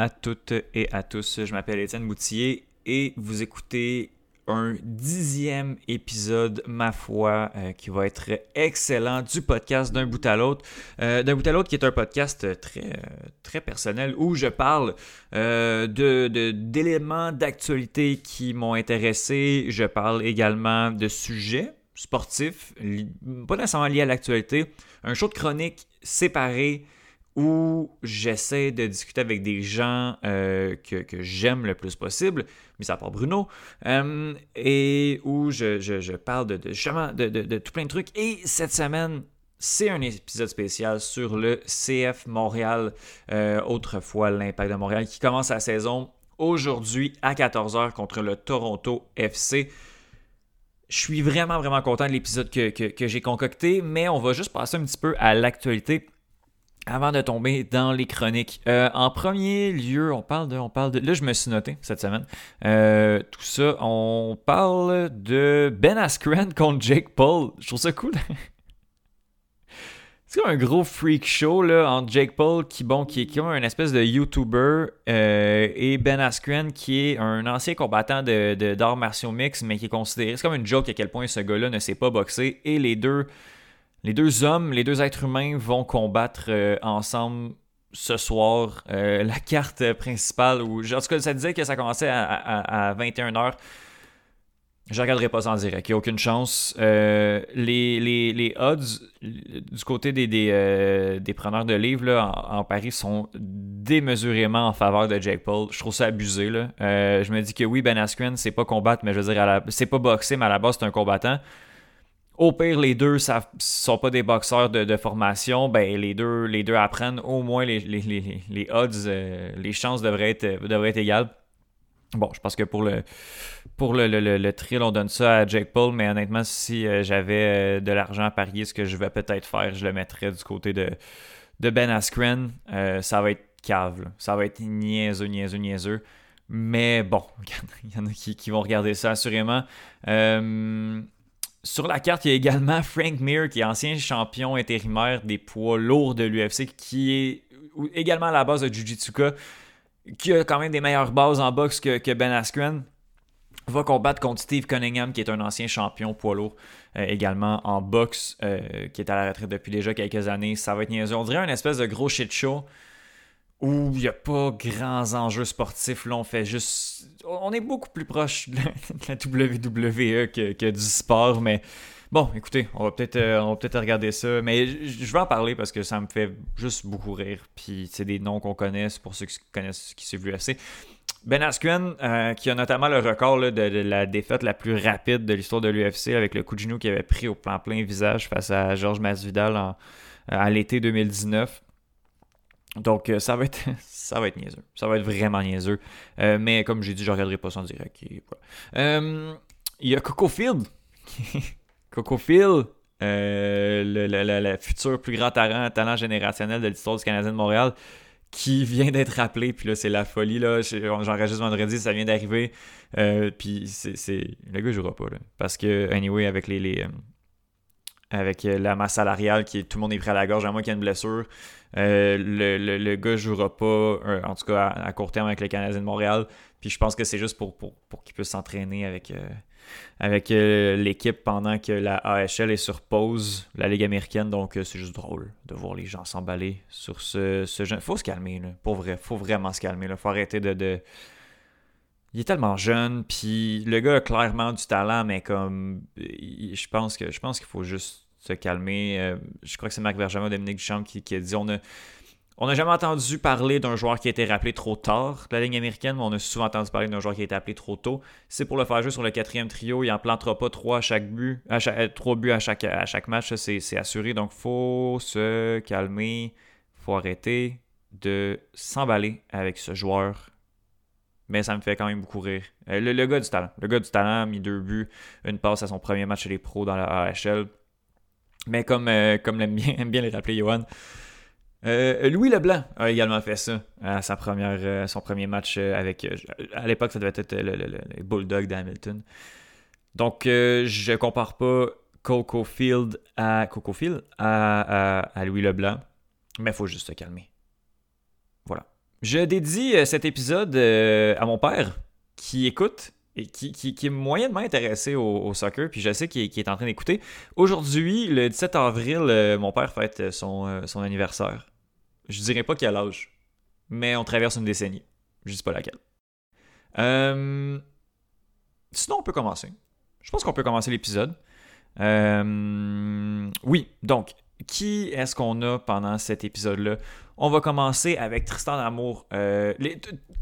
À toutes et à tous. Je m'appelle Étienne Boutillier et vous écoutez un dixième épisode, ma foi, euh, qui va être excellent du podcast d'un bout à l'autre. Euh, d'un bout à l'autre, qui est un podcast très, très personnel où je parle euh, de, d'éléments d'actualité qui m'ont intéressé. Je parle également de sujets sportifs, pas nécessairement liés à l'actualité. Un show de chronique séparé où j'essaie de discuter avec des gens euh, que, j'aime le plus possible, mais à part Bruno, euh, et où je, parle de, justement de, tout plein de trucs. Et cette semaine, c'est un épisode spécial sur le CF Montréal, euh, autrefois l'Impact de Montréal, qui commence la saison aujourd'hui à 14h contre le Toronto FC. Je suis vraiment, vraiment content de l'épisode que, que j'ai concocté, mais on va juste passer un petit peu à l'actualité avant de tomber dans les chroniques. Euh, en premier lieu, on parle de, on parle de. Là, je me suis noté cette semaine. Euh, tout ça, on parle de Ben Askren contre Jake Paul. Je trouve ça cool. C'est comme un gros freak show là, entre Jake Paul, qui, bon, qui est comme un espèce de YouTuber, euh, et Ben Askren, qui est un ancien combattant de, d'arts martiaux mix, mais qui est considéré. C'est comme une joke à quel point ce gars-là ne sait pas boxer. Et les deux les deux hommes, les deux êtres humains vont combattre euh, ensemble ce soir. Euh, la carte principale, où, en tout cas, ça disait que ça commençait à, 21h. Je regarderai pas ça en direct, il n'y a aucune chance. Euh, les, odds du côté des, preneurs de livres en, Paris sont démesurément en faveur de Jake Paul. Je trouve ça abusé. Je me dis que oui, Ben Askren, c'est pas combattre, mais je veux dire, c'est pas boxer, mais à la base, c'est un combattant. Au pire, les deux ne sont pas des boxeurs de, formation, ben les deux, les deux apprennent. Au moins, les, les, odds, euh, les chances devraient être, devraient être égales. Bon, je pense que pour le pour le, le, thrill, on donne ça à Jake Paul, mais honnêtement, si euh, j'avais euh, de l'argent à parier, ce que je vais peut-être faire, je le mettrais du côté de, de Ben Askren. ça va être cave, ça va être niaiseux, niaiseux, niaiseux. Mais bon, il y en a qui, qui vont regarder ça assurément. Sur la carte, il y a également Frank Mir, qui est ancien champion intérimaire des poids lourds de l'UFC, qui est également à la base de Jiu-Jitsuka, qui a quand même des meilleures bases en boxe que, Ben Askren. Va combattre contre Steve Cunningham, qui est un ancien champion poids lourd euh, également en boxe, euh, qui est à la retraite depuis déjà quelques années. Ça va être niaiseux. On dirait un espèce de gros shit show où il n'y a pas grands enjeux sportifs. Là, on fait juste. On est beaucoup plus proche de la, WWE que, du sport, mais bon, écoutez, on va peut-être euh, regarder ça. Mais je vais en parler parce que ça me fait juste beaucoup rire. Puis c'est des noms qu'on connaît, pour ceux qui connaissent qui suivent l'UFC. Ben Askren, euh, qui a notamment le record de, la défaite la plus rapide de l'histoire de l'UFC avec le coup de genou qu'il avait pris au plan plein visage face à Georges Masvidal à l'été 2019. Donc, euh, ça va être ça va être niaiseux. Ça va être vraiment niaiseux. Euh, mais comme j'ai dit, je ne regarderai pas son direct. Euh, il y a Coco Field. Coco Field, le, futur plus grand talent, générationnel de l'histoire du Canadien de Montréal, qui vient d'être rappelé. Puis là, c'est la folie. là. J'enregistre vendredi, ça vient d'arriver. puis c'est, le gars ne jouera pas. parce que, anyway, avec les, avec la masse salariale, qui tout le monde est pris à la gorge, à moins qu'il y ait une blessure. Euh, le, le, le, gars jouera pas, euh, en tout cas à, court terme, avec les Canadiens de Montréal. Puis je pense que c'est juste pour, pour, pour qu'il puisse s'entraîner avec, euh, avec l'équipe pendant que la AHL est sur pause, la Ligue américaine. Donc c'est juste drôle de voir les gens s'emballer sur ce, ce jeune. Faut se calmer, là. Faut vraiment se calmer. Là. Faut arrêter de... Il est tellement jeune, puis le gars a clairement du talent, mais comme je pense que je pense qu'il faut juste se calmer. Euh, je crois que c'est Marc Bergevin, Dominique Duchamp qui, qui a dit on a, on n'a jamais entendu parler d'un joueur qui a été rappelé trop tard de la ligne américaine, mais on a souvent entendu parler d'un joueur qui a été appelé trop tôt. C'est pour le faire jouer sur le quatrième trio. Il n'en plantera pas trois à chaque but, euh, trois buts à chaque, à chaque match, c'est assuré. Donc, faut se calmer, faut arrêter de s'emballer avec ce joueur. Mais ça me fait quand même beaucoup rire. Euh, le, le, gars du talent. Le gars du talent a mis deux buts, une passe à son premier match chez les pros dans la AHL. Mais comme, euh, comme l'aime bien, bien les rappeler Johan, euh, Louis Leblanc a également fait ça à son premier match avec. à l'époque, ça devait être le, le, Bulldog d'Hamilton. Donc, je compare pas Coco Field à Coco Field à, à, Louis Leblanc, mais il faut juste se calmer. Je dédie euh, cet épisode euh, à mon père qui écoute et qui, est moyennement intéressé au, soccer, puis je sais qu'il est en train d'écouter. Aujourd'hui, le 17 avril, euh, mon père fête son, anniversaire. Je dirais pas quel âge, mais on traverse une décennie. Je sais pas laquelle. Sinon, on peut commencer. Je pense qu'on peut commencer l'épisode. Oui, donc, qui est-ce qu'on a pendant cet épisode-là? On va commencer avec Tristan d'Amour. Euh,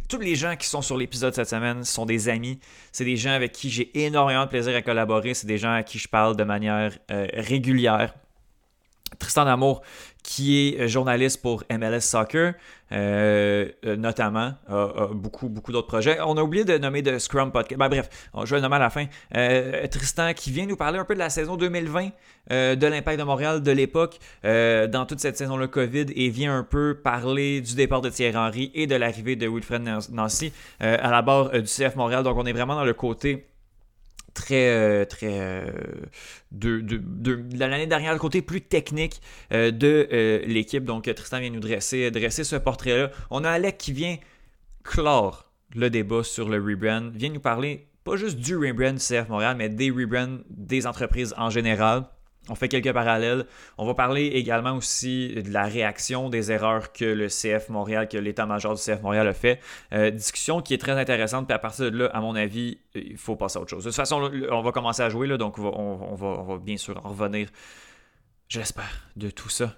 tous les gens qui sont sur l'épisode cette semaine sont des amis. C'est des gens avec qui j'ai énormément de plaisir à collaborer. C'est des gens à qui je parle de manière euh, régulière. Tristan D'Amour, qui est journaliste pour MLS Soccer, euh, euh, notamment, a, beaucoup, beaucoup d'autres projets. On a oublié de nommer de Scrum Podcast. Ben, bref, je vais le nommer à la fin. Euh, Tristan, qui vient nous parler un peu de la saison 2020 de l'Impact de Montréal de l'époque, dans toute cette saison-là COVID, et vient un peu parler du départ de Thierry Henry et de l'arrivée de Wilfred Nancy à la barre du CF Montréal. Donc, on est vraiment dans le côté très, euh, très euh, de, l'année dernière, le côté plus technique euh, de l'équipe. Donc, Tristan vient nous dresser, dresser ce portrait-là. On a Alec qui vient clore le débat sur le rebrand, vient nous parler pas juste du rebrand CF Montréal, mais des rebrands des entreprises en général. On fait quelques parallèles. On va parler également aussi de la réaction des erreurs que le CF Montréal, que l'état-major du CF Montréal a fait. Euh, discussion qui est très intéressante. Puis à partir de là, à mon avis, il faut passer à autre chose. De toute façon, on va commencer à jouer, là, donc on va, bien sûr en revenir, j'espère, de tout ça.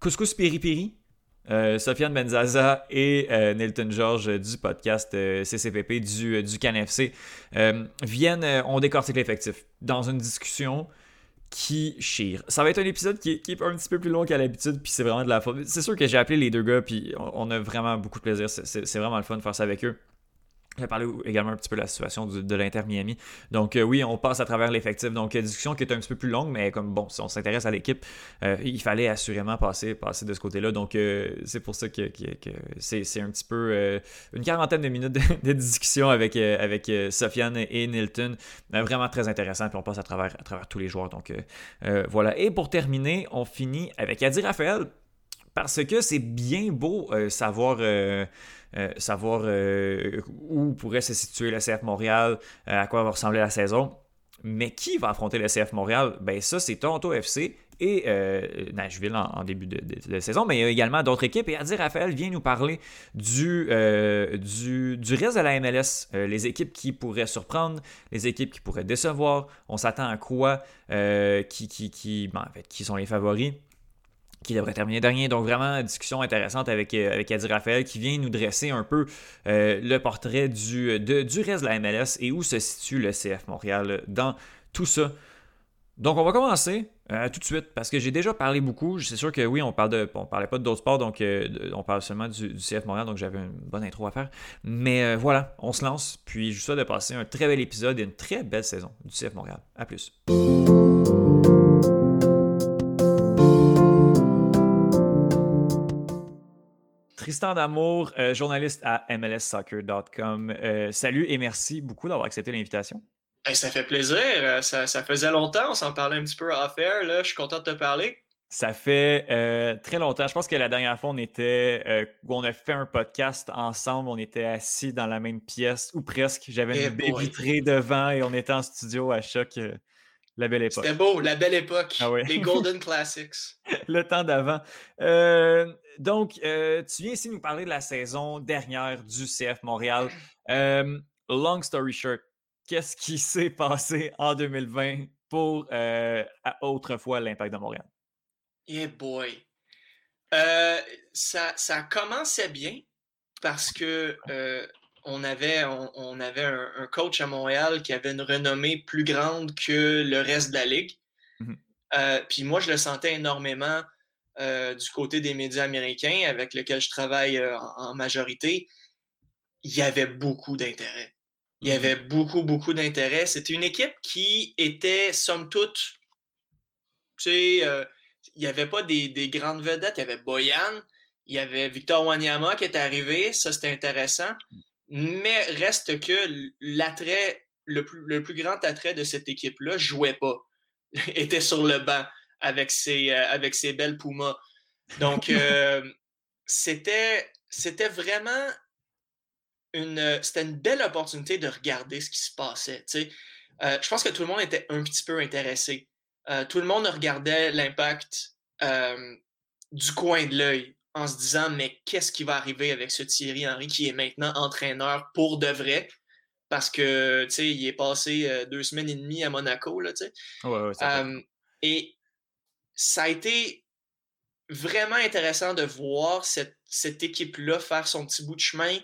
Couscous Piri Piri. Euh, Sofiane Benzaza et euh, Nilton George du podcast CCPP du, du CanFC viennent, on décortique l'effectif dans une discussion qui chire. Ça va être un épisode qui est, un petit peu plus long qu'à l'habitude, puis c'est vraiment de la faute. C'est sûr que j'ai appelé les deux gars, puis on, a vraiment beaucoup de plaisir. C'est vraiment le fun de faire ça avec eux. Je vais parler également un petit peu de la situation de l'Inter Miami. Donc euh, oui, on passe à travers l'effectif. Donc euh, discussion qui est un petit peu plus longue, mais comme bon, si on s'intéresse à l'équipe, euh, il fallait assurément passer, passer de ce côté-là. Donc c'est pour ça que, c'est un petit peu une quarantaine de minutes de, discussion avec, avec Sofiane et Nilton. vraiment très intéressant. Puis on passe à travers, à travers tous les joueurs. Donc voilà. Et pour terminer, on finit avec Adi Raphaël. Parce que c'est bien beau savoir savoir euh, où pourrait se situer le CF Montréal, euh, à quoi va ressembler la saison. Mais qui va affronter le CF Montréal? Ben ça, c'est Toronto FC et Nashville en, début de, saison, mais il y a également d'autres équipes. Et Adi Raphaël vient nous parler du, du, reste de la MLS, les équipes qui pourraient surprendre, les équipes qui pourraient décevoir. On s'attend à quoi, qui, qui, qui, ben, qui sont les favoris? Qui devrait terminer dernier. Donc vraiment, discussion intéressante avec, euh, avec Adi Raphaël qui vient nous dresser un peu euh, le portrait du, du reste de la MLS et où se situe le CF Montréal dans tout ça. Donc on va commencer euh, tout de suite parce que j'ai déjà parlé beaucoup. C'est sûr que oui, on parle de, on parlait pas d'autres sports, donc on parle seulement du, CF Montréal, donc j'avais une bonne intro à faire. Mais voilà, on se lance. Puis je vous souhaite de passer un très bel épisode et une très belle saison du CF Montréal. À plus. Tristan D'Amour, euh, journaliste à MLSsoccer.com. Euh, salut et merci beaucoup d'avoir accepté l'invitation. ça fait plaisir. Euh, ça, faisait longtemps. On s'en parlait un petit peu à faire. Là. Je suis content de te parler. Ça fait très longtemps. Je pense que la dernière fois, on était on a fait un podcast ensemble. On était assis dans la même pièce ou presque. J'avais une eh baie vitrée devant et on était en studio à choc. La belle époque. C'était beau, la belle époque. Ah Les Golden Classics. le temps d'avant. Euh, donc, euh, tu viens ici nous parler de la saison dernière du CF Montréal. Euh, long story short, qu'est-ce qui s'est passé en 2020 pour autrefois l'Impact de Montréal? Yeah boy. ça, ça commençait bien parce que on avait, on, avait un, coach à Montréal qui avait une renommée plus grande que le reste de la ligue. Mmh euh, puis moi, je le sentais énormément euh, du côté des médias américains avec lesquels je travaille euh, en, majorité. Il y avait beaucoup d'intérêt. Il y mmh avait beaucoup, beaucoup d'intérêt. C'était une équipe qui était, somme toute, tu sais, il n'y avait pas des, des, grandes vedettes. Il y avait Boyan, il y avait Victor Wanyama qui était arrivé. Ça, c'était intéressant. Mais reste que l'attrait, le plus, le plus grand attrait de cette équipe-là, jouait pas. était sur le banc avec ses, euh, avec ses belles Pumas. Donc, euh, c'était, c'était vraiment une, c'était une belle opportunité de regarder ce qui se passait. Euh, je pense que tout le monde était un petit peu intéressé. Tout le monde regardait l'impact du coin de l'œil en se disant mais qu'est-ce qui va arriver avec ce Thierry Henry qui est maintenant entraîneur pour de vrai? Parce que tu sais il est passé deux semaines et demie à Monaco là tu sais. Et ça a été vraiment intéressant de voir cette, cette équipe là faire son petit bout de chemin.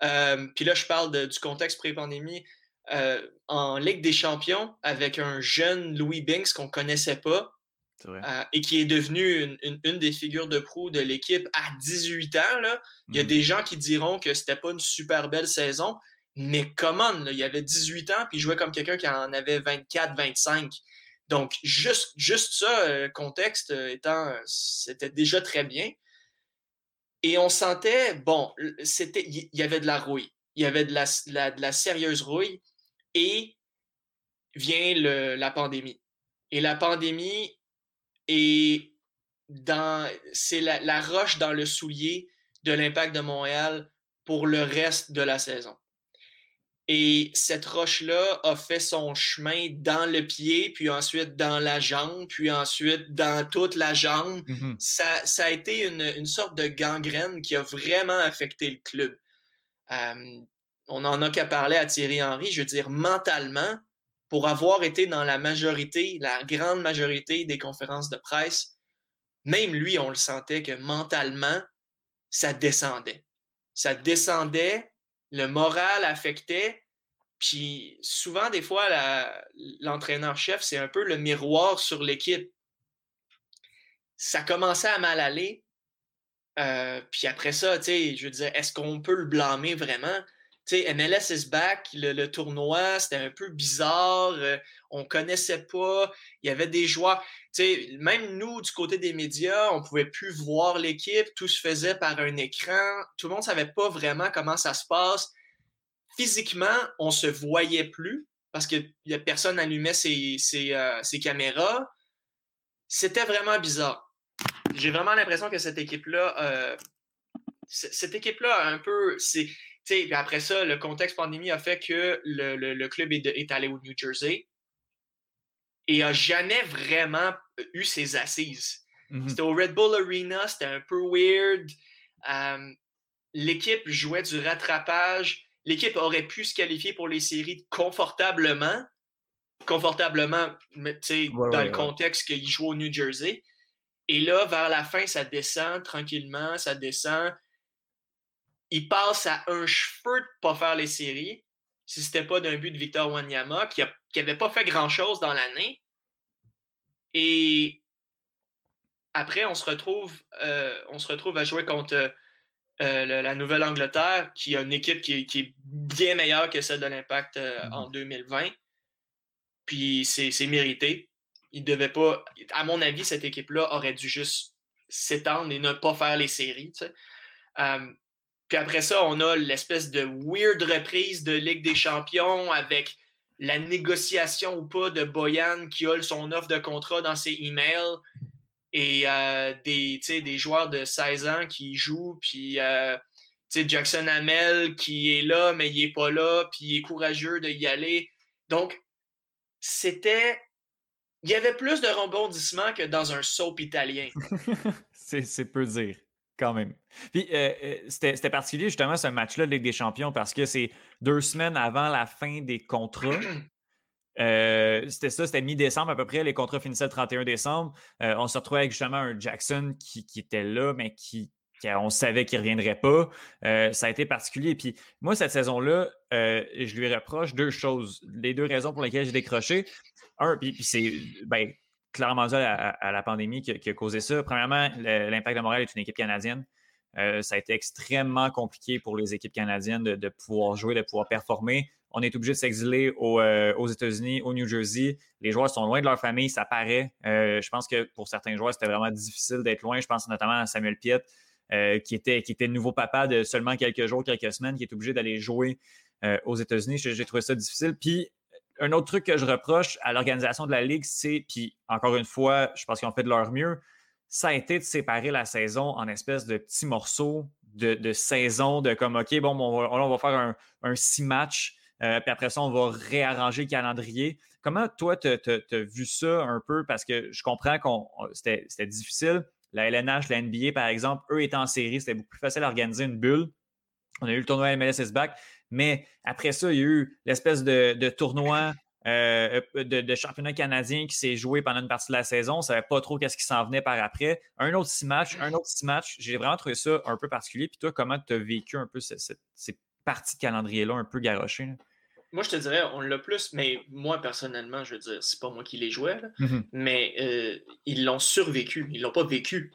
Puis là je parle du contexte pré-pandémie. Euh, en Ligue des Champions avec un jeune Louis Binks qu'on connaissait pas euh, et qui est devenu une, des figures de proue de l'équipe à 18 ans. Là. Il y a mm. des gens qui diront que c'était pas une super belle saison, mais comment? il avait 18 ans puis il jouait comme quelqu'un qui en avait 24, 25. Donc, juste, juste ça, euh, contexte étant, c'était déjà très bien. Et on sentait, bon, c'était, il y, avait de la rouille. Il y avait de la, de la sérieuse rouille et vient la pandémie. Et la pandémie est dans, c'est la, roche dans le soulier de l'impact de Montréal pour le reste de la saison. Et cette roche-là a fait son chemin dans le pied, puis ensuite dans la jambe, puis ensuite dans toute la jambe. Mm-hmm. ça, a été une, sorte de gangrène qui a vraiment affecté le club. Euh, on en a qu'à parler à Thierry Henry, je veux dire, mentalement, pour avoir été dans la majorité, la grande majorité des conférences de presse, même lui, on le sentait que mentalement, ça descendait. Ça descendait, le moral affectait, puis souvent, des fois, l'entraîneur-chef, c'est un peu le miroir sur l'équipe. Ça commençait à mal aller. Euh, puis après ça, tu sais, je veux dire, est-ce qu'on peut le blâmer vraiment? Sais, MLS is back, le, tournoi, c'était un peu bizarre, euh, on connaissait pas, il y avait des joueurs, tu même nous, du côté des médias, on pouvait plus voir l'équipe, tout se faisait par un écran, tout le monde savait pas vraiment comment ça se passe. Physiquement, on se voyait plus parce que personne allumait ses, ses, euh, ses caméras. C'était vraiment bizarre. J'ai vraiment l'impression que cette équipe-là, euh, cette équipe-là, un peu, puis après ça, le contexte pandémie a fait que le, club est, allé au New Jersey et a jamais vraiment eu ses assises. Mm-hmm. C'était au Red Bull Arena, c'était un peu weird. Euh, l'équipe jouait du rattrapage. L'équipe aurait pu se qualifier pour les séries confortablement. Confortablement, mais, dans le contexte qu'il joue au New Jersey. Et là, vers la fin, ça descend tranquillement, ça descend il passe à un cheveu de pas faire les séries si c'était pas d'un but de Victor Wanyama qui n'avait pas fait grand-chose dans l'année. Et après, on se retrouve, euh, on se retrouve à jouer contre euh, la Nouvelle-Angleterre, qui a une équipe qui est, bien meilleure que celle de l'Impact euh, mm-hmm. en 2020. Puis c'est mérité. Il devait pas. À mon avis, cette équipe-là aurait dû juste s'étendre et ne pas faire les séries. Puis après ça, on a l'espèce de weird reprise de Ligue des Champions avec la négociation ou pas de Boyan qui a son offre de contrat dans ses emails et euh, des, des joueurs de 16 ans qui jouent, puis euh, Jackson Hamel qui est là, mais il n'est pas là, puis il est courageux d'y aller. Donc, c'était. Il y avait plus de rebondissements que dans un soap italien. c'est peu dire quand même. Puis euh, euh, c'était particulier justement ce match-là de Ligue des Champions parce que c'est deux semaines avant la fin des contrats. Euh, c'était ça, c'était mi-décembre à peu près. Les contrats finissaient le 31 décembre. on se retrouvait avec justement un Jackson qui, était là, mais qui, on savait qu'il ne reviendrait pas. ça a été particulier. Puis moi, cette saison-là, je lui reproche deux choses. Les deux raisons pour lesquelles j'ai décroché. Un, puis, puis c'est ben, clairement dû à, la pandémie qui, a causé ça. Premièrement, l'Impact de Montréal est une équipe canadienne. Euh, ça a été extrêmement compliqué pour les équipes canadiennes de, pouvoir jouer, de pouvoir performer. On est obligé de s'exiler euh, aux États-Unis, au New Jersey. Les joueurs sont loin de leur famille, ça paraît. Euh, je pense que pour certains joueurs, c'était vraiment difficile d'être loin. Je pense notamment à Samuel Piet, qui, était, qui était nouveau papa de seulement quelques jours, quelques semaines, qui est obligé d'aller jouer aux États-Unis. J'ai trouvé ça difficile. Puis un autre truc que je reproche à l'organisation de la Ligue, c'est, puis encore une fois, je pense qu'ils ont fait de leur mieux, ça a été de séparer la saison en espèces de petits morceaux de, saison, de comme, OK, bon, on va, faire un, six matchs, euh, puis après ça, on va réarranger le calendrier. Comment toi, tu as, vu ça un peu? Parce que je comprends que c'était difficile. La LNH, la NBA, par exemple, eux étaient en série, c'était beaucoup plus facile à organiser une bulle. On a eu le tournoi MLS back, mais après ça, il y a eu l'espèce de, tournoi euh, de, championnat canadien qui s'est joué pendant une partie de la saison. On ne savait pas trop qu'est-ce qui s'en venait par après. Un autre six matchs, un autre six matchs. J'ai vraiment trouvé ça un peu particulier. Puis toi, comment tu as vécu un peu ces, parties de calendrier-là un peu garochées? Moi, je te dirais, on l'a plus, mais moi, personnellement, je veux dire, c'est pas moi qui les jouais, mm-hmm. mais euh, ils l'ont survécu. Ils l'ont pas vécu.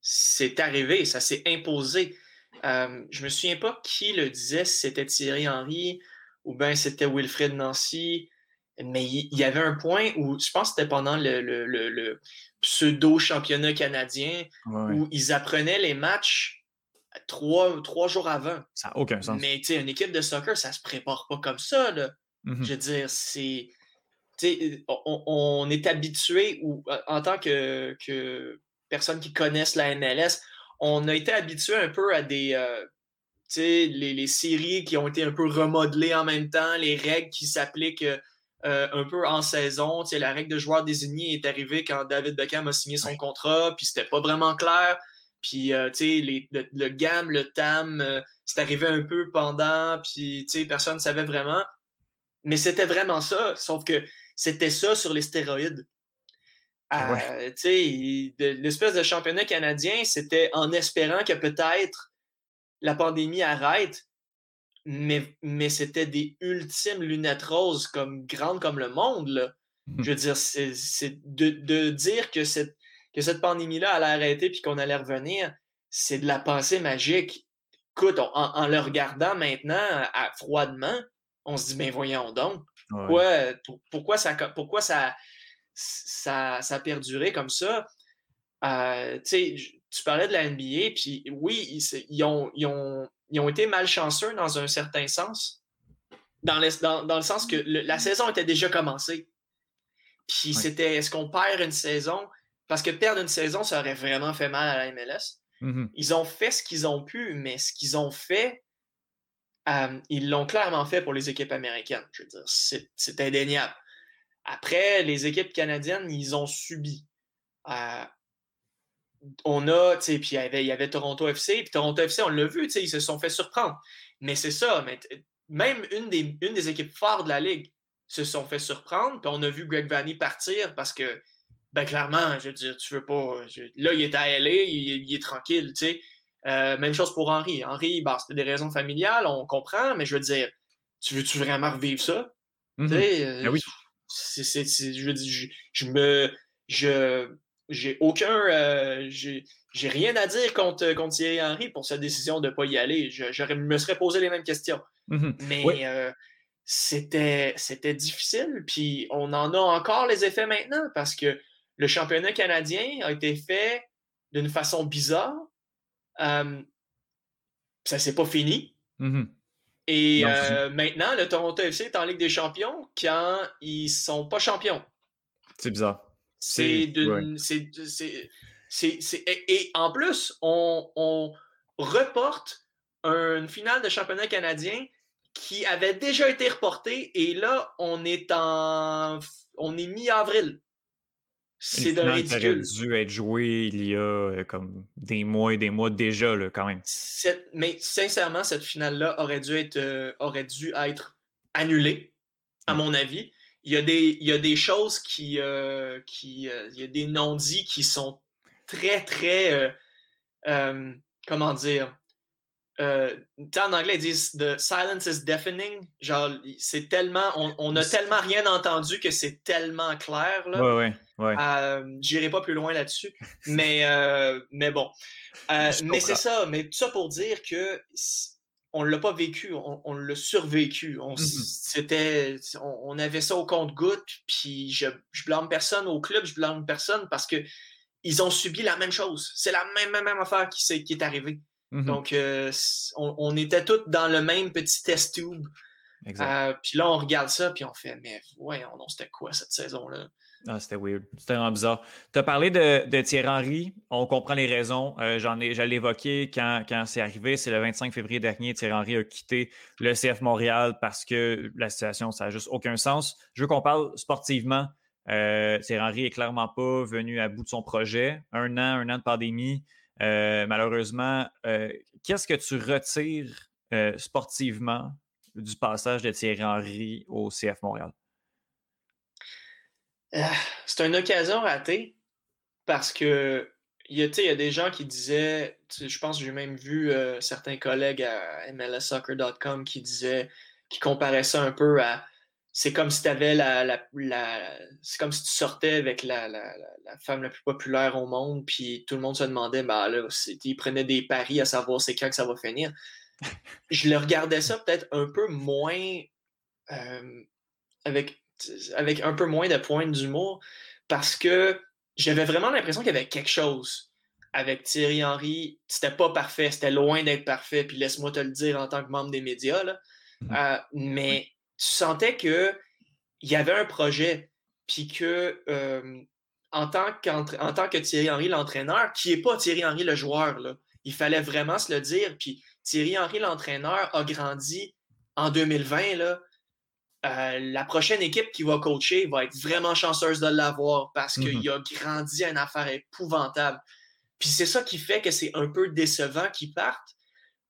C'est arrivé, ça s'est imposé. Euh, je me souviens pas qui le disait, si c'était Thierry Henry ou bien c'était Wilfred Nancy, mais il y, avait un point où, je pense que c'était pendant le, pseudo-championnat canadien, où ils apprenaient les matchs trois, trois jours avant. Ça n'a aucun sens. Mais une équipe de soccer, ça se prépare pas comme ça. Là. Mm-hmm. Je veux dire, c'est. On, on, est habitué, ou en tant que, que personne qui connaissent la MLS, on a été habitué un peu à des. Euh, les, les, séries qui ont été un peu remodelées en même temps, les règles qui s'appliquent euh, un peu en saison. la règle de joueur désigné est arrivée quand David Beckham a signé son contrat, puis c'était pas vraiment clair. Puis, euh, le, le, GAM, le TAM, c'est arrivé un peu pendant, puis personne ne savait vraiment. Mais c'était vraiment ça, sauf que c'était ça sur les stéroïdes. Euh, l'espèce de championnat canadien, c'était en espérant que peut-être la pandémie arrête, mais, mais c'était des ultimes lunettes roses comme grandes comme le monde. Là. Mmh. Je veux dire, c'est de, de, dire que cette, que cette pandémie-là allait arrêter puis qu'on allait revenir, c'est de la pensée magique. Écoute, en, le regardant maintenant à, froidement, on se dit, ben voyons donc, pourquoi, pourquoi, ça, pourquoi ça, ça, a perduré comme ça. Euh, tu parlais de la NBA, puis oui, ils, ont, ont, été malchanceux dans un certain sens, dans le, dans, le sens que la saison était déjà commencée. Puis c'était, est-ce qu'on perd une saison? Parce que perdre une saison, ça aurait vraiment fait mal à la MLS. Mm-hmm. Ils ont fait ce qu'ils ont pu, mais ce qu'ils ont fait, euh, ils l'ont clairement fait pour les équipes américaines. Je veux dire, c'est indéniable. Après, les équipes canadiennes, ils ont subi. Euh, on a, tu sais, puis il y, avait, Toronto FC, puis Toronto FC, on l'a vu, tu sais, ils se sont fait surprendre. Mais c'est ça, mais même une des, une des équipes fortes de la Ligue se sont fait surprendre, puis on a vu Greg Vanny partir parce que, ben clairement, je veux dire, tu veux pas. là, il est à LA, il, est tranquille, tu sais. Euh, même chose pour Henri. Henri, c'était des raisons familiales, on comprend, mais je veux dire, tu veux-tu vraiment revivre ça? Tu sais, euh, ben oui c'est, je, je, je me. Je, j'ai aucun. Euh, j'ai, rien à dire contre, contre Thierry Henry pour sa décision de ne pas y aller. Je, je, me serais posé les mêmes questions. Mm-hmm. Mais euh, c'était, c'était difficile. Puis on en a encore les effets maintenant parce que le championnat canadien a été fait d'une façon bizarre. Euh, ça s'est pas fini. Mm-hmm. Et euh, maintenant, le Toronto FC est en Ligue des Champions quand ils sont pas champions. C'est bizarre. C'est et, en plus, on, reporte une finale de championnat canadien qui avait déjà été reportée et là, on est en on est mi-avril. C'est de ridicule. Ça aurait dû être joué il y a euh, comme des mois et des mois déjà, là, quand même. mais sincèrement, cette finale-là aurait dû être euh, aurait dû être annulée, à mon avis. Il y a des, il y a des choses qui. Euh, qui il y a des non-dits qui sont très, très. comment dire? En anglais, ils disent The silence is deafening. Genre, c'est tellement. On, on a tellement rien entendu que c'est tellement clair. Là. Ouais, ouais. Ouais. Euh, J'irai pas plus loin là-dessus. mais, euh, mais bon. Euh, mais c'est ça. Mais tout ça pour dire que on l'a pas vécu, on, l'a survécu. On, mm-hmm. c'était, on, avait ça au compte-goutte, puis je, je blâme personne au club, je blâme personne parce que ils ont subi la même chose. C'est la même, même, même affaire qui, est, qui est arrivée. Mm-hmm. Donc, euh, on, on, était tous dans le même petit test tube. Euh, puis là, on regarde ça, puis on fait, mais voyons, non, c'était quoi cette saison-là? Ah, c'était weird. C'était vraiment bizarre. Tu as parlé de, Thierry Henry. On comprend les raisons. Euh, j'en ai, j'allais évoquer quand, quand c'est arrivé. C'est le 25 février dernier. Thierry Henry a quitté le CF Montréal parce que la situation, ça n'a juste aucun sens. Je veux qu'on parle sportivement. Euh, Thierry Henry est clairement pas venu à bout de son projet. Un an, un an de pandémie. Euh, malheureusement, euh, qu'est-ce que tu retires sportivement du passage de Thierry Henry au CF Montréal? C'est une occasion ratée parce que il y, a, y a des gens qui disaient, je pense que j'ai même vu euh, certains collègues à MLSsoccer.com qui disaient, qui comparaient ça un peu à c'est comme si tu avais la, la, c'est comme si tu sortais avec la, la, femme la plus populaire au monde, puis tout le monde se demandait, bah là, ils prenaient des paris à savoir c'est quand que ça va finir. je le regardais ça peut-être un peu moins euh, avec avec un peu moins de points d'humour parce que j'avais vraiment l'impression qu'il y avait quelque chose avec Thierry Henry. C'était pas parfait, c'était loin d'être parfait, puis laisse-moi te le dire en tant que membre des médias. Là. Mmh. Euh, mais tu sentais qu'il y avait un projet, puis que euh, en, tant en tant que Thierry Henry, l'entraîneur, qui n'est pas Thierry Henry le joueur, là, il fallait vraiment se le dire. Puis Thierry Henry, l'entraîneur, a grandi en 2020. Là, euh, la prochaine équipe qui va coacher va être vraiment chanceuse de l'avoir parce qu'il mhm. a grandi à une affaire épouvantable. Puis c'est ça qui fait que c'est un peu décevant qu'il parte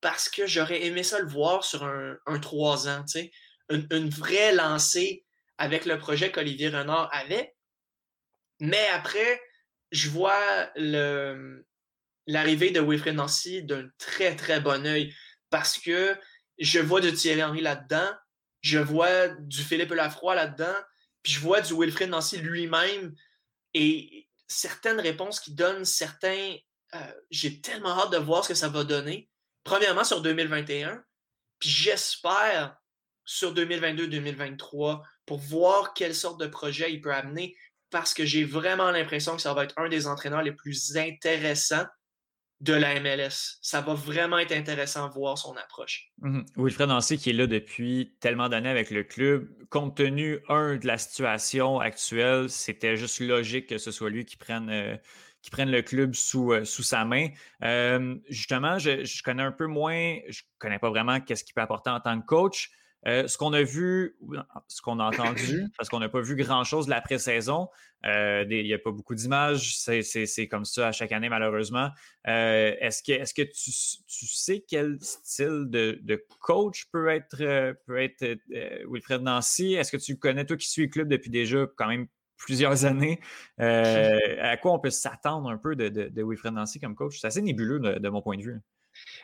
parce que j'aurais aimé ça le voir sur un, un 3 ans, tu sais, une, vraie lancée avec le projet qu'Olivier Renard avait. Mais après, je vois l'arrivée de Wilfred Nancy d'un très, très bon œil parce que je vois de Thierry Henry là-dedans, je vois du Philippe Lafroy là-dedans, puis je vois du Wilfred Nancy lui-même et certaines réponses qu'il donne, certains. Euh, j'ai tellement hâte de voir ce que ça va donner. Premièrement, sur 2021, puis j'espère sur 2022-2023 pour voir quelle sorte de projet il peut amener parce que j'ai vraiment l'impression que ça va être un des entraîneurs les plus intéressants de la MLS. Ça va vraiment être intéressant de voir son approche. Mm Wilfred Nancy qui est là depuis tellement d'années avec le club, compte tenu, un, de la situation actuelle, c'était juste logique que ce soit lui qui prenne, euh, qui prenne le club sous, euh, sous sa main. Euh, justement, je, je, connais un peu moins, je connais pas vraiment qu'est-ce qu'il peut apporter en tant que coach. Euh, ce qu'on a vu, ce qu'on a entendu, parce qu'on n'a pas vu grand-chose de la pré-saison, euh, il n'y a pas beaucoup d'images, c'est comme ça à chaque année malheureusement. Euh, est-ce que, est que tu, tu, sais quel style de, de coach peut être, peut être Wilfred Nancy? Est-ce que tu connais, toi qui suis le club depuis déjà quand même plusieurs années, à quoi on peut s'attendre un peu de, de, Wilfred Nancy comme coach? C'est assez nébuleux de, mon point de vue.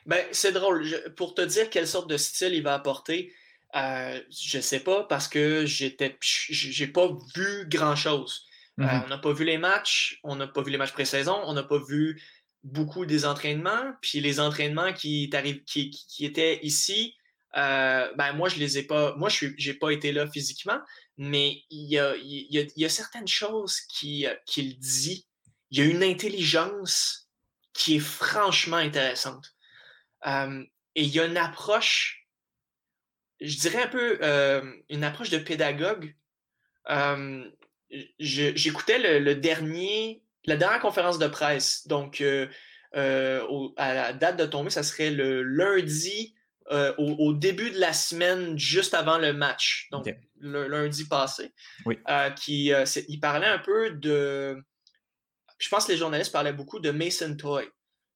Ben, c'est drôle. pour te dire quelle sorte de style il va apporter, euh, je sais pas parce que j'étais, j'ai pas vu grand chose. Euh, mm-hmm. on n'a pas vu les matchs, on n'a pas vu les matchs pré-saison, on n'a pas vu beaucoup des entraînements. Puis les entraînements qui, qui, qui étaient ici, euh, ben moi je les ai pas, moi je n'ai pas été là physiquement, mais il y a, y, y a, certaines choses qu'il dit. Il y a une intelligence qui est franchement intéressante. et il y a une approche je dirais un peu euh, une approche de pédagogue. Euh, j'écoutais le, dernier, la dernière conférence de presse. Donc, euh, à la date de tomber, ça serait le lundi au, début de la semaine, juste avant le match. Donc, le lundi passé. Oui. qui, il parlait un peu de. Je pense que les journalistes parlaient beaucoup de Mason Toy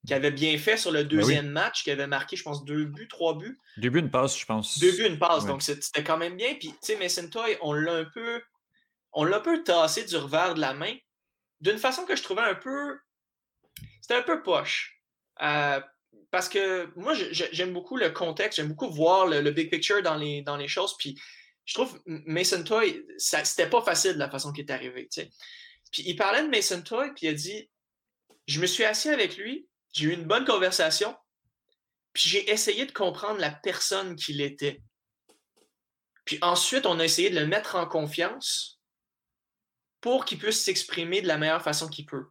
qui avait bien fait sur le ben deuxième match, qui avait marqué, je pense, deux buts, trois buts. Deux buts, une passe, je pense. Deux buts, une passe. Donc, c'était quand même bien. Puis, tu sais, Mason Toy, on l'a un peu. On l'a un peu tassé du revers de la main d'une façon que je trouvais un peu. C'était un peu poche. Euh, parce que moi, j'aime beaucoup le contexte, j'aime beaucoup voir le, big picture dans les, dans les choses. Puis, je trouve Mason Toy, c'était pas facile de la façon qu'il est arrivé. Puis, il parlait de Mason Toy, puis il a dit Je me suis assis avec lui, j'ai eu une bonne conversation, puis j'ai essayé de comprendre la personne qu'il était. Puis ensuite, on a essayé de le mettre en confiance pour qu'il puisse s'exprimer de la meilleure façon qu'il peut.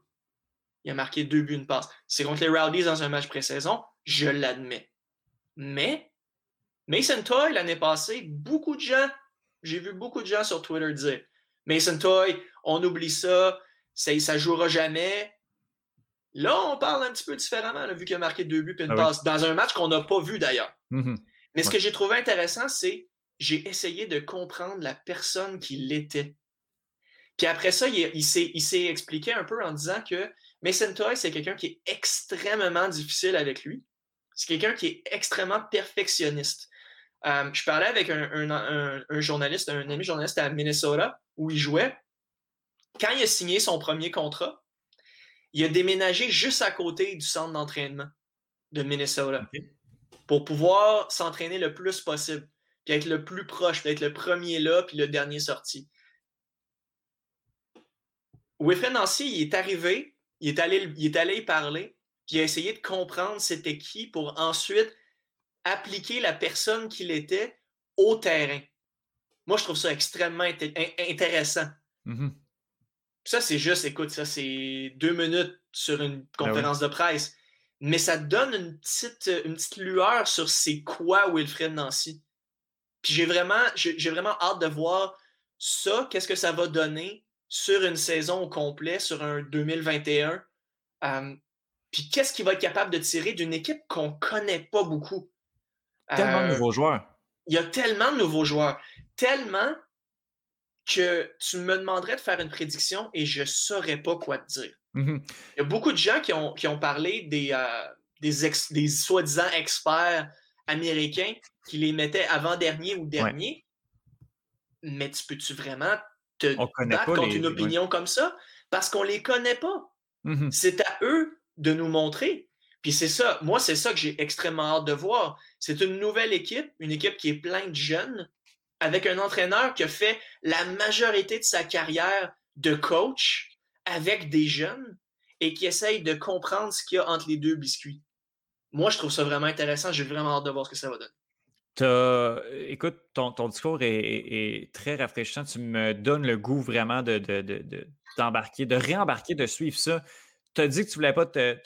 Il a marqué deux buts, une passe. C'est contre les Rowdies dans un match pré-saison, je l'admets. Mais Mason Toy, l'année passée, beaucoup de gens, j'ai vu beaucoup de gens sur Twitter dire Mason Toy, on oublie ça, ça ne jouera jamais. Là, on parle un petit peu différemment, vu qu'il a marqué deux buts et une ah passe, dans un match qu'on n'a pas vu d'ailleurs. Mm-hmm. Mais ce que j'ai trouvé intéressant, c'est j'ai essayé de comprendre la personne qu'il était. Puis après ça, il, il s'est expliqué un peu en disant que Mason Toy, c'est quelqu'un qui est extrêmement difficile avec lui. C'est quelqu'un qui est extrêmement perfectionniste. Euh, je parlais avec un, journaliste, un ami journaliste à Minnesota, où il jouait. Quand il a signé son premier contrat, il a déménagé juste à côté du centre d'entraînement de Minnesota pour pouvoir s'entraîner le plus possible, puis être le plus proche, puis être le premier là, puis le dernier sorti. Wilfred Nancy, il est arrivé, il est allé, il est allé y parler, puis il a essayé de comprendre c'était qui pour ensuite appliquer la personne qu'il était au terrain. Moi, je trouve ça extrêmement intéressant. Mm-hmm. Ça, c'est juste, écoute, ça, c'est deux minutes sur une ben conférence de presse. Mais ça donne une petite, une petite lueur sur c'est quoi Wilfred Nancy. Puis j'ai vraiment, j'ai vraiment hâte de voir ça, qu'est-ce que ça va donner sur une saison au complet, sur un 2021. puis qu'est-ce qu'il va être capable de tirer d'une équipe qu'on connaît pas beaucoup? Tellement de euh, nouveaux joueurs. Il y a tellement de nouveaux joueurs. Tellement que tu me demanderais de faire une prédiction et je ne saurais pas quoi te dire. Mm-hmm. Il y a beaucoup de gens qui ont, qui ont parlé des, euh, des, soi-disant experts américains qui les mettaient avant-dernier ou dernier. Mais tu peux-tu vraiment te battre contre une opinion comme ça? Parce qu'on ne les connaît pas. Mm-hmm. C'est à eux de nous montrer. Puis c'est ça, moi, c'est ça que j'ai extrêmement hâte de voir. C'est une nouvelle équipe, une équipe qui est pleine de jeunes, avec un entraîneur qui a fait la majorité de sa carrière de coach avec des jeunes et qui essaye de comprendre ce qu'il y a entre les deux biscuits. Moi, je trouve ça vraiment intéressant. J'ai vraiment hâte de voir ce que ça va donner. Écoute, ton, discours est, très rafraîchissant. Tu me donnes le goût vraiment de, d'embarquer, de, réembarquer, de suivre ça tu as dit que tu voulais pas te.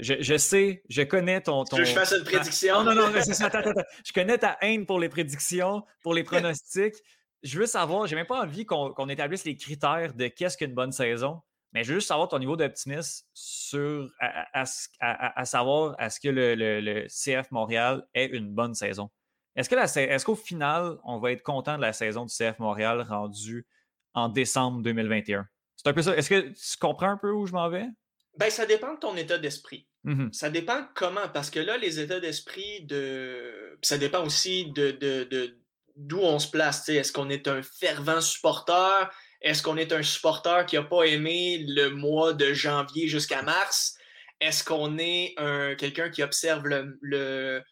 Je, sais, je connais ton. ton... que je fasse une prédiction? Non, non, non, c'est ça. Attends, attends. Je connais ta haine pour les prédictions, pour les pronostics. Je veux savoir, j'ai même pas envie qu'on établisse les critères de qu'est-ce qu'une bonne saison, mais je veux juste savoir ton niveau d'optimisme sur à, à, savoir est-ce que le, CF Montréal est une bonne saison. Est-ce est qu'au final, on va être content de la saison du CF Montréal rendue en décembre 2021? C'est un peu ça. Est-ce que tu comprends un peu où je m'en vais? Ben, ça dépend de ton état d'esprit. Mm-hmm. Ça dépend comment, parce que là, les états d'esprit de. Ça dépend aussi de, d'où on se place. Est-ce qu'on est un fervent supporter? Est-ce qu'on est un supporter qui n'a pas aimé le mois de janvier jusqu'à mars? Est-ce qu'on est un, quelqu'un qui observe le, le,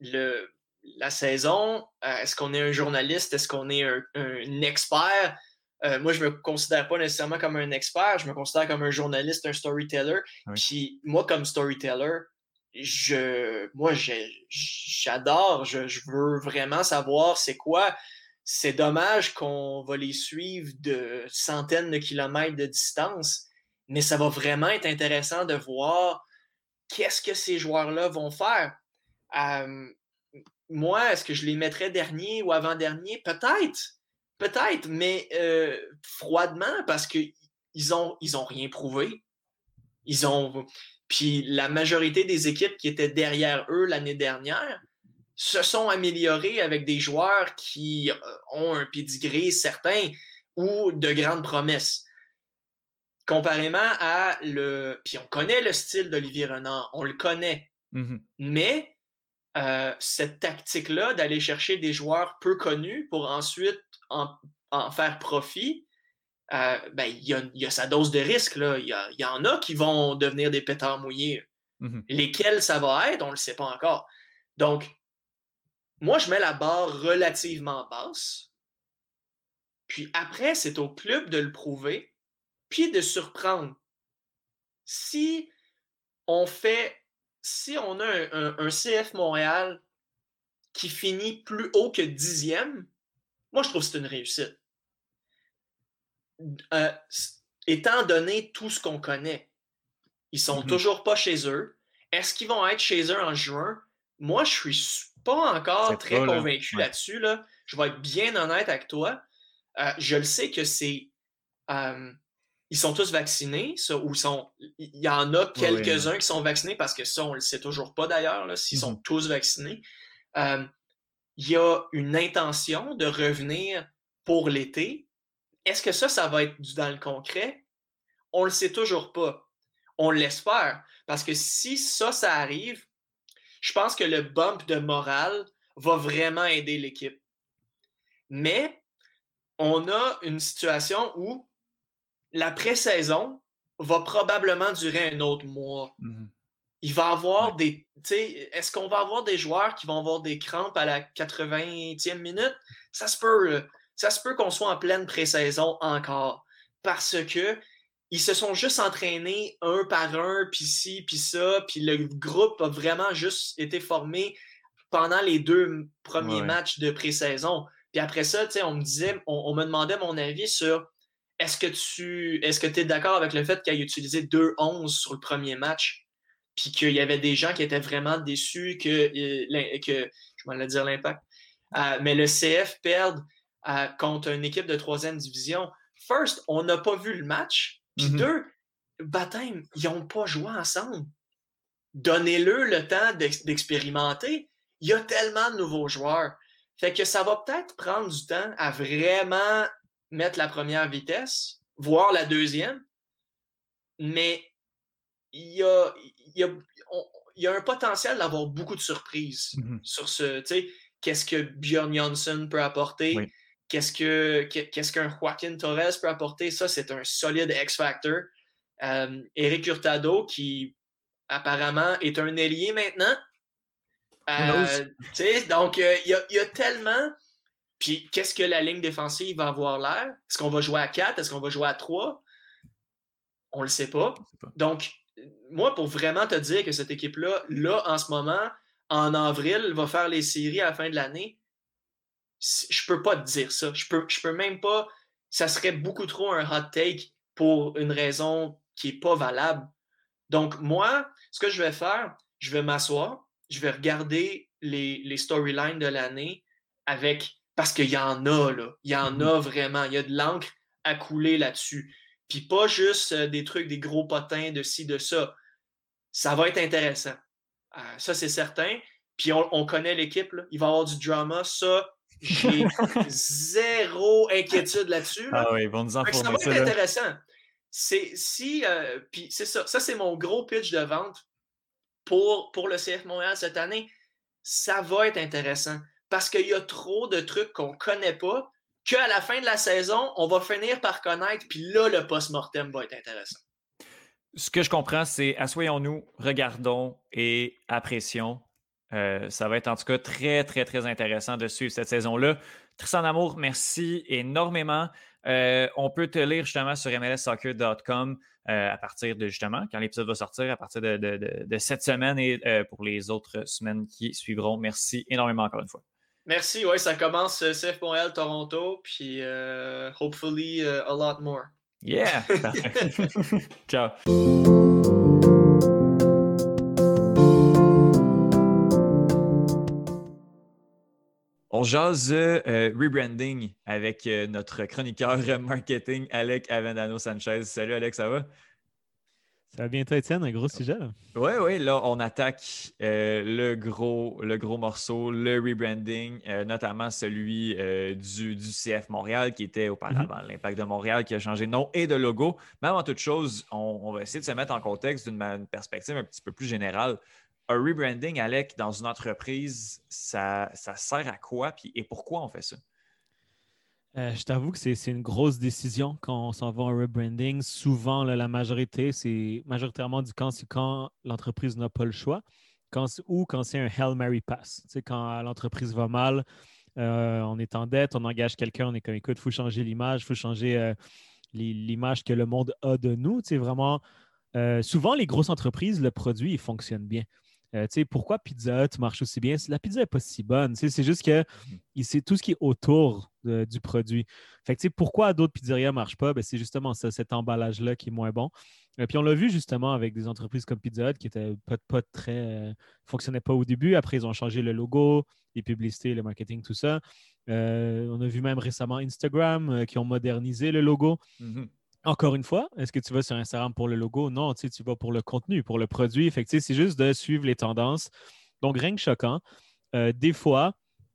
le, la saison? Euh, est-ce qu'on est un journaliste? Est-ce qu'on est un, un expert? Euh, moi, je me considère pas nécessairement comme un expert, je me considère comme un journaliste, un storyteller. Puis moi, comme storyteller, je, moi, j'adore, je, je, veux vraiment savoir c'est quoi. C'est dommage qu'on va les suivre de centaines de kilomètres de distance, mais ça va vraiment être intéressant de voir qu'est-ce que ces joueurs-là vont faire. Euh, moi, est-ce que je les mettrais dernier ou avant-dernier? Peut-être. Peut-être, mais euh, froidement, parce qu'ils ont, ils ont rien prouvé. Ils ont. Puis la majorité des équipes qui étaient derrière eux l'année dernière se sont améliorées avec des joueurs qui euh, ont un pedigree certain ou de grandes promesses. Comparément à le. Puis on connaît le style d'Olivier Renard, on le connaît. Mm-hmm. Mais euh, cette tactique-là d'aller chercher des joueurs peu connus pour ensuite en, faire profit, euh, ben, il y, a, sa dose de risque. Il y, en a qui vont devenir des pétards mouillés. Mm-hmm. Lesquels ça va être, on ne le sait pas encore. Donc, moi, je mets la barre relativement basse. Puis après, c'est au club de le prouver, puis de surprendre. Si on fait, si on a un CF Montréal qui finit plus haut que dixième, moi, je trouve que c'est une réussite. Euh, étant donné tout ce qu'on connaît, ils sont mm-hmm. toujours pas chez eux. Est-ce qu'ils vont être chez eux en juin? Moi, je suis pas encore très convaincu là. dessus Là. Je vais être bien honnête avec toi. Euh, je le sais que c'est. Euh, ils sont tous vaccinés, ça, ou sont. Il y en a quelques-uns qui sont vaccinés parce que ça, on le sait toujours pas d'ailleurs, s'ils sont mhm. tous vaccinés. Euh, il y a une intention de revenir pour l'été. Est-ce que ça, ça va être dans le concret? On le sait toujours pas. On l'espère. Parce que si ça, ça arrive, je pense que le bump de morale va vraiment aider l'équipe. Mais on a une situation où la pré-saison va probablement durer un autre mois. Mhm. Il va avoir des. Est-ce qu'on va avoir des joueurs qui vont avoir des crampes à la 80e minute? Ça se peut. Ça se peut qu'on soit en pleine pré-saison encore. Parce que ils se sont juste entraînés un par un, puis ci, puis ça, puis le groupe a vraiment juste été formé pendant les deux premiers matchs de pré-saison. Puis après ça, on me disait, on, me demandait mon avis sur est-ce que tu est-ce que es d'accord avec le fait qu'il ait utilisé 2-11 sur le premier match? Puis qu'il y avait des gens qui étaient vraiment déçus que, euh, que je vais dire l'impact, euh, mais le CF perde euh, contre une équipe de troisième division. First, on n'a pas vu le match. Puis mm-hmm. deux, baptême, ils n'ont pas joué ensemble. Donnez-le le temps d'expérimenter. Il y a tellement de nouveaux joueurs. Fait que ça va peut-être prendre du temps à vraiment mettre la première vitesse, voire la deuxième. Mais il y a, il y a, un potentiel d'avoir beaucoup de surprises mm-hmm. sur ce. Qu'est-ce que Bjorn Johnson peut apporter? Qu'est-ce que qu'est-ce qu'un Joaquin Torres peut apporter? Ça, c'est un solide X-Factor. Euh, Eric Hurtado, qui apparemment est un ailier maintenant. Euh, donc, euh, il y, a tellement. Puis, qu'est-ce que la ligne défensive va avoir l'air? Est-ce qu'on va jouer à 4? Est-ce qu'on va jouer à 3? On le sait pas. Donc, moi, pour vraiment te dire que cette équipe-là, là, en ce moment, en avril, va faire les séries à la fin de l'année, je peux pas te dire ça. Je peux, je peux même pas. Ça serait beaucoup trop un hot take pour une raison qui est pas valable. Donc, moi, ce que je vais faire, je vais m'asseoir, je vais regarder les, les storylines de l'année avec. Parce qu'il y en a, là. Il y en mm-hmm. a vraiment. Il y a de l'encre à couler là-dessus. Puis pas juste euh, des trucs, des gros potins de ci, de ça. Ça va être intéressant. Euh, ça, c'est certain. Puis on, on connaît l'équipe. Il va y avoir du drama. Ça, j'ai zéro inquiétude là-dessus. Ah oui, ils vont nous Ça va être intéressant. C'est si, euh, puis c'est ça. Ça, c'est mon gros pitch de vente pour, pour le CF Montréal cette année. Ça va être intéressant parce qu'il y a trop de trucs qu'on ne connaît pas qu'à la fin de la saison, on va finir par connaître, puis là, le post-mortem va être intéressant. Ce que je comprends, c'est assoyons-nous, regardons et apprécions euh, ça va être en tout cas très, très, très intéressant de suivre cette saison-là. Tristan Amour, merci énormément. Euh, on peut te lire justement sur mlssoccer.com euh, à partir de justement, quand l'épisode va sortir, à partir de, cette semaine et pour les autres semaines qui suivront. Merci énormément encore une fois. Merci, oui, ça commence CF Montréal, Toronto, puis hopefully a lot more. Yeah! Ciao! On jase euh, rebranding avec euh, notre chroniqueur marketing, Alec Avendano Sanchez. Salut Alex, ça va? Ça va bien toi, Étienne? Un gros sujet. Oui, oui, là, on attaque euh, le, gros, le gros morceau, le rebranding, notamment celui du, du, CF Montréal qui était auparavant mhm. l'Impact de Montréal qui a changé de nom et de logo. Mais avant toute chose, on, va essayer de se mettre en contexte d'une perspective un petit peu plus générale un rebranding, Alec, dans une entreprise, ça, sert à quoi puis, et pourquoi on fait ça? Euh, je t'avoue que c'est une grosse décision quand on s'en va en rebranding. Souvent, la majorité, c'est majoritairement du quand c'est quand l'entreprise n'a pas le choix quand, ou quand c'est un Hail Mary Pass. Tu quand l'entreprise va mal, euh, on est en dette, on engage quelqu'un, on est comme écoute, il faut changer l'image, il faut changer euh, l'image que le monde a de nous. Tu vraiment, souvent, les grosses entreprises, le produit, il fonctionne bien. Euh, pourquoi Pizza Hut marche aussi bien? La pizza n'est pas si bonne. C'est juste que mm-hmm. c'est tout ce qui est autour du produit. Fait que, pourquoi d'autres pizzerias ne marchent pas? Ben, c'est justement ça, cet emballage-là qui est moins bon. Et euh, puis on l'a vu justement avec des entreprises comme Pizza Hut qui étaient pas, pas très. Euh, fonctionnaient pas au début. Après, ils ont changé le logo, les publicités, le marketing, tout ça. on a vu même récemment Instagram qui ont modernisé le logo. Mm-hmm. Encore une fois, est-ce que tu vas sur Instagram pour le logo? Non, tu, vas pour le contenu, pour le produit. c'est juste de suivre les tendances. Donc, rien que choquant. des fois,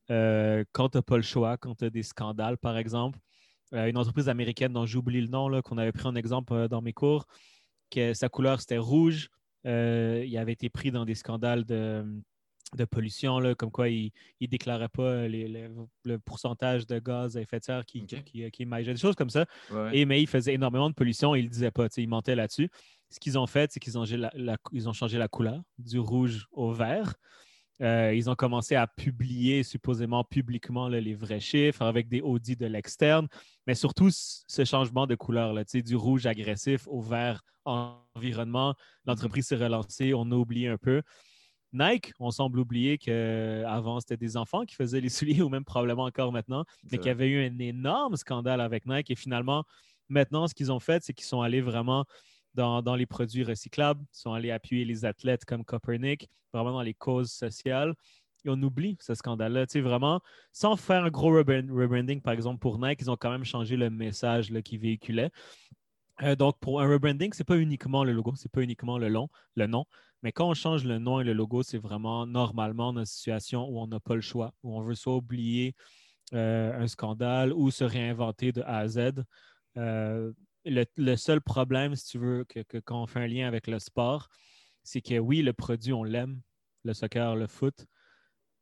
quand tu n'as pas le choix, quand tu as des scandales, par exemple, une entreprise américaine dont j'oublie le nom, qu'on avait pris en exemple dans mes cours, que sa couleur c'était rouge. Euh, il avait été pris dans des scandales de, pollution, là, comme quoi il ne déclarait pas le pourcentage de gaz à effet de serre qui, qui, qui, des choses comme ça. Et, mais il faisait énormément de pollution et il ne disait pas, il mentait là-dessus. Ce qu'ils ont fait, c'est qu'ils ont, ont, changé la couleur du rouge au vert. Euh, ils ont commencé à publier supposément publiquement les vrais chiffres avec des audits de l'externe, mais surtout ce changement de couleur, là, du rouge agressif au vert environnement. L'entreprise s'est relancée, on a oublié un peu. Nike, on semble oublier qu'avant, c'était des enfants qui faisaient les souliers, ou même probablement encore maintenant, mais qu'il y avait eu un énorme scandale avec Nike. Et finalement, maintenant, ce qu'ils ont fait, c'est qu'ils sont allés vraiment dans, les produits recyclables, sont allés appuyer les athlètes comme Copernic, vraiment dans les causes sociales. Et on oublie ce scandale-là. Tu sais, vraiment, sans faire un gros rebranding, par exemple, pour Nike, ils ont quand même changé le message qu'ils véhiculaient. Euh, donc, pour un rebranding, ce n'est pas uniquement le logo, ce n'est pas uniquement le, long, le nom. Mais quand on change le nom et le logo, c'est vraiment normalement dans une situation où on n'a pas le choix, où on veut soit oublier euh, un scandale ou se réinventer de A à Z. Euh, le, seul problème, si tu veux, que, quand on fait un lien avec le sport, c'est que oui, le produit, on l'aime, le soccer, le foot,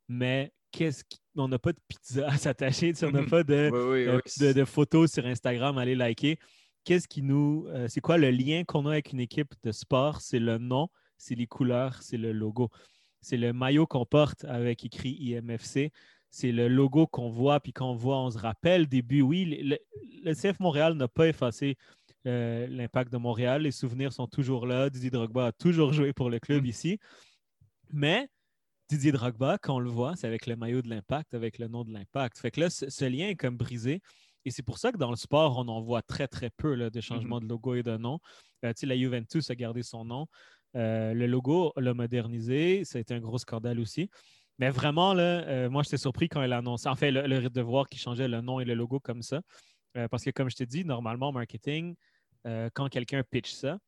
mais qu'est-ce on n'a pas de pizza à s'attacher, on n'a pas de, de, photos sur Instagram à aller liker. Qu'est-ce qui nous. Euh, c'est quoi le lien qu'on a avec une équipe de sport? C'est le nom, c'est les couleurs, c'est le logo. C'est le maillot qu'on porte avec écrit IMFC c'est le logo qu'on voit, puis qu'on voit, on se rappelle début. Oui, le, CF Montréal n'a pas effacé euh, l'impact de Montréal. Les souvenirs sont toujours là. Didier Drogba a toujours joué pour le club mm. ici. Mais Didier Drogba, quand on le voit, c'est avec le maillot de l'impact, avec le nom de l'impact. Fait que là, ce, lien est comme brisé. Et c'est pour ça que dans le sport, on en voit très, très peu là, de changements mm-hmm. de logo et de nom. Euh, la Juventus a gardé son nom. Euh, le logo l'a modernisé. Ça a été un gros scandale aussi. Mais vraiment, là, euh, moi, j'étais surpris quand elle a annoncé, en fait, le, le de voir qu'il changeait le nom et le logo comme ça. Euh, parce que, comme je t'ai dit, normalement, en marketing, euh, quand quelqu'un pitch ça,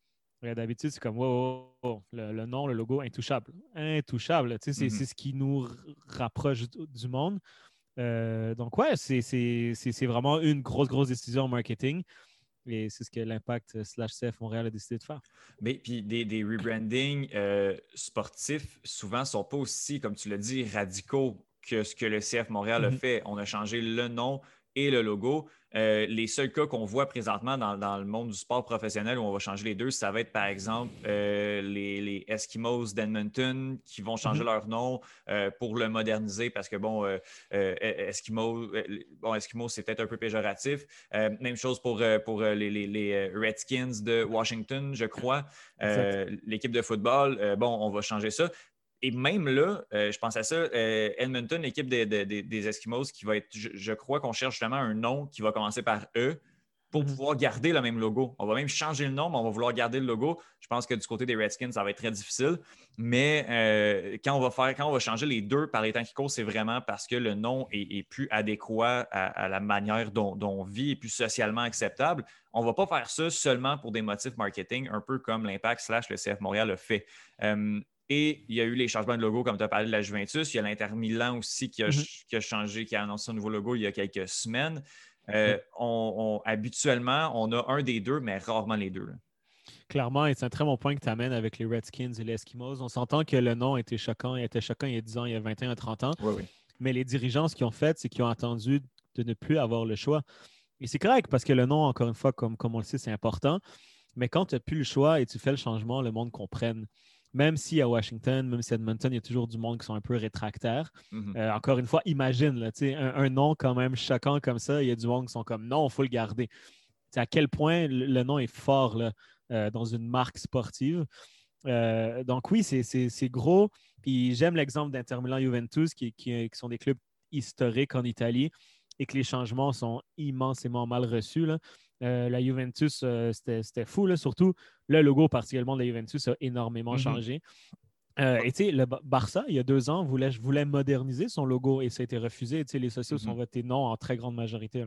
d'habitude, c'est comme, wow, le, nom, le logo, intouchable. Intouchable. Tu sais, c'est ce qui nous rapproche du monde. donc, ouais, c'est vraiment une grosse, grosse décision en marketing. Et c'est ce que l'impact euh, slash CF Montréal a décidé de faire. Mais puis des, des rebrandings euh, sportifs, souvent, ne sont pas aussi, comme tu l'as dit, radicaux que ce que le CF Montréal a mm-hmm. fait. On a changé le nom et le logo. Euh, les seuls cas qu'on voit présentement dans, le monde du sport professionnel où on va changer les deux, ça va être par exemple euh, les, les, Eskimos d'Edmonton qui vont changer mm-hmm. leur nom euh, pour le moderniser parce que, bon, Eskimo, bon, Eskimos, c'est peut-être un peu péjoratif. même chose pour, pour les, les, Redskins de Washington, je crois. L'équipe de football, bon, on va changer ça. Et même là, euh, je pense à ça, euh, Edmonton, l'équipe des, Eskimos, qui va être, je, crois qu'on cherche justement un nom qui va commencer par E pour mhm. pouvoir garder le même logo. On va même changer le nom, mais on va vouloir garder le logo. Je pense que du côté des Redskins, ça va être très difficile. Mais euh, quand on va faire, quand on va changer les deux par les temps qui courent, c'est vraiment parce que le nom est, plus adéquat à, la manière dont, on vit et plus socialement acceptable. On ne va pas faire ça seulement pour des motifs marketing, un peu comme l'Impact slash le CF Montréal a fait. Et il y a eu les changements de logo, comme tu as parlé de la Juventus. Il y a l'Inter Milan aussi qui a, mhm. changé, qui a annoncé un nouveau logo il y a quelques semaines. Euh, on, habituellement, on a un des deux, mais rarement les deux. Clairement, et c'est un très bon point que tu amènes avec les Redskins et les Eskimos. On s'entend que le nom était choquant. Il était choquant il y a 10 ans, il y a 21 30 ans. Mais les dirigeants, ce qu'ils ont fait, c'est qu'ils ont attendu de ne plus avoir le choix. Et c'est correct parce que le nom, encore une fois, comme, comme on le sait, c'est important. Mais quand tu n'as plus le choix et tu fais le changement, le monde comprenne même si à Washington, même si à Edmonton, il y a toujours du monde qui sont un peu rétractaires. Mhm. Euh, encore une fois, imagine là, un, un, nom quand même choquant comme ça, il y a du monde qui sont comme non, il faut le garder. à quel point le, nom est fort là, euh, dans une marque sportive. Euh, donc oui, c'est gros. Puis j'aime l'exemple d'Inter Milan Juventus, qui, qui, sont des clubs historiques en Italie et que les changements sont immensément mal reçus. Là. Euh, la Juventus, euh, c'était fou, là, surtout le logo particulièrement de la Juventus a énormément mm-hmm. changé. Euh, et tu sais, le Barça, il y a deux ans, voulait, voulait moderniser son logo et ça a été refusé. Tu sais, les sociaux sont mm-hmm. votés non en très grande majorité.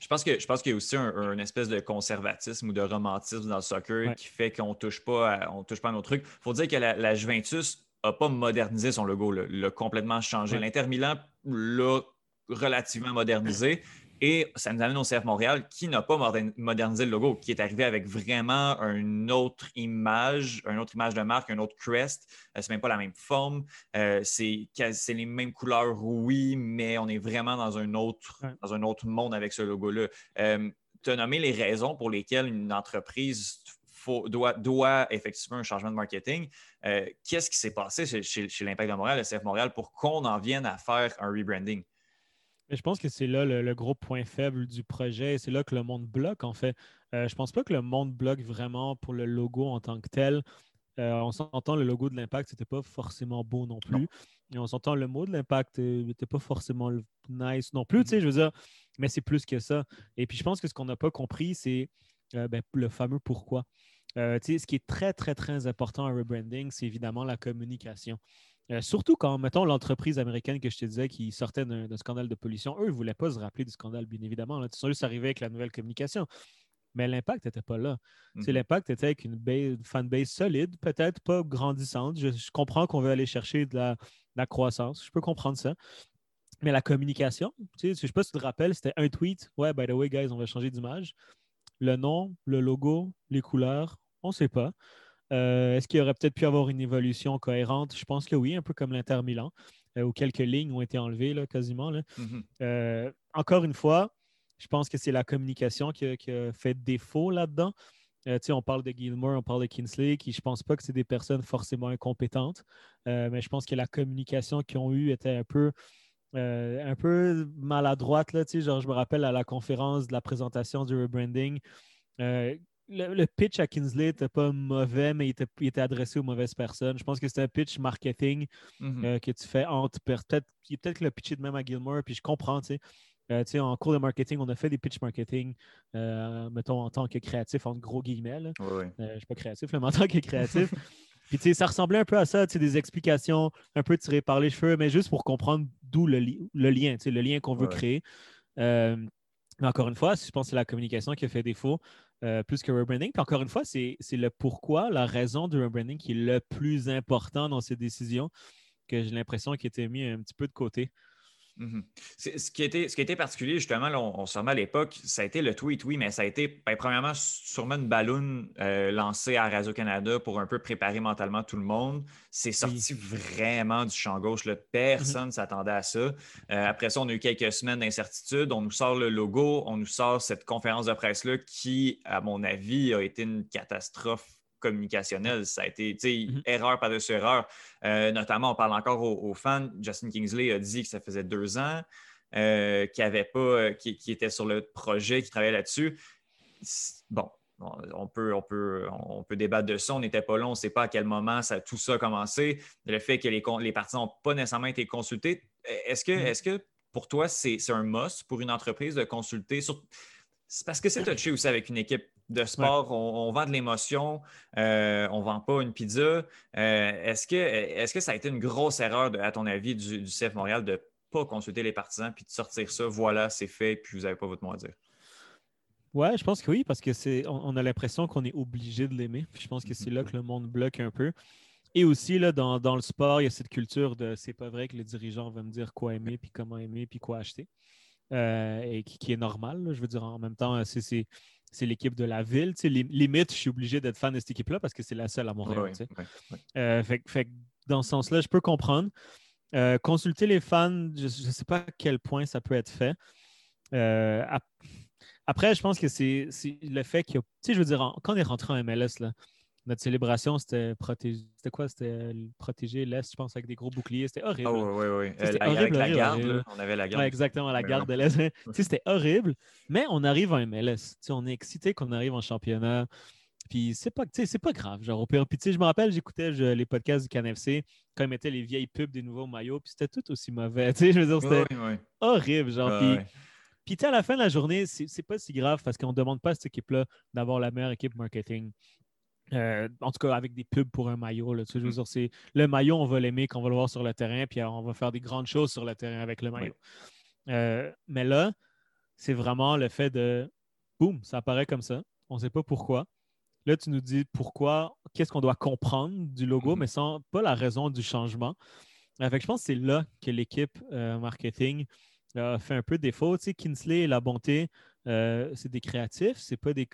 Je pense que je pense qu'il y a aussi un, espèce de conservatisme ou de romantisme dans le soccer qui fait qu'on touche pas on touche pas à nos trucs. Il faut dire que la, Juventus n'a pas modernisé son logo, l'a complètement changé. L'Inter Milan l'a relativement modernisé. Et ça nous amène au CF Montréal qui n'a pas modernisé le logo, qui est arrivé avec vraiment une autre image, une autre image de marque, un autre crest. Euh, c'est même pas la même forme. Euh, c'est les mêmes couleurs, oui, mais on est vraiment dans un autre, dans un autre monde avec ce logo-là. Euh, tu as nommé les raisons pour lesquelles une entreprise doit, doit, effectuer un changement de marketing. Qu'est-ce qui s'est passé chez, chez l'Impact de Montréal, le CF Montréal, pour qu'on en vienne à faire un rebranding? Je pense que c'est là le, gros point faible du projet. C'est là que le monde bloque, en fait. Euh, je ne pense pas que le monde bloque vraiment pour le logo en tant que tel. Euh, on s'entend, le logo de l'impact, n'était pas forcément beau non plus. Et on s'entend, le mot de l'impact n'était pas forcément nice non plus, tu sais, je veux dire, mais c'est plus que ça. Et puis, je pense que ce qu'on n'a pas compris, c'est euh, ben, le fameux pourquoi. ce qui est très, très, très important en rebranding, c'est évidemment la communication. Euh, surtout quand, mettons, l'entreprise américaine que je te disais qui sortait d'un scandale de pollution, eux, ils ne voulaient pas se rappeler du scandale, bien évidemment. Ils sont juste arrivés avec la nouvelle communication. Mais l'impact n'était pas là. Mhm. L'impact était avec une, fanbase solide, peut-être pas grandissante. Je, comprends qu'on veut aller chercher de la, croissance. Je peux comprendre ça. Mais la communication, tu sais, je ne sais pas si tu te rappelles, c'était un tweet. Ouais, by the way, guys, on va changer d'image. Le nom, le logo, les couleurs, on ne sait pas. Euh, est-ce qu'il aurait peut-être pu avoir une évolution cohérente? Je pense que oui, un peu comme l'Inter Milan, euh, où quelques lignes ont été enlevées là, quasiment. Mm-hmm. Euh, encore une fois, je pense que c'est la communication qui a, fait défaut là-dedans. on parle de Gilmore, on parle de Kinsley, qui je pense pas que c'est des personnes forcément incompétentes, mais je pense que la communication qu'ils ont eue était un peu, un peu maladroite. Là, genre, je me rappelle à la conférence de la présentation du rebranding, le, pitch à Kinsley n'était pas mauvais, mais il était, adressé aux mauvaises personnes. Je pense que c'était un pitch marketing mhm. euh, que tu fais entre. Peut-être peut que le pitch est de même à Gilmore, puis je comprends, euh, tu sais. en cours de marketing, on a fait des pitch marketing, euh, mettons, en tant que créatif, entre gros guillemets. je ne suis pas créatif, mais en tant que créatif. Puis, tu sais, ça ressemblait un peu à ça, tu sais, des explications un peu tirées par les cheveux, mais juste pour comprendre d'où le, le, lien, tu sais, le lien qu'on veut créer. mais encore une fois, je pense que c'est la communication qui a fait défaut. Euh, plus que rebranding. Encore une fois, c'est le pourquoi, la raison du rebranding qui est le plus important dans ces décisions que j'ai l'impression qu'il était mis un petit peu de côté. Mhm. ce, qui était, ce qui était particulier, justement, on, se remet à l'époque, ça a été le tweet, oui, mais ça a été ben, premièrement sûrement une ballonne euh, lancée à Radio-Canada pour un peu préparer mentalement tout le monde. C'est sorti vraiment du champ gauche. Personne ne mhm. s'attendait à ça. Euh, après ça, on a eu quelques semaines d'incertitude. On nous sort le logo, on nous sort cette conférence de presse-là qui, à mon avis, a été une catastrophe communicationnel. Ça a été mm-hmm. erreur par-dessus erreur. Euh, notamment, on parle encore aux, fans. Justin Kingsley a dit que ça faisait deux ans euh, qu'il avait pas, euh, qui, était sur le projet, qui travaillait là-dessus. Bon, on peut, on, peut, on peut débattre de ça. On n'était pas là, on ne sait pas à quel moment ça, tout ça a commencé. Le fait que les, les parties n'ont pas nécessairement été consultés. Est-ce que, mm-hmm. est que pour toi, c'est un must pour une entreprise de consulter? Sur... C'est parce que c'est touché aussi avec une équipe de sport, on, vend de l'émotion, euh, on ne vend pas une pizza. Euh, est-ce, que, est que ça a été une grosse erreur, à ton avis, du, CF Montréal de ne pas consulter les partisans puis de sortir ça, voilà, c'est fait, puis vous n'avez pas votre mot à dire? Ouais, je pense que oui, parce que c'est, on, a l'impression qu'on est obligé de l'aimer. je pense que c'est là que le monde bloque un peu. Et aussi, là, dans, le sport, il y a cette culture de c'est pas vrai que le dirigeant va me dire quoi aimer, puis comment aimer, puis quoi acheter. Euh, et qui, est normal. je veux dire, en même temps, c'est, c'est l'équipe de la ville. limite, je suis obligé d'être fan de cette équipe-là parce que c'est la seule à Montréal. Euh, fait, dans ce sens-là, je peux comprendre. Euh, consulter les fans, je ne sais pas à quel point ça peut être fait. Euh, après, je pense que c'est le fait que, tu sais, je veux dire, quand on est rentré en MLS, là, notre célébration, c'était protéger. C'était quoi? C'était protéger l'Est, je pense, avec des gros boucliers. C'était horrible. oui, oui, oui. C'était horrible. Avec la garde, on avait la garde. exactement, la garde de l'Est. c'était horrible. Mais on arrive en MLS. on est excité qu'on arrive en championnat. Puis c'est pas, c'est pas grave. Genre. Puis je me rappelle, j'écoutais les podcasts du CanFC quand ils mettaient les vieilles pubs des nouveaux maillots. Puis c'était tout aussi mauvais. je veux dire, c'était horrible. Genre, puis, puis à la fin de la journée, c'est pas si grave parce qu'on ne demande pas à cette équipe-là d'avoir la meilleure équipe marketing Euh, en tout cas, avec des pubs pour un maillot. Là, tu sais, c'est, le maillot, on va l'aimer quand on va le voir sur le terrain, puis on va faire des grandes choses sur le terrain avec le maillot. Euh, mais là, c'est vraiment le fait de boum, ça apparaît comme ça. On ne sait pas pourquoi. Là, tu nous dis pourquoi, qu'est-ce qu'on doit comprendre du logo, mhm. mais sans pas la raison du changement. Euh, je pense que c'est là que l'équipe marketing a fait un peu défaut. Tu sais, Kinsley et la bonté, c'est des créatifs, c'est pas des,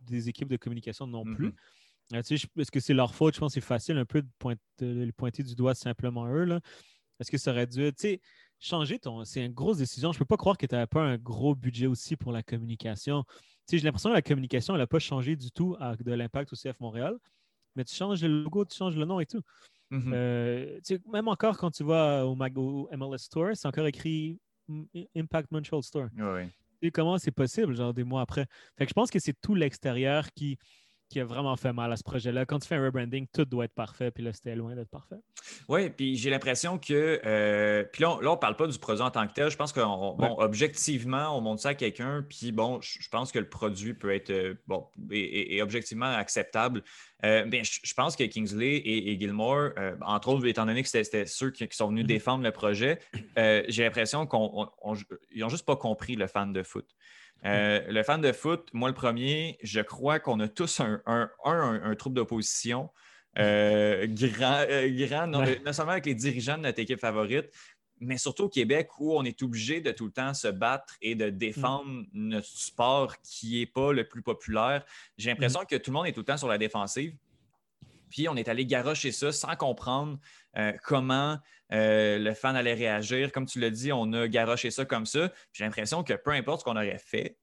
des, équipes de communication non plus. Euh, est-ce que c'est leur faute? Je pense que c'est facile un peu de, pointer, pointer du doigt simplement eux. Est-ce que ça aurait dû. changer ton. C'est une grosse décision. Je ne peux pas croire que tu n'avais pas un gros budget aussi pour la communication. j'ai l'impression que la communication, elle n'a pas changé du tout de l'impact au CF Montréal. Mais tu changes le logo, tu changes le nom et tout. Mm-hmm. Euh, même encore quand tu vas au, MLS Store, c'est encore écrit Impact Montreal Store. Comment c'est possible, genre des mois après? Fait que je pense que c'est tout l'extérieur qui qui a vraiment fait mal à ce projet-là. Quand tu fais un rebranding, tout doit être parfait, puis là, c'était loin d'être parfait. Oui, puis j'ai l'impression que. Euh, puis là, on, ne parle pas du produit en tant que tel. Je pense que, bon, objectivement, on montre ça à quelqu'un, puis bon, je pense que le produit peut être, euh, bon, et, objectivement acceptable. Euh, bien, je, pense que Kingsley et, Gilmore, entre autres, étant donné que c'était ceux qui, sont venus mm-hmm. défendre le projet, j'ai l'impression qu'ils n'ont juste pas compris le fan de foot. Euh, le fan de foot, moi le premier, je crois qu'on a tous un, un, trouble d'opposition euh, grand, euh, grand non, seulement avec les dirigeants de notre équipe favorite, mais surtout au Québec où on est obligé de tout le temps se battre et de défendre mm. notre sport qui n'est pas le plus populaire. J'ai l'impression mm. que tout le monde est tout le temps sur la défensive. Puis on est allé garocher ça sans comprendre comment euh, le fan allait réagir. Comme tu l'as dit, on a garoché ça comme ça. J'ai l'impression que peu importe ce qu'on aurait fait,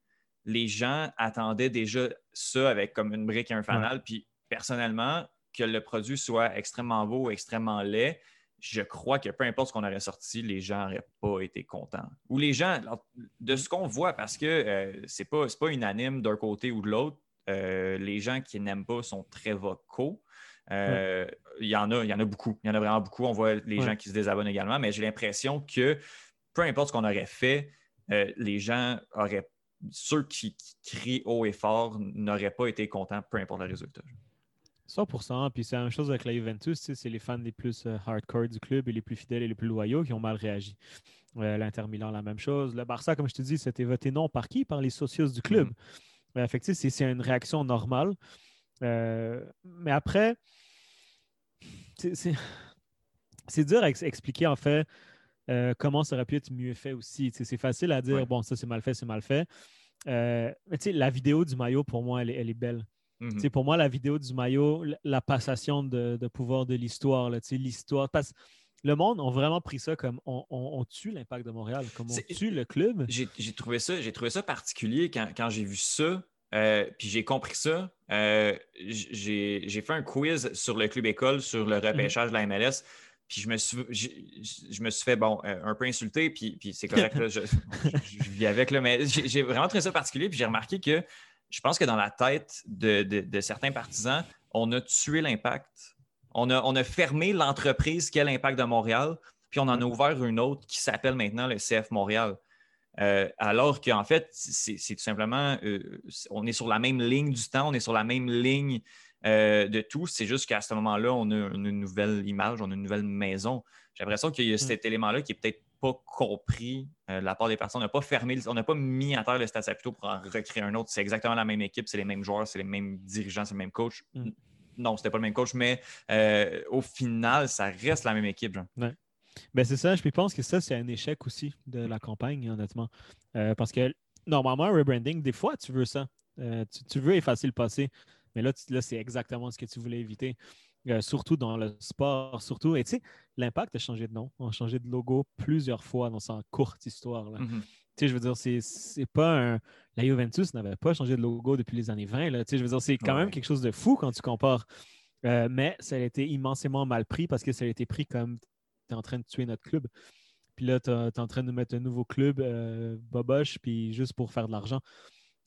les gens attendaient déjà ça avec comme une brique et un fanal. Puis personnellement, que le produit soit extrêmement beau, extrêmement laid, je crois que peu importe ce qu'on aurait sorti, les gens n'auraient pas été contents. Ou les gens, de ce qu'on voit, parce que euh, ce n'est pas, pas unanime d'un côté ou de l'autre, les gens qui n'aiment pas sont très vocaux. Euh, il, y en a, il y en a beaucoup. Il y en a vraiment beaucoup. On voit les gens qui se désabonnent également, mais j'ai l'impression que peu importe ce qu'on aurait fait, euh, les gens auraient. Ceux qui, crient haut et fort n'auraient pas été contents, peu importe le résultat. 100%. Puis c'est la même chose avec la Juventus. C'est les fans les plus euh, hardcore du club et les plus fidèles et les plus loyaux qui ont mal réagi. L'Inter Milan, la même chose. Le Barça, comme je te dis, c'était voté non par qui? Par les socios du club. Mm-hmm. c'est une réaction normale. mais après, c'est dur à expliquer en fait euh, comment ça aurait pu être mieux fait aussi. C'est facile à dire, bon, ça c'est mal fait, c'est mal fait. Euh, mais tu sais, la vidéo du maillot, pour moi, elle, est belle. Mm-hmm. Pour moi, la vidéo du maillot, la passation de, pouvoir de l'histoire, l'histoire. Parce le monde a vraiment pris ça comme on, tue l'impact de Montréal, comme on tue le club. J'ai trouvé, ça, trouvé ça particulier quand, quand j'ai vu ça. Euh, puis j'ai compris ça. Euh, j'ai fait un quiz sur le club école, sur le repêchage de la MLS. Puis je me suis, je, me suis fait, bon, euh, un peu insulté, puis, puis c'est correct, je, vis avec, là, mais j'ai vraiment trouvé ça particulier, puis j'ai remarqué que je pense que dans la tête de, certains partisans, on a tué l'impact. On a, on a fermé l'entreprise qui est l'impact de Montréal, puis on en a ouvert une autre qui s'appelle maintenant le CF Montréal. Euh, alors qu'en fait, c'est tout simplement, euh, on est sur la même ligne du temps, on est sur la même ligne euh, de tout. C'est juste qu'à ce moment-là, on a une nouvelle image, on a une nouvelle maison. J'ai l'impression qu'il y a mm. cet élément-là qui n'est peut-être pas compris de la part des personnes. On n'a pas fermé, on n'a pas mis à terre le Stade Saputo pour en recréer un autre. C'est exactement la même équipe, c'est les mêmes joueurs, c'est les mêmes dirigeants, c'est le même coach. Mm. Non, c'était pas le même coach, mais au final, ça reste la même équipe. Ben c'est ça, je pense que ça, c'est un échec aussi de la campagne, honnêtement. Euh, parce que normalement, un rebranding, des fois, tu veux ça. Euh, tu, veux effacer le passé. Mais là, là c'est exactement ce que tu voulais éviter. Euh, surtout dans le sport, surtout. Et tu sais, l'impact a changé de nom, a changé de logo plusieurs fois dans sa courte histoire. Mm-hmm. Tu sais, je veux dire, c'est pas un. La Juventus n'avait pas changé de logo depuis les années 20. Là. Tu sais, je veux dire, c'est quand même quelque chose de fou quand tu compares. mais ça a été immensément mal pris parce que ça a été pris comme tu es en train de tuer notre club. Puis là, tu es, en train de mettre un nouveau club, euh, Boboche, puis juste pour faire de l'argent.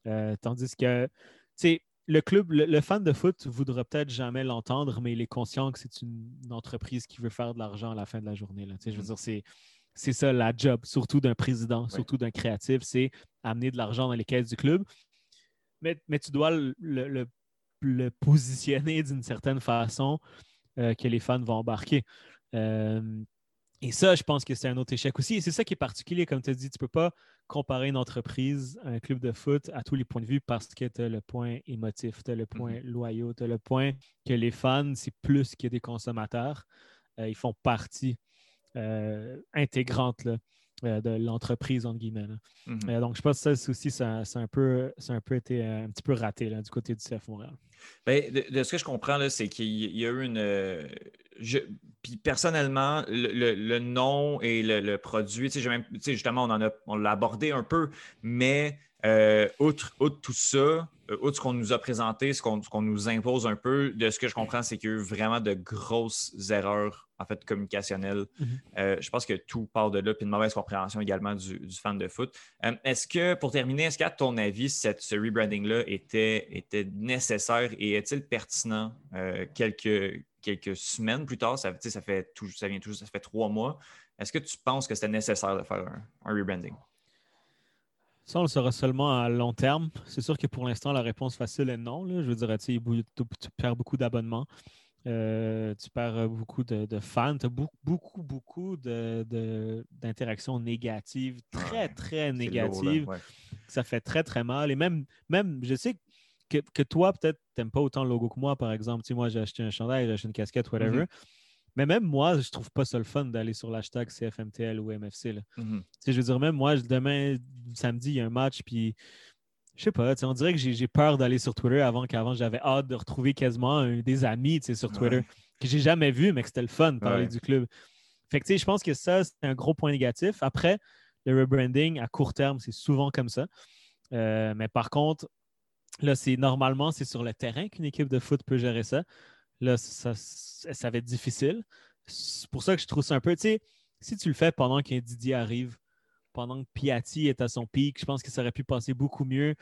Euh, tandis que, tu sais, le club, le, fan de foot voudra peut-être jamais l'entendre, mais il est conscient que c'est une, entreprise qui veut faire de l'argent à la fin de la journée. Là. Je veux mm. dire, c'est, c'est ça la job, surtout d'un président, surtout d'un créatif, c'est amener de l'argent dans les caisses du club. Mais, mais tu dois le, le positionner d'une certaine façon que les fans vont embarquer. Et ça, je pense que c'est un autre échec aussi. Et c'est ça qui est particulier, comme tu as dit, tu ne peux pas comparer une entreprise un club de foot à tous les points de vue parce que tu as le point émotif, tu as le point mm-hmm. loyaux, tu as le point que les fans, c'est plus que des consommateurs. ils font partie intégrante là, euh, de l'entreprise, entre guillemets. Mhm. Euh, donc, je pense que ça aussi, ça, un, peu, un peu été euh, un petit peu raté du côté du CF Montréal. Ben, de, ce que je comprends, c'est qu'il y a eu une. puis personnellement, le, nom et le, produit, justement, on en a, on l'a abordé un peu, mais outre, tout ça, outre ce qu'on nous a présenté, ce qu'on nous impose un peu, de ce que je comprends, c'est qu'il y a eu vraiment de grosses erreurs en fait, communicationnel. Mhm. Euh, je pense que tout part de là, puis une mauvaise compréhension également du, fan de foot. Euh, est-ce que, pour terminer, est-ce qu'à ton avis, cette, ce rebranding-là était, était nécessaire et est-il pertinent euh, quelques, quelques semaines plus tard? Ça, ça, fait tout, ça vient tout, ça fait trois mois. Est-ce que tu penses que c'était nécessaire de faire un, rebranding? Ça, on le saura seulement à long terme. C'est sûr que pour l'instant, la réponse facile est non. Je veux dire, tu perds beaucoup d'abonnements. Euh, tu perds euh, beaucoup de, fans, tu as beaucoup, beaucoup, beaucoup d'interactions négatives, très, très négatives. Ça fait très, très mal. Et même, même je sais que, toi, peut-être, tu n'aimes pas autant le logo que moi, par exemple. Tu moi, j'ai acheté un chandail, j'ai acheté une casquette, whatever. Mm-hmm. Mais même moi, je trouve pas ça le fun d'aller sur l'hashtag CFMTL ou MFC. Mm-hmm. Je veux dire, même moi, demain, samedi, il y a un match, puis je sais pas, on dirait que j'ai peur d'aller sur Twitter avant qu'avant j'avais hâte de retrouver quasiment des amis sur Twitter que j'ai jamais vu, mais que c'était le fun de parler du club. Fait que je pense que ça, c'est un gros point négatif. Après, le rebranding à court terme, c'est souvent comme ça. Euh, mais par contre, là, c'est normalement, c'est sur le terrain qu'une équipe de foot peut gérer ça. Là, ça, ça va être difficile. C'est pour ça que je trouve ça un peu, tu sais, si tu le fais pendant qu'un Didier arrive, pendant que Piatti est à son pic. Je pense que ça aurait pu passer beaucoup mieux.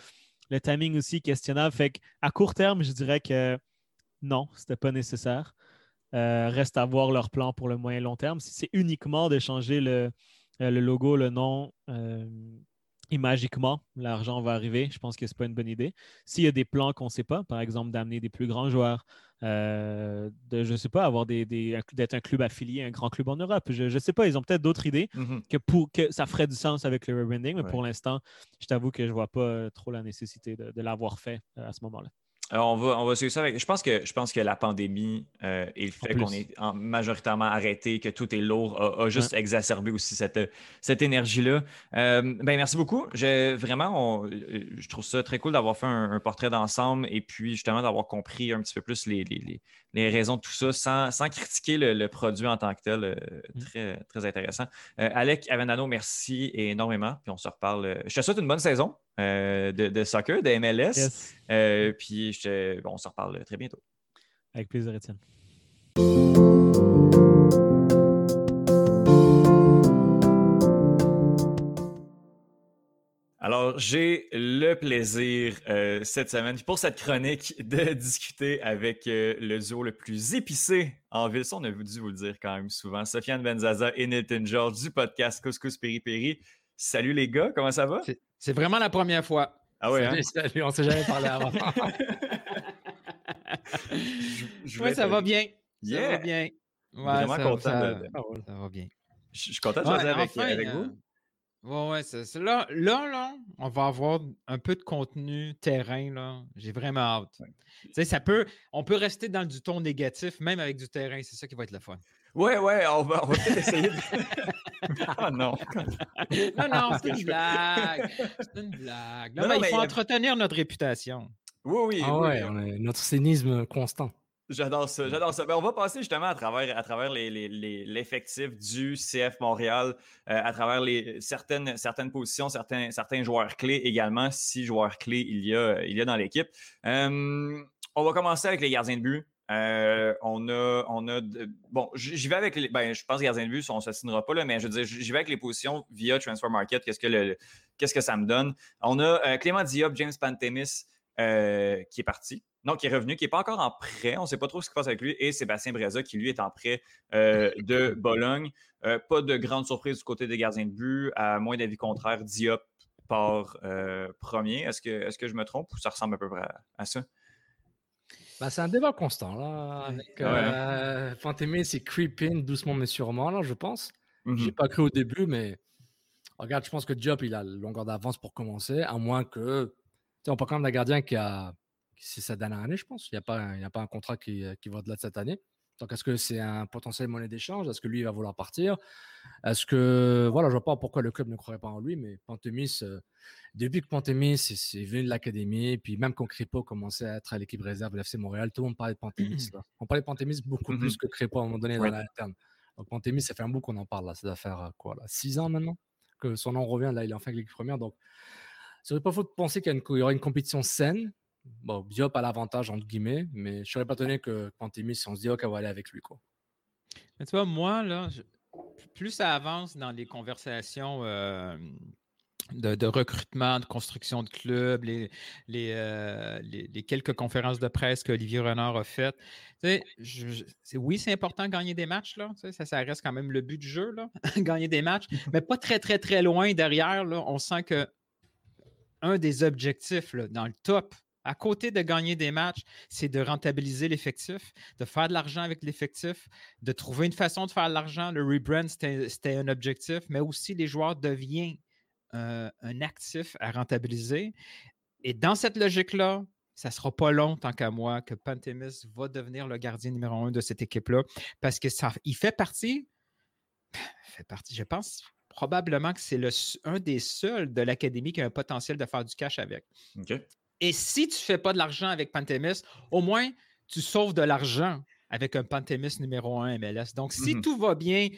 Le timing aussi questionnable. Fait qu'à court terme, je dirais que non, ce n'était pas nécessaire. Euh, reste à voir leur plan pour le moyen long terme. Si c'est uniquement de changer le, euh, logo, le nom, euh, et magiquement, l'argent va arriver, je pense que ce n'est pas une bonne idée. S'il y a des plans qu'on ne sait pas, par exemple d'amener des plus grands joueurs, euh, de, je ne sais pas, avoir des, d'être un club affilié, un grand club en Europe. Je ne sais pas, ils ont peut-être d'autres idées mm-hmm. que, pour, que ça ferait du sens avec le rebranding, mais pour l'instant, je t'avoue que je ne vois pas trop la nécessité de l'avoir fait euh, à ce moment-là. Alors on va, on va suivre ça avec. Je pense que, je pense que la pandémie euh, et le fait qu'on est majoritairement arrêté, que tout est lourd, a, juste exacerbé aussi cette, cette énergie-là. Euh, ben, merci beaucoup. vraiment, euh, je trouve ça très cool d'avoir fait un, portrait d'ensemble et puis justement d'avoir compris un petit peu plus les, les, raisons de tout ça sans, sans critiquer le, produit en tant que tel. Mm. très, très intéressant. Alec Avenano, merci énormément. Puis on se reparle. Je te souhaite une bonne saison. Euh, de, soccer, de MLS. Euh, puis on se reparle très bientôt. Avec plaisir, Étienne. Alors, j'ai le plaisir euh, cette semaine, pour cette chronique, de discuter avec le duo le plus épicé en ville. Ça, on a dû vous le dire quand même souvent. Sofiane Benzaza et Nathan George du podcast Couscous Piri Piri. Salut les gars, comment ça va? C'est vraiment la première fois. Ah ouais, hein? Salut, on ne s'est jamais parlé avant. Oui, ça va bien. Ça va bien. vraiment content. Ça, de... ça, va bien. Je, suis content de jouer avec, avec vous. Euh, ouais, c'est là, là, là, on va avoir un peu de contenu terrain. Là. J'ai vraiment hâte. Ça peut, on peut rester dans du ton négatif, même avec du terrain. C'est ça qui va être le fun. Ouais, ouais, on va, on va peut-être essayer. De... oh non. non, non, c'est une blague. C'est une blague. Non, mais il faut entretenir notre réputation. Oui, oui. Ah ouais, notre cynisme constant. J'adore ça, j'adore ça. Ben, on va passer justement à travers, à travers l'effectif les, du CF Montréal, euh, à travers les, certaines, certaines positions, certains, certains joueurs clés également, six joueurs clés il y a, il y a dans l'équipe. Euh, on va commencer avec les gardiens de but. Euh, on a, on a bon, j'y vais avec les, ben, je pense gardien de but, on ne s'assinera pas là, mais je veux dire, j'y vais avec les positions via Transfer Market. Qu'est-ce que le, qu'est-ce que ça me donne On a euh, Clément Diop, James Pantemis euh, qui est parti, non, qui est revenu, qui n'est pas encore en prêt. On ne sait pas trop ce qui se passe avec lui et Sébastien Breza qui lui est en prêt de Bologne. pas de grande surprise du côté des gardiens de but, à moins d'avis contraire, Diop part premier. Est-ce que, est-ce que je me trompe ou ça ressemble à peu près à ça? Bah, c'est un débat constant, là. Avec, euh, c'est creeping doucement mais sûrement, là, je pense. Mmh J'ai pas cru au début, mais regarde, je pense que Diop, il a longueur d'avance pour commencer, à moins que. On parle quand même d'un gardien qui a. C'est sa dernière année, je pense. Il n'y a, pas, a pas un contrat qui, qui va au-delà de cette année. Donc, est-ce que c'est un potentiel monnaie d'échange? Est-ce que lui, il va vouloir partir? Est-ce que. Voilà, je vois pas pourquoi le club ne croirait pas en lui, mais Pantemis, euh, depuis que Pantemis est venu de l'académie, puis même quand Crépo commençait à être à l'équipe réserve de l'FC Montréal, tout le monde parlait de Pantemis. On parlait de Pantemis beaucoup mmh plus que Crépo à un moment donné dans l'interne. Donc, Pantemis, ça fait un bout qu'on en parle là. Ça doit faire euh, quoi, là Six ans maintenant que son nom revient. Là, il est enfin avec l'équipe première. Donc, ce serait pas faux de penser qu'il y, aura une compétition saine Bon, Diop a l'avantage, entre guillemets, mais je serais pas étonné que Pantémis, si on se dit, OK, on va aller avec lui. Quoi. Mais tu vois, moi, là, plus ça avance dans les conversations euh, de, recrutement, de construction de club, les, euh, les, les, quelques conférences de presse qu'Olivier Renard a faites, tu sais, oui, c'est important de gagner des matchs, là, ça, ça reste quand même le but du jeu, là, gagner des matchs, mais pas très, très, très loin derrière. Là, on sent que un des objectifs là, dans le top à côté de gagner des matchs, c'est de rentabiliser l'effectif, de faire de l'argent avec l'effectif, de trouver une façon de faire de l'argent. Le rebrand, c'était un objectif, mais aussi les joueurs deviennent euh, un actif à rentabiliser. Et dans cette logique-là, ça ne sera pas long, tant qu'à moi, que Pantemis va devenir le gardien numéro un de cette équipe-là, parce que ça, il fait partie, fait partie, je pense, probablement que c'est un des seuls de l'académie qui a un potentiel de faire du cash avec. Et si tu ne fais pas de l'argent avec Pantémis, au moins tu sauves de l'argent avec un Pantémis numéro 1 MLS. Donc, si mmh tout va bien,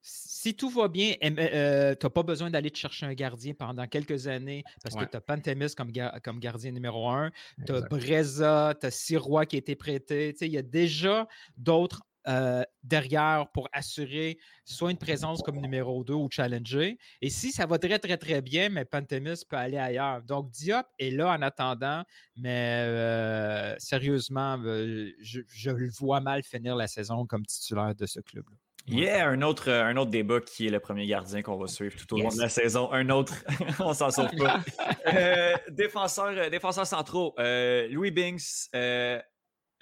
si tout va bien, euh, tu n'as pas besoin d'aller te chercher un gardien pendant quelques années parce que tu as Pantémis comme, comme, gardien numéro 1, tu as Breza, tu as Sirois qui a été prêté. Il y a déjà d'autres euh, derrière pour assurer soit une présence comme numéro 2 ou challenger. Et si ça va très, très, très bien, mais Pantemis peut aller ailleurs. Donc, Diop est là en attendant, mais euh, sérieusement, euh, je, le vois mal finir la saison comme titulaire de ce club-là. Yeah, un autre, un autre débat qui est le premier gardien qu'on va suivre tout au long de la saison. Un autre, on s'en sauve pas. défenseur, défenseur centraux, Louis Binks,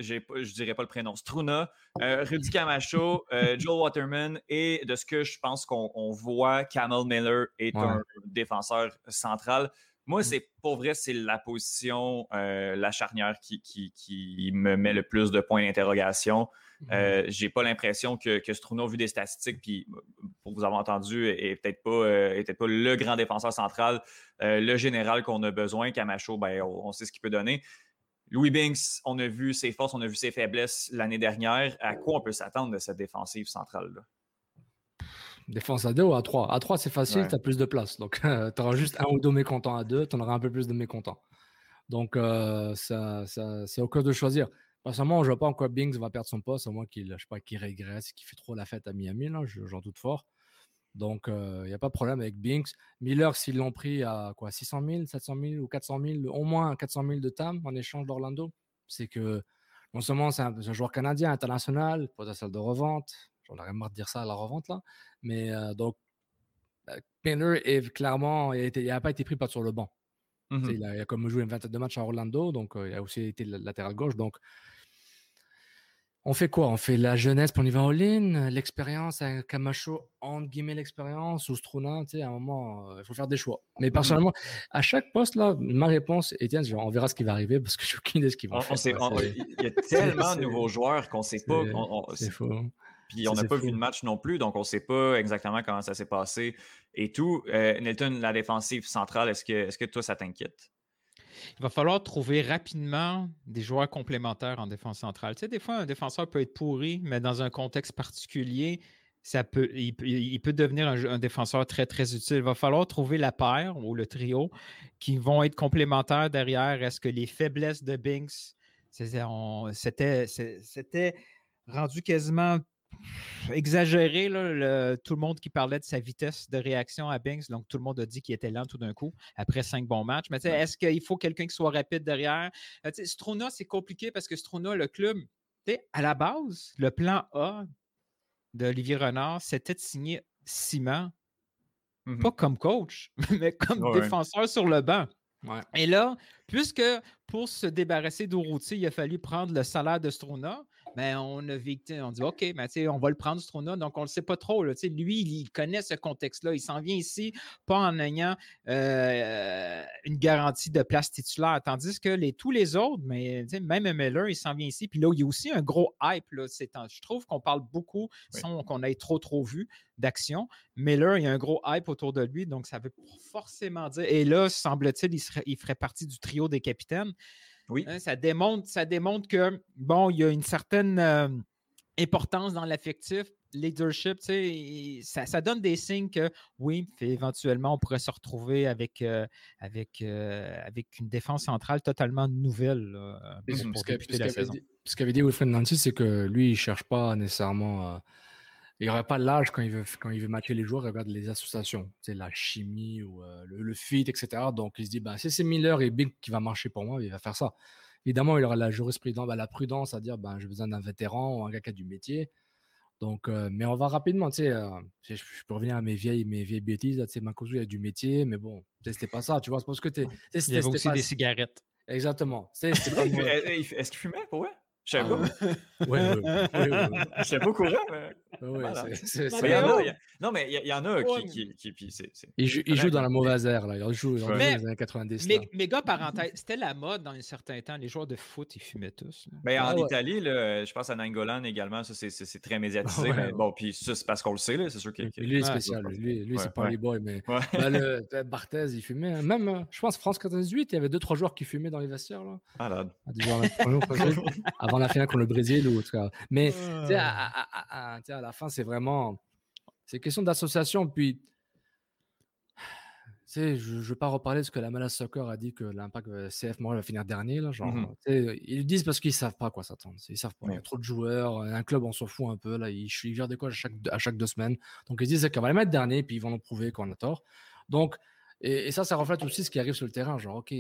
je dirais pas le prénom, Struna, euh, Rudy Camacho, euh, Joel Waterman et de ce que je pense qu'on voit, Camel Miller est un défenseur central. Moi, mm. c'est pour vrai, c'est la position, euh, la charnière qui, qui, me met le plus de points d'interrogation. Mm. J'ai pas l'impression que, que Struna, vu des statistiques, puis pour vous avoir entendu, est peut-être pas, peut pas le grand défenseur central, le général qu'on a besoin. Camacho, ben, on sait ce qu'il peut donner. Louis Binks, on a vu ses forces, on a vu ses faiblesses l'année dernière. À quoi on peut s'attendre de cette défensive centrale-là? Défense à deux ou à trois? À trois, c'est facile, tu as plus de place. Donc, tu auras juste un ou deux mécontents à deux, tu en auras un peu plus de mécontents. Donc, euh, ça, c'est au cas de choisir. Personnellement, je ne vois pas en quoi Binks va perdre son poste, à moins qu'il qu régresse, qu'il fait trop la fête à Miami, j'en doute fort. Donc, il n'y a pas de problème avec Binks. Miller, s'ils l'ont pris à quoi 600 000, 700 000 ou 400 000, au moins 400 000 de TAM en échange d'Orlando, c'est que non seulement c'est un, joueur canadien international, potentiel de revente, j'en aurais marre de dire ça à la revente là, mais donc bah, Miller est clairement, il n'a pas été pris pas sur le banc. Mmh il, a, il, a, comme joué une vingtaine de matchs à Orlando, donc il a aussi été latéral gauche. Donc on fait quoi? On fait la jeunesse, pour on y va en ligne, l'expérience, un Camacho, entre guillemets, l'expérience, ou Struna, tu sais, à un moment, euh, il faut faire des choix. Mais mmh. personnellement, à chaque poste, là, ma réponse, Étienne, on verra ce qui va arriver parce que je n'ai aucune idée de ce qui va faire. il y a tellement de nouveaux joueurs qu'on ne sait pas. C'est faux. Puis on n'a pas vu le match non plus, donc on ne sait pas exactement comment ça s'est passé et tout. Euh, Nelton, la défensive centrale, est-ce que, est -ce que toi, ça t'inquiète? Il va falloir trouver rapidement des joueurs complémentaires en défense centrale. Tu sais, des fois, un défenseur peut être pourri, mais dans un contexte particulier, ça peut, il, peut devenir un, défenseur très, très utile. Il va falloir trouver la paire ou le trio qui vont être complémentaires derrière. Est-ce que les faiblesses de Binks, c'était rendu quasiment exagéré, tout le monde qui parlait de sa vitesse de réaction à Binks, donc tout le monde a dit qu'il était lent tout d'un coup après cinq bons matchs. Mais est-ce qu'il faut quelqu'un qui soit rapide derrière? Euh, Strona, c'est compliqué parce que Strona, le club, à la base, le plan A d'Olivier Renard, c'était de signer Simon, mmh pas comme coach, mais comme défenseur sur le banc. Et là, puisque pour se débarrasser d'Ourouti, il a fallu prendre le salaire de Strona, ben, on a on dit OK, ben, on va le prendre, Strona, donc on ne le sait pas trop. Là, lui, il connaît ce contexte-là. Il s'en vient ici, pas en ayant euh, une garantie de place titulaire. Tandis que les, tous les autres, mais même Miller, il s'en vient ici. Puis là, il y a aussi un gros hype. Là, je trouve qu'on parle beaucoup sans qu'on ait trop, trop vu d'action. Miller, il y a un gros hype autour de lui, donc ça veut forcément dire. Et là, semble-t-il, il, il ferait partie du trio des capitaines. Oui. Hein, ça, démontre, ça démontre que, bon, il y a une certaine euh, importance dans l'affectif, leadership, ça, ça donne des signes que, oui, éventuellement, on pourrait se retrouver avec, euh, avec, euh, avec une défense centrale totalement nouvelle pour, pour la saison. ce qu'avait dit Wilfred Nancy, c'est que lui, il ne cherche pas nécessairement il n'y aurait pas l'âge quand il veut quand il veut matcher les joueurs, il regarde les associations, c'est la chimie ou euh, le, fit, etc. Donc il se dit, bah, si c'est Miller et Big qui va marcher pour moi, il va faire ça. Évidemment, il aura la jurisprudence, bah, la prudence à dire, bah, j'ai besoin d'un vétéran ou un gars qui a du métier. Donc, euh, mais on va rapidement, tu sais, euh, je, peux revenir à mes vieilles, mes vieilles bêtises, tu sais, Mankosu, il a du métier, mais bon, c'était pas ça, tu vois, c'est parce que tu Il y avait aussi des cigarettes. Exactement. Est-ce qu'il fumait pour vrai? Je sais pas. Oui, oui, oui. Je sais pas au courant. Non, mais il y, en a qui. qui, qui, il, joue, il joue dans la mauvaise ère. Là. Il joue dans les années 90. Mais, mais gars, parenthèse, c'était la mode dans un certain temps. Les joueurs de foot, ils fumaient tous. Mais en ah Italie, là, je pense à Nangolan également, ça c'est très médiatisé. mais bon, puis ça, c'est parce qu'on le sait. C'est sûr qu'il. Lui, est spécial. Lui, lui c'est pas les boys. Mais ben, le, Barthez, il fumait. Même, je pense, France 98, il y avait 2-3 joueurs qui fumaient dans les vestiaires. Là. Ah là. Avant la finale contre le Brésil. Ou, mais à, à, la fin, c'est vraiment. C'est question d'association. Puis, je ne veux pas reparler de ce que la Malas Soccer a dit que l'impact euh, CF Montréal va finir dernier. Là, genre, mmh Ils disent parce qu'ils ne savent pas à quoi s'attendre. Ils savent pas. Il y a trop de joueurs. Un club, on s'en fout un peu. Là, ils, ils gèrent des quoi à chaque, à chaque deux semaines. Donc, ils disent qu'on va les mettre dernier, puis ils vont nous prouver qu'on a tort. Donc, et, et, ça, ça reflète aussi ce qui arrive sur le terrain. Genre, OK,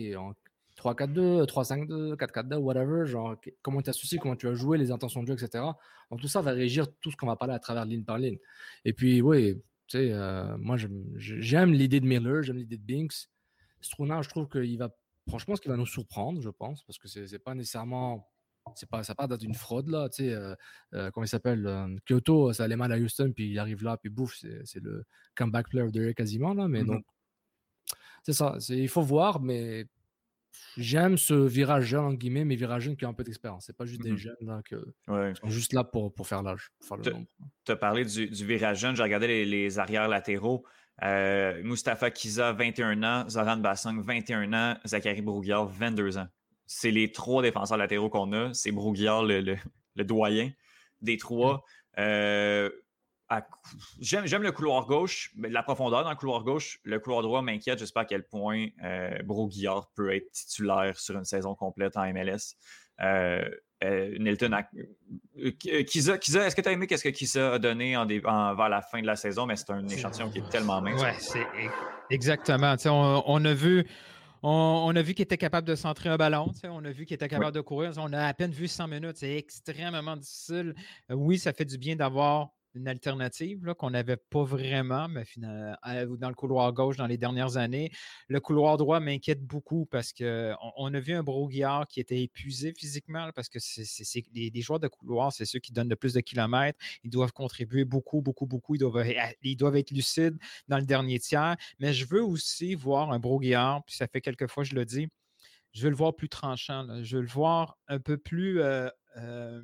3-4-2, 3-5-2, 4-4-2, whatever, genre comment tu associé, comment tu as joué, les intentions de jeu, etc. Donc tout ça va régir tout ce qu'on va parler à travers ligne par ligne. Et puis, oui, tu sais, euh, moi j'aime l'idée de Miller, j'aime l'idée de Binks. Struna, je trouve qu'il va, franchement, ce qui va nous surprendre, je pense, parce que c'est pas nécessairement c'est pas ça part d'une fraude là tu sais euh, euh, comment il s'appelle Kyoto ça allait mal à Houston puis il arrive là puis bouffe c'est le comeback player de quasiment là mais mm-hmm. donc c'est ça il faut voir mais j'aime ce virage jeune, en guillemets, mais virage jeune qui a un peu d'expérience. C'est pas juste des mmh jeunes là, qui sont juste là pour, pour faire l'âge. Tu as parlé du, virage jeune, j'ai regardé les, les arrières latéraux. Euh, Mustapha Kiza, 21 ans, Zoran Bassang, 21 ans, Zachary Brouguiard, 22 ans. C'est les trois défenseurs latéraux qu'on a. C'est Brouguiard, le, le, doyen des trois. Mmh. Euh, J'aime le couloir gauche, mais la profondeur dans le couloir gauche. Le couloir droit m'inquiète. Je sais pas à quel point euh, Broguillard peut être titulaire sur une saison complète en MLS. Euh, euh, Nilton, euh, Kiza, est-ce que tu as aimé qu'est-ce que Kiza a donné en, vers la fin de la saison? Mais c'est un échantillon qui est tellement mince. Oui, c'est exactement. On, a vu. On, a vu qu'il était capable de centrer un ballon, on a vu qu'il était capable de courir. On a à peine vu 100 minutes. C'est extrêmement difficile. Oui, ça fait du bien d'avoir une alternative qu'on n'avait pas vraiment, mais finalement, dans le couloir gauche dans les dernières années. Le couloir droit m'inquiète beaucoup parce qu'on on a vu un Broguillard qui était épuisé physiquement parce que c'est, les, joueurs de couloir, c'est ceux qui donnent le plus de kilomètres. Ils doivent contribuer beaucoup, beaucoup, beaucoup. Ils doivent, ils doivent être lucides dans le dernier tiers. Mais je veux aussi voir un Broguillard, puis ça fait quelques fois je le dis, je veux le voir plus tranchant. Je veux le voir un peu plus. Euh, euh,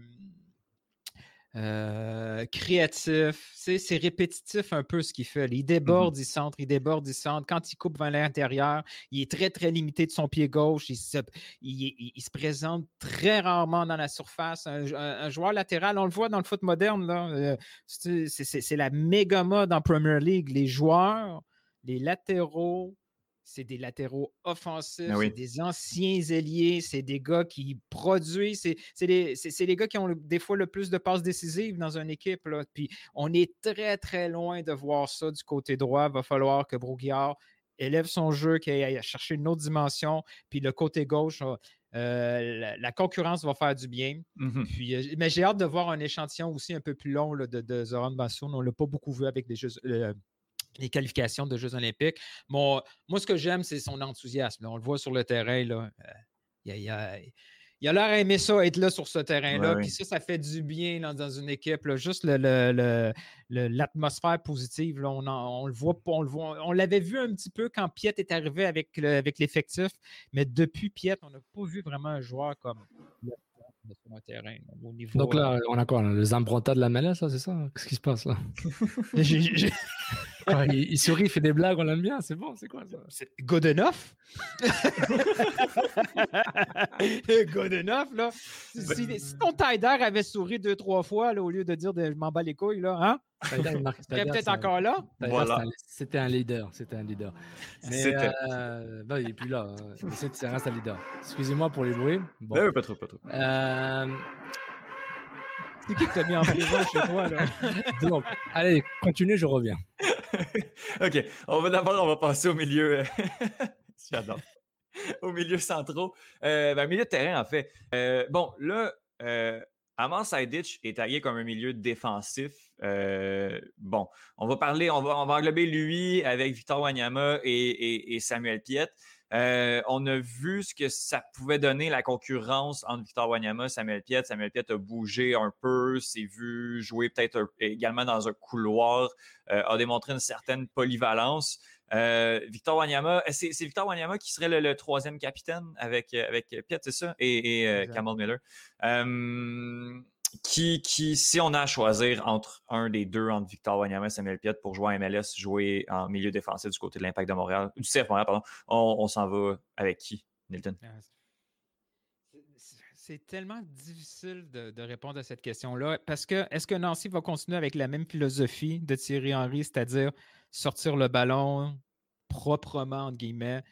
euh, créatif. C'est répétitif un peu ce qu'il fait. Il mmh déborde, il centre, il déborde, il centre. Quand il coupe vers l'intérieur, il est très, très limité de son pied gauche. Il se, il, se présente très rarement dans la surface. Un, joueur latéral, on le voit dans le foot moderne, euh, c'est la méga mode en Premier League. Les joueurs, les latéraux, c'est des latéraux offensifs, ah c'est des anciens ailiers, c'est des gars qui produisent, c'est les, gars qui ont des fois le plus de passes décisives dans une équipe. Là. Puis on est très, très loin de voir ça du côté droit. Il va falloir que Brouillard élève son jeu, qu'il aille chercher une autre dimension. Puis le côté gauche, euh, la, concurrence va faire du bien. Mmh Puis, euh, mais j'ai hâte de voir un échantillon aussi un peu plus long de, de Zoran Bassoun. On ne l'a pas beaucoup vu avec les jeux, les qualifications de Jeux olympiques. moi, ce que j'aime, c'est son enthousiasme. On le voit sur le terrain. Là. Il, y a, il a l'air aimer ça, être là sur ce terrain-là. Puis ça, ça fait du bien dans une équipe. Juste l'atmosphère positive. on, le voit, on le voit. On l'avait vu un petit peu quand Piet est arrivé avec, l'effectif, mais depuis Piet, on n'a pas vu vraiment un joueur comme sur un terrain. Donc là, euh, on a quoi Le Zambronta de la MLS, c'est ça? Qu'est-ce qui se passe là? Il, sourit, il fait des blagues, on l'aime bien, c'est bon, c'est quoi ça? Good enough Good enough, là. Si, ton Tider avait souri deux, trois fois, là, au lieu de dire de, je m'en bats les couilles, là, hein? Serait peut-être encore là? Voilà. C'était un leader. C'était un leader. Mais euh, bah, il n'est plus là. Hein. C'est reste un leader. Excusez-moi pour les bruits. Bon. pas trop, pas trop. Euh... C'est qui que t'as mis en prison chez toi, là? Donc, allez, continue, je reviens. OK. On va d'abord, on va passer au milieu. J'adore. Au milieu central. Euh, ben, milieu de terrain, en fait. Euh, bon, là, euh, Amand Saïditch est taillé comme un milieu défensif. Euh, bon, on va parler, on va, on va englober lui avec Victor Wanyama et, Samuel Piet. Euh, on a vu ce que ça pouvait donner la concurrence entre Victor Wanyama et Samuel Piet. Samuel Piet a bougé un peu, s'est vu jouer peut-être également dans un couloir, euh, a démontré une certaine polyvalence. Euh, Victor Wanyama, c'est, Victor Wanyama qui serait le, troisième capitaine avec, avec Piet, c'est ça, et, et Miller qui, qui, si on a à choisir entre un des deux, entre Victor Wanyama et Samuel Piet pour jouer en MLS, jouer en milieu défensif du côté de l'Impact de Montréal, du CF Montréal, pardon, on, s'en va avec qui, Nilton? Ah, c'est tellement difficile de, répondre à cette question-là parce que est-ce que Nancy va continuer avec la même philosophie de Thierry Henry, c'est-à-dire sortir le ballon proprement, entre guillemets,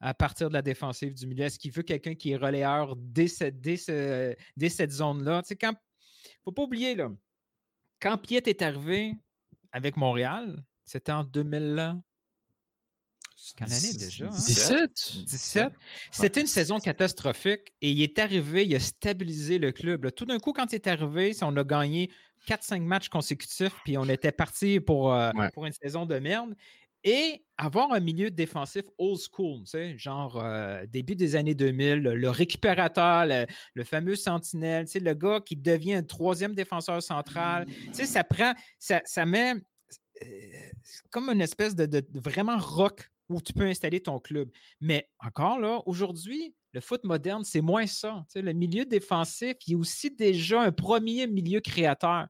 à partir de la défensive du milieu? Est-ce qu'il veut quelqu'un qui est relayeur dès, dès, dès cette zone-là? Tu sais, quand faut pas oublier, là, quand Piet est arrivé avec Montréal, c'était en 2000. Quelle année déjà? 17. Hein? 17. C'était une saison catastrophique et il est arrivé, il a stabilisé le club. Tout d'un coup, quand il est arrivé, on a gagné 4-5 matchs consécutifs, puis on était parti pour, euh, pour une saison de merde. Et avoir un milieu défensif old school, genre euh, début des années 2000, le, récupérateur, le, fameux sentinelle, le gars qui devient un troisième défenseur central, ça prend, ça, met euh, comme une espèce de, vraiment rock où tu peux installer ton club. Mais encore là, aujourd'hui, le foot moderne, c'est moins ça. le milieu défensif, il a aussi déjà un premier milieu créateur.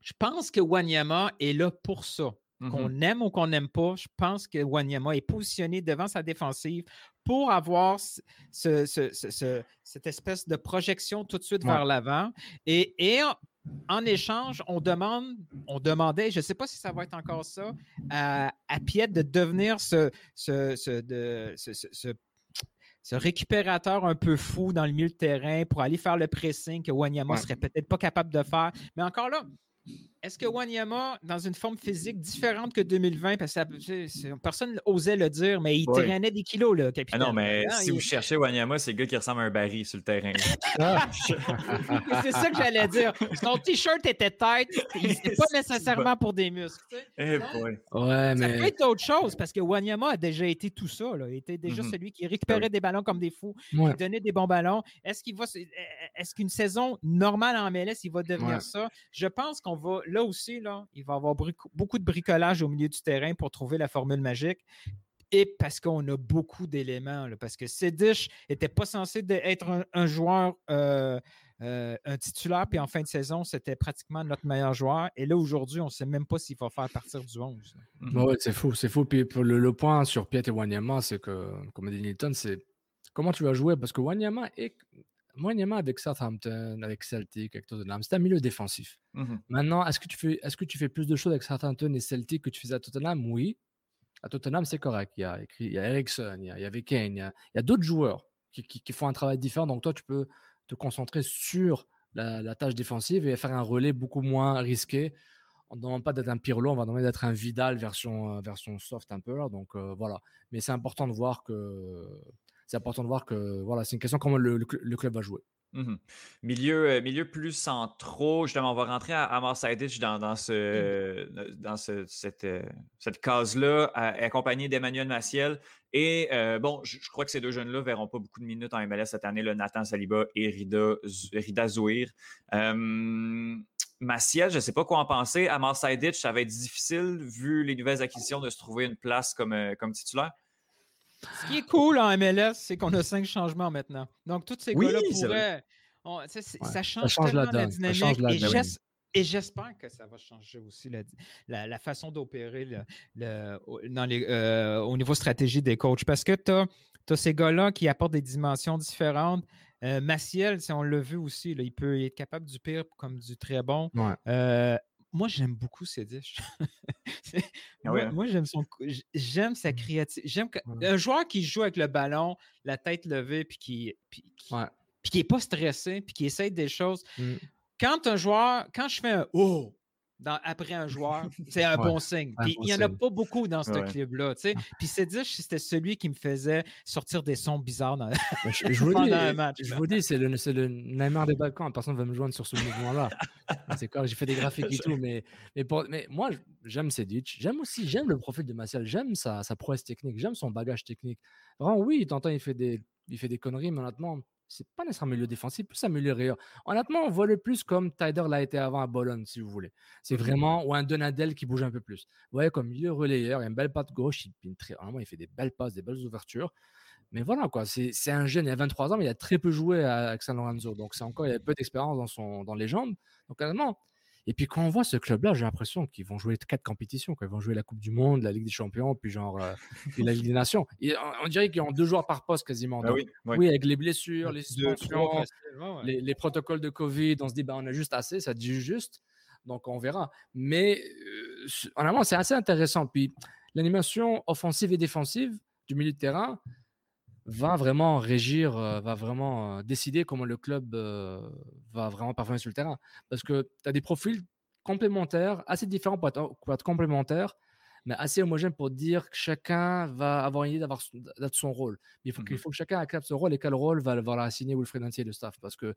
Je pense que Wanyama est là pour ça. Qu'on mm-hmm. aime ou qu'on n'aime pas, je pense que Wanyama est positionné devant sa défensive pour avoir cette espèce de projection tout de suite vers l'avant. Et, en, échange, on demande, on demandait, je ne sais pas si ça va être encore ça, à, à Piet de devenir ce, récupérateur un peu fou dans le milieu de terrain pour aller faire le pressing que Wanyama ne serait peut-être pas capable de faire. Mais encore là, est-ce que Wanyama, dans une forme physique différente que 2020, parce que personne n'osait le dire, mais il traînait des kilos, là, capitaine. Ah non, mais si vous cherchez Wanyama, c'est le gars qui ressemble à un baril sur le terrain. Ah. c'est ça que j'allais dire. Son t-shirt était tête, n'était pas nécessairement pour des muscles. Eh ouais, ça peut être autre chose, parce que Wanyama a déjà été tout ça. Il était déjà mm-hmm. celui qui récupérait des ballons comme des fous, qui donnait des bons ballons. Est-ce qu'il va, est-ce qu'une saison normale en MLS, il va devenir ça? Je pense qu'on va là aussi, là, il va y avoir beaucoup de bricolage au milieu du terrain pour trouver la formule magique. Et parce qu'on a beaucoup d'éléments, parce que Sedish n'était pas censé être un, joueur, euh, euh, un titulaire, puis en fin de saison, c'était pratiquement notre meilleur joueur. Et là, aujourd'hui, on ne sait même pas s'il va faire partir du 11. Oui, c'est fou, c'est fou. Puis le, point sur Piet et Wanyama, c'est que, comme dit Nilton, c'est comment tu vas jouer, parce que Wanyama est moyennement avec Southampton, avec Celtic, avec Tottenham. C'est un milieu défensif. Mmh Maintenant, est-ce que, tu fais, est-ce que tu fais plus de choses avec Southampton et Celtic que tu faisais à Tottenham? Oui. À Tottenham, c'est correct. Il y a, il y a Ericsson, il y a, il y a il y a, d'autres joueurs qui, qui, font un travail différent. Donc, toi, tu peux te concentrer sur la, tâche défensive et faire un relais beaucoup moins risqué. On ne demande pas d'être un Pirlo, on va demander d'être un Vidal version, euh, version soft un peu. Là, donc, euh, voilà. Mais c'est important de voir que c'est important de voir que voilà, c'est une question comment le, club va jouer. Mhm. Milieu, euh, milieu plus centraux, justement, on va rentrer à, à dans, dans, ce, dans cette, euh, cette case-là, accompagné d'Emmanuel Maciel. Et euh, bon, je, crois que ces deux jeunes-là ne verront pas beaucoup de minutes en MLS cette année, le Nathan Saliba et Rida, Rida Zouir. Maciel, je ne sais pas quoi en penser. À Marseille ça va être difficile, vu les nouvelles acquisitions, de se trouver une place comme, comme titulaire. Ce qui est cool en MLS, c'est qu'on a cinq changements maintenant. Donc, tous ces gars-là pourraient. ça, change tellement la, dynamique. et j'espère que ça va changer aussi la, façon d'opérer le, euh, au niveau stratégie des coachs. Parce que tu as, ces gars-là qui apportent des dimensions différentes. Euh, Maciel, si on l'a vu aussi, il peut être capable du pire comme du très bon. Euh, moi, j'aime beaucoup ces ah moi, hein? moi j'aime son j'aime sa mmh. créativité. J'aime un joueur qui joue avec le ballon, la tête levée, puis qui, puis, qui, est pas stressé, puis qui essaye des choses. Mmh. Quand un joueur, quand je fais un oh, après un joueur, c'est un bon signe. il n'y en a pas beaucoup dans ce club-là. Puis c'est dire c'était celui qui me faisait sortir des sons bizarres dans, je, vous pendant dis, un match. Je vous dis, c'est le, le Neymar des Balkans. Personne ne va me joindre sur ce mouvement-là. c'est quoi J'ai fait des graphiques et tout, mais, mais, mais moi, j'aime Sedic. J'aime aussi, j'aime le profil de Martial. J'aime sa, sa prouesse technique. J'aime son bagage technique. Vraiment, oui, t'entends, il fait des, il fait des conneries, mais honnêtement, c'est pas nécessairement un milieu défensif, plus un milieu réel. Honnêtement, on voit le plus comme Tyder l'a été avant à Bologne, si vous voulez. C'est mmh vraiment, ou un Donadel qui bouge un peu plus. Vous voyez, comme milieu relayeur, il a une belle patte gauche, il, très, vraiment, il fait des belles passes, des belles ouvertures. Mais voilà, quoi, c'est un jeune, il a 23 ans, mais il a très peu joué avec San Lorenzo. Donc, c'est encore, il a peu d'expérience dans, son, dans les jambes. Donc, honnêtement, et puis quand on voit ce club-là, j'ai l'impression qu'ils vont jouer quatre compétitions. Ils vont jouer la Coupe du Monde, la Ligue des Champions, puis genre euh, la Ligue des Nations. on, dirait qu'ils ont deux joueurs par poste quasiment. Ah oui, avec les blessures, les suspensions, les, protocoles de Covid, on se dit bah, on a juste assez, ça dit juste. Donc on verra. Mais euh, en amont, c'est assez intéressant. Puis l'animation offensive et défensive du milieu de terrain, va vraiment régir, va vraiment décider comment le club va vraiment performer sur le terrain. Parce que tu as des profils complémentaires, assez différents pour être, complémentaires, mais assez homogènes pour dire que chacun va avoir une idée d'avoir son rôle. il faut, qu'il mmh faut que chacun accepte ce rôle et quel rôle va, va assigner Wilfred Nancy et le staff. Parce que,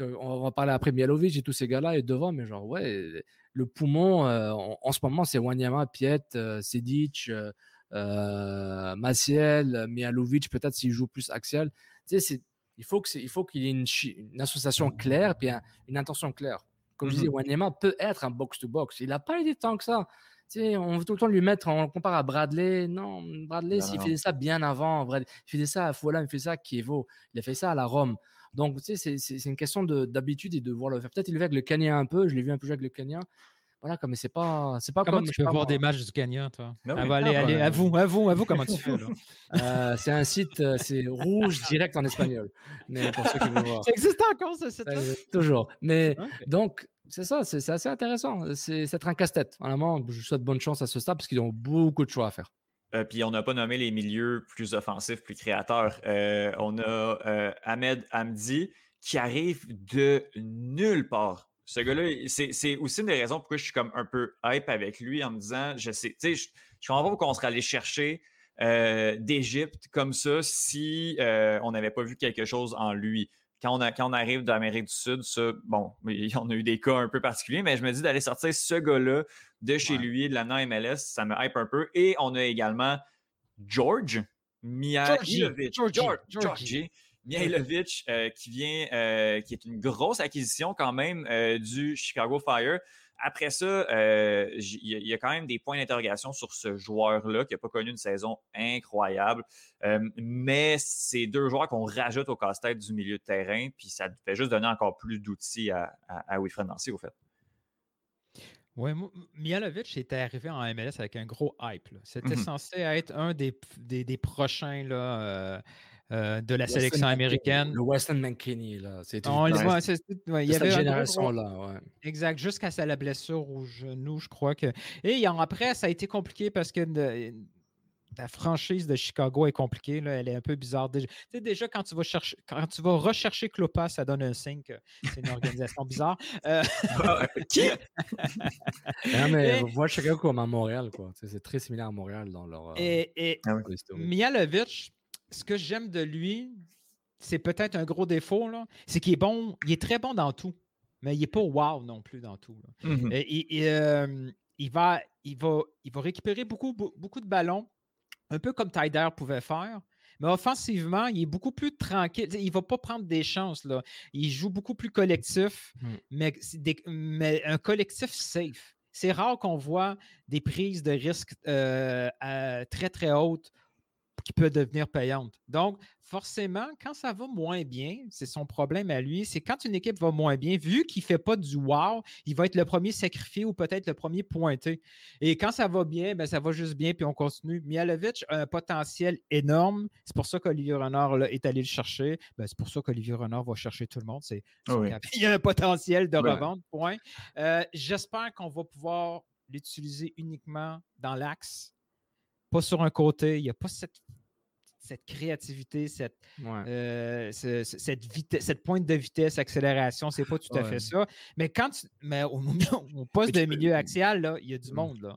on va parler après Mialovic et tous ces gars-là et devant, mais genre, ouais, le poumon, en, ce moment, c'est Wanyama, Piet, Sedic, euh, Maciel, Mialovic, peut-être s'il joue plus axial. Tu sais, il faut qu'il y ait une, association claire et une intention claire. Comme je disais, mhm. Wanyama peut être un box-to-box. Il n'a pas eu des temps que ça. Tu sais, on veut tout le temps lui mettre, on le compare à Bradley. Non, Bradley, s'il faisait ça bien avant, il faisait ça à Fulham, il faisait ça à Kievo, il a fait ça à la Rome. Donc, tu sais, c'est une question d'habitude et de voir le faire. Peut-être il le fait avec le Canien un peu, je l'ai vu un peu jouer avec le Canien. Voilà, comme c'est pas, c'est pas comment comme. tu peux voir des matchs du Kenya, toi? Ah, allez, allez, à vous, à vous, à vous, comment tu fais euh, C'est un site, euh, c'est rouge direct en espagnol. Mais pour ceux qui veulent voir. Ça existe encore, ce site euh, Toujours. Mais donc, c'est ça, c'est assez intéressant. C'est être un casse-tête. Vraiment, je souhaite bonne chance à ce stade parce qu'ils ont beaucoup de choix à faire. puis on n'a pas nommé les milieux plus offensifs, plus créateurs. on a Ahmed Hamdi qui arrive de nulle part ce gars-là, c'est aussi une des raisons pourquoi je suis comme un peu hype avec lui en me disant, je sais, tu sais, je, je comprends pas pourquoi on serait allé chercher euh, d'Égypte comme ça si euh, on n'avait pas vu quelque chose en lui. Quand on, a, quand on arrive d'Amérique du Sud, ça, bon, on a eu des cas un peu particuliers, mais je me dis d'aller sortir ce gars-là de chez lui, de la MLS, ça me hype un peu. Et on a également George Mihailovic. Georgie. George, Georgie. Mihailovic, euh, qui vient, euh, qui est une grosse acquisition quand même euh, du Chicago Fire. Après ça, il y, a quand même des points d'interrogation sur ce joueur-là qui n'a pas connu une saison incroyable. mais c'est deux joueurs qu'on rajoute au casse-tête du milieu de terrain, puis ça fait juste donner encore plus d'outils à, à, Wilfred Nancy, au fait. Oui, Mihailovic était arrivé en MLS avec un gros hype. C'était mm-hmm. censé être un des, des, des prochains là, euh, de la sélection américaine. Le Weston McKinney, là. C'est une, il y avait génération-là. Exact, jusqu'à la blessure au genou, je crois que. Et après, ça a été compliqué parce que la franchise de Chicago est compliquée. Là, elle est un peu bizarre. Déjà, tu sais, déjà quand tu vas chercher, quand tu vas rechercher Clopas, ça donne un signe que c'est une organisation bizarre. Euh... Qui? non, mais vois Chicago comme à Montréal, quoi. C'est très similaire à Montréal dans leur. Et, et ah Mihalovic, ce que j'aime de lui, c'est peut-être un gros défaut, c'est qu'il est bon, il est très bon dans tout, mais il n'est pas wow non plus dans tout. Mmh et, euh, il, va, il, va, il va récupérer beaucoup, beaucoup de ballons, un peu comme Tyder pouvait faire. Mais offensivement, il est beaucoup plus tranquille. Il ne va pas prendre des chances. Là. Il joue beaucoup plus collectif, mais, mais, un collectif safe. C'est rare qu'on voit des prises de risque euh, très, très hautes qui peut devenir payante. Donc, forcément, quand ça va moins bien, c'est son problème à lui, c'est quand une équipe va moins bien, vu qu'il ne fait pas du wow, il va être le premier sacrifié ou peut-être le premier pointé. Et quand ça va bien, ben, ça va juste bien, puis on continue. Mialovic a un potentiel énorme. C'est pour ça qu'Olivier Renard est allé le chercher. Ben, c'est pour ça qu'Olivier Renard va chercher tout le monde. C'est, ah Il y a un potentiel de revente, point. Euh, j'espère qu'on va pouvoir l'utiliser uniquement dans l'axe pas sur un côté. Il n'y a pas cette, cette créativité, cette, euh, cette, cette pointe de vitesse, accélération. C'est pas tout à fait ça. Mais quand tu, mais au, poste de milieu axial, là, il y a du mmh. monde. Là.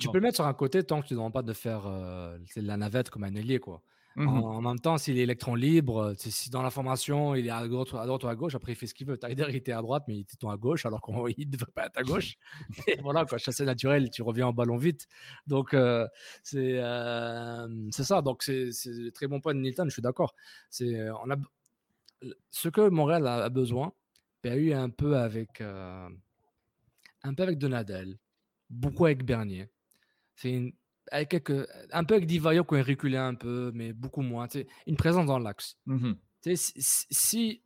tu peux le mettre sur un côté tant que tu ne demandes pas de faire euh, la navette comme un ailier. Quoi. Mmh en, même temps, s'il est électron libre, si dans la formation il est à droite, à droite ou à gauche, après il fait ce qu'il veut. Tyler, il était à droite, mais il était à gauche, alors qu'il ne devrait pas être à gauche. Et voilà, quoi, chassé naturel, tu reviens en ballon vite. Donc, euh, euh, c'est ça. Donc, c'est très bon point de Nilton, je suis d'accord. Euh, on a, ce que Montréal a, besoin, a eu un peu avec, un peu avec Donadel, beaucoup avec Bernier. C'est une avec quelques, un peu avec Divayo qui a reculé un peu, mais beaucoup moins. Une présence dans l'axe. Mmh si, si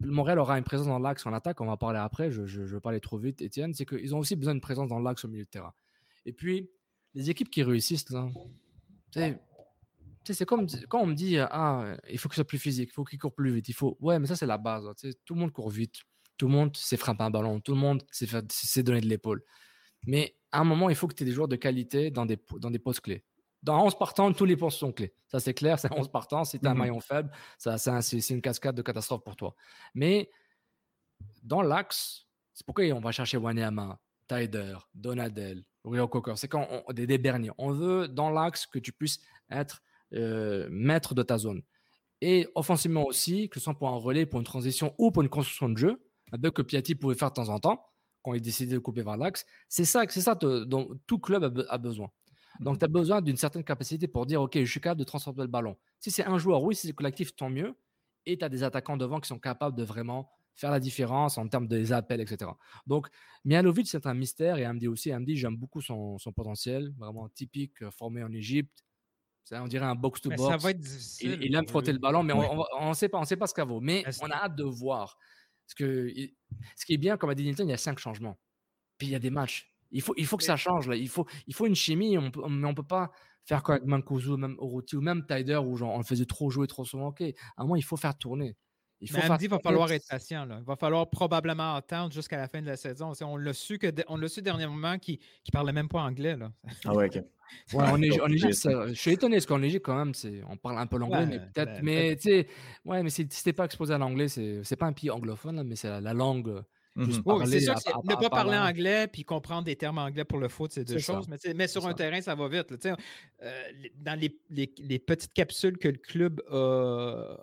Montréal aura une présence dans l'axe en attaque, on va parler après, je ne veux pas aller trop vite, Étienne, c'est qu'ils ont aussi besoin d'une présence dans l'axe au milieu de terrain. Et puis, les équipes qui réussissent, c'est comme quand on me dit ah, il faut que ce soit plus physique, il faut qu'il court plus vite. Il faut... Ouais, mais ça, c'est la base. Tout le monde court vite. Tout le monde sait frapper un ballon. Tout le monde sait donner de l'épaule. Mais à un moment, il faut que tu aies des joueurs de qualité dans des, dans des postes clés. Dans 11 partants, tous les postes sont clés. Ça, c'est clair. C'est 11 partants. Si tu as un mhm. maillon faible, ça, c'est une cascade de catastrophe pour toi. Mais dans l'axe, c'est pourquoi on va chercher Wanyama, Tyder, Donadel, Rio Cocker. C'est quand on, des, des derniers. On veut dans l'axe que tu puisses être euh, maître de ta zone. Et offensivement aussi, que ce soit pour un relais, pour une transition ou pour une construction de jeu, un peu que Piatti pouvait faire de temps en temps quand il décidé de couper vers l'axe. C'est ça, c'est ça dont tout club a, besoin. Donc, mmh tu as besoin d'une certaine capacité pour dire, OK, je suis capable de transporter le ballon. Si c'est un joueur, oui, si c'est collectif, tant mieux. Et tu as des attaquants devant qui sont capables de vraiment faire la différence en termes des appels, etc. Donc, Mialovic, c'est un mystère. Et Amdi aussi. Amdi, j'aime beaucoup son, potentiel, vraiment typique, euh, formé en Égypte. On dirait un box-to-box. Il, il, aime frotter le ballon, mais on ne sait pas, on sait pas ce qu'il vaut. Mais on a hâte de voir. Parce que ce qui est bien, comme a dit Nilton, il y a cinq changements. Puis il y a des matchs. Il faut, il faut que ça change. Là. Il, faut, il faut une chimie, on mais on ne peut pas faire comme avec Mankuzu, même Orochi ou même Tyder où genre, on le faisait trop jouer trop souvent. Ok, à un moment, il faut faire tourner. Il faut va falloir être patient. Là. Il va falloir probablement attendre jusqu'à la fin de la saison. On l'a su, que on l'a su dernièrement qu'il ne parlait même pas anglais. Là. Ah ouais, ok. Ouais, en, Égypte, je suis étonné parce qu'en Égypte, quand même, on parle un peu l'anglais, mais peut-être. Ben, mais tu sais, ouais, mais si tu pas exposé à l'anglais, c'est pas un pays anglophone, mais c'est la, langue. Mhm. c'est sûr ne pas parler anglais puis comprendre des termes anglais pour le foot, c'est deux choses. Mais, mais, sur un terrain, ça va vite. Euh, dans les, les, les, petites capsules que le club a,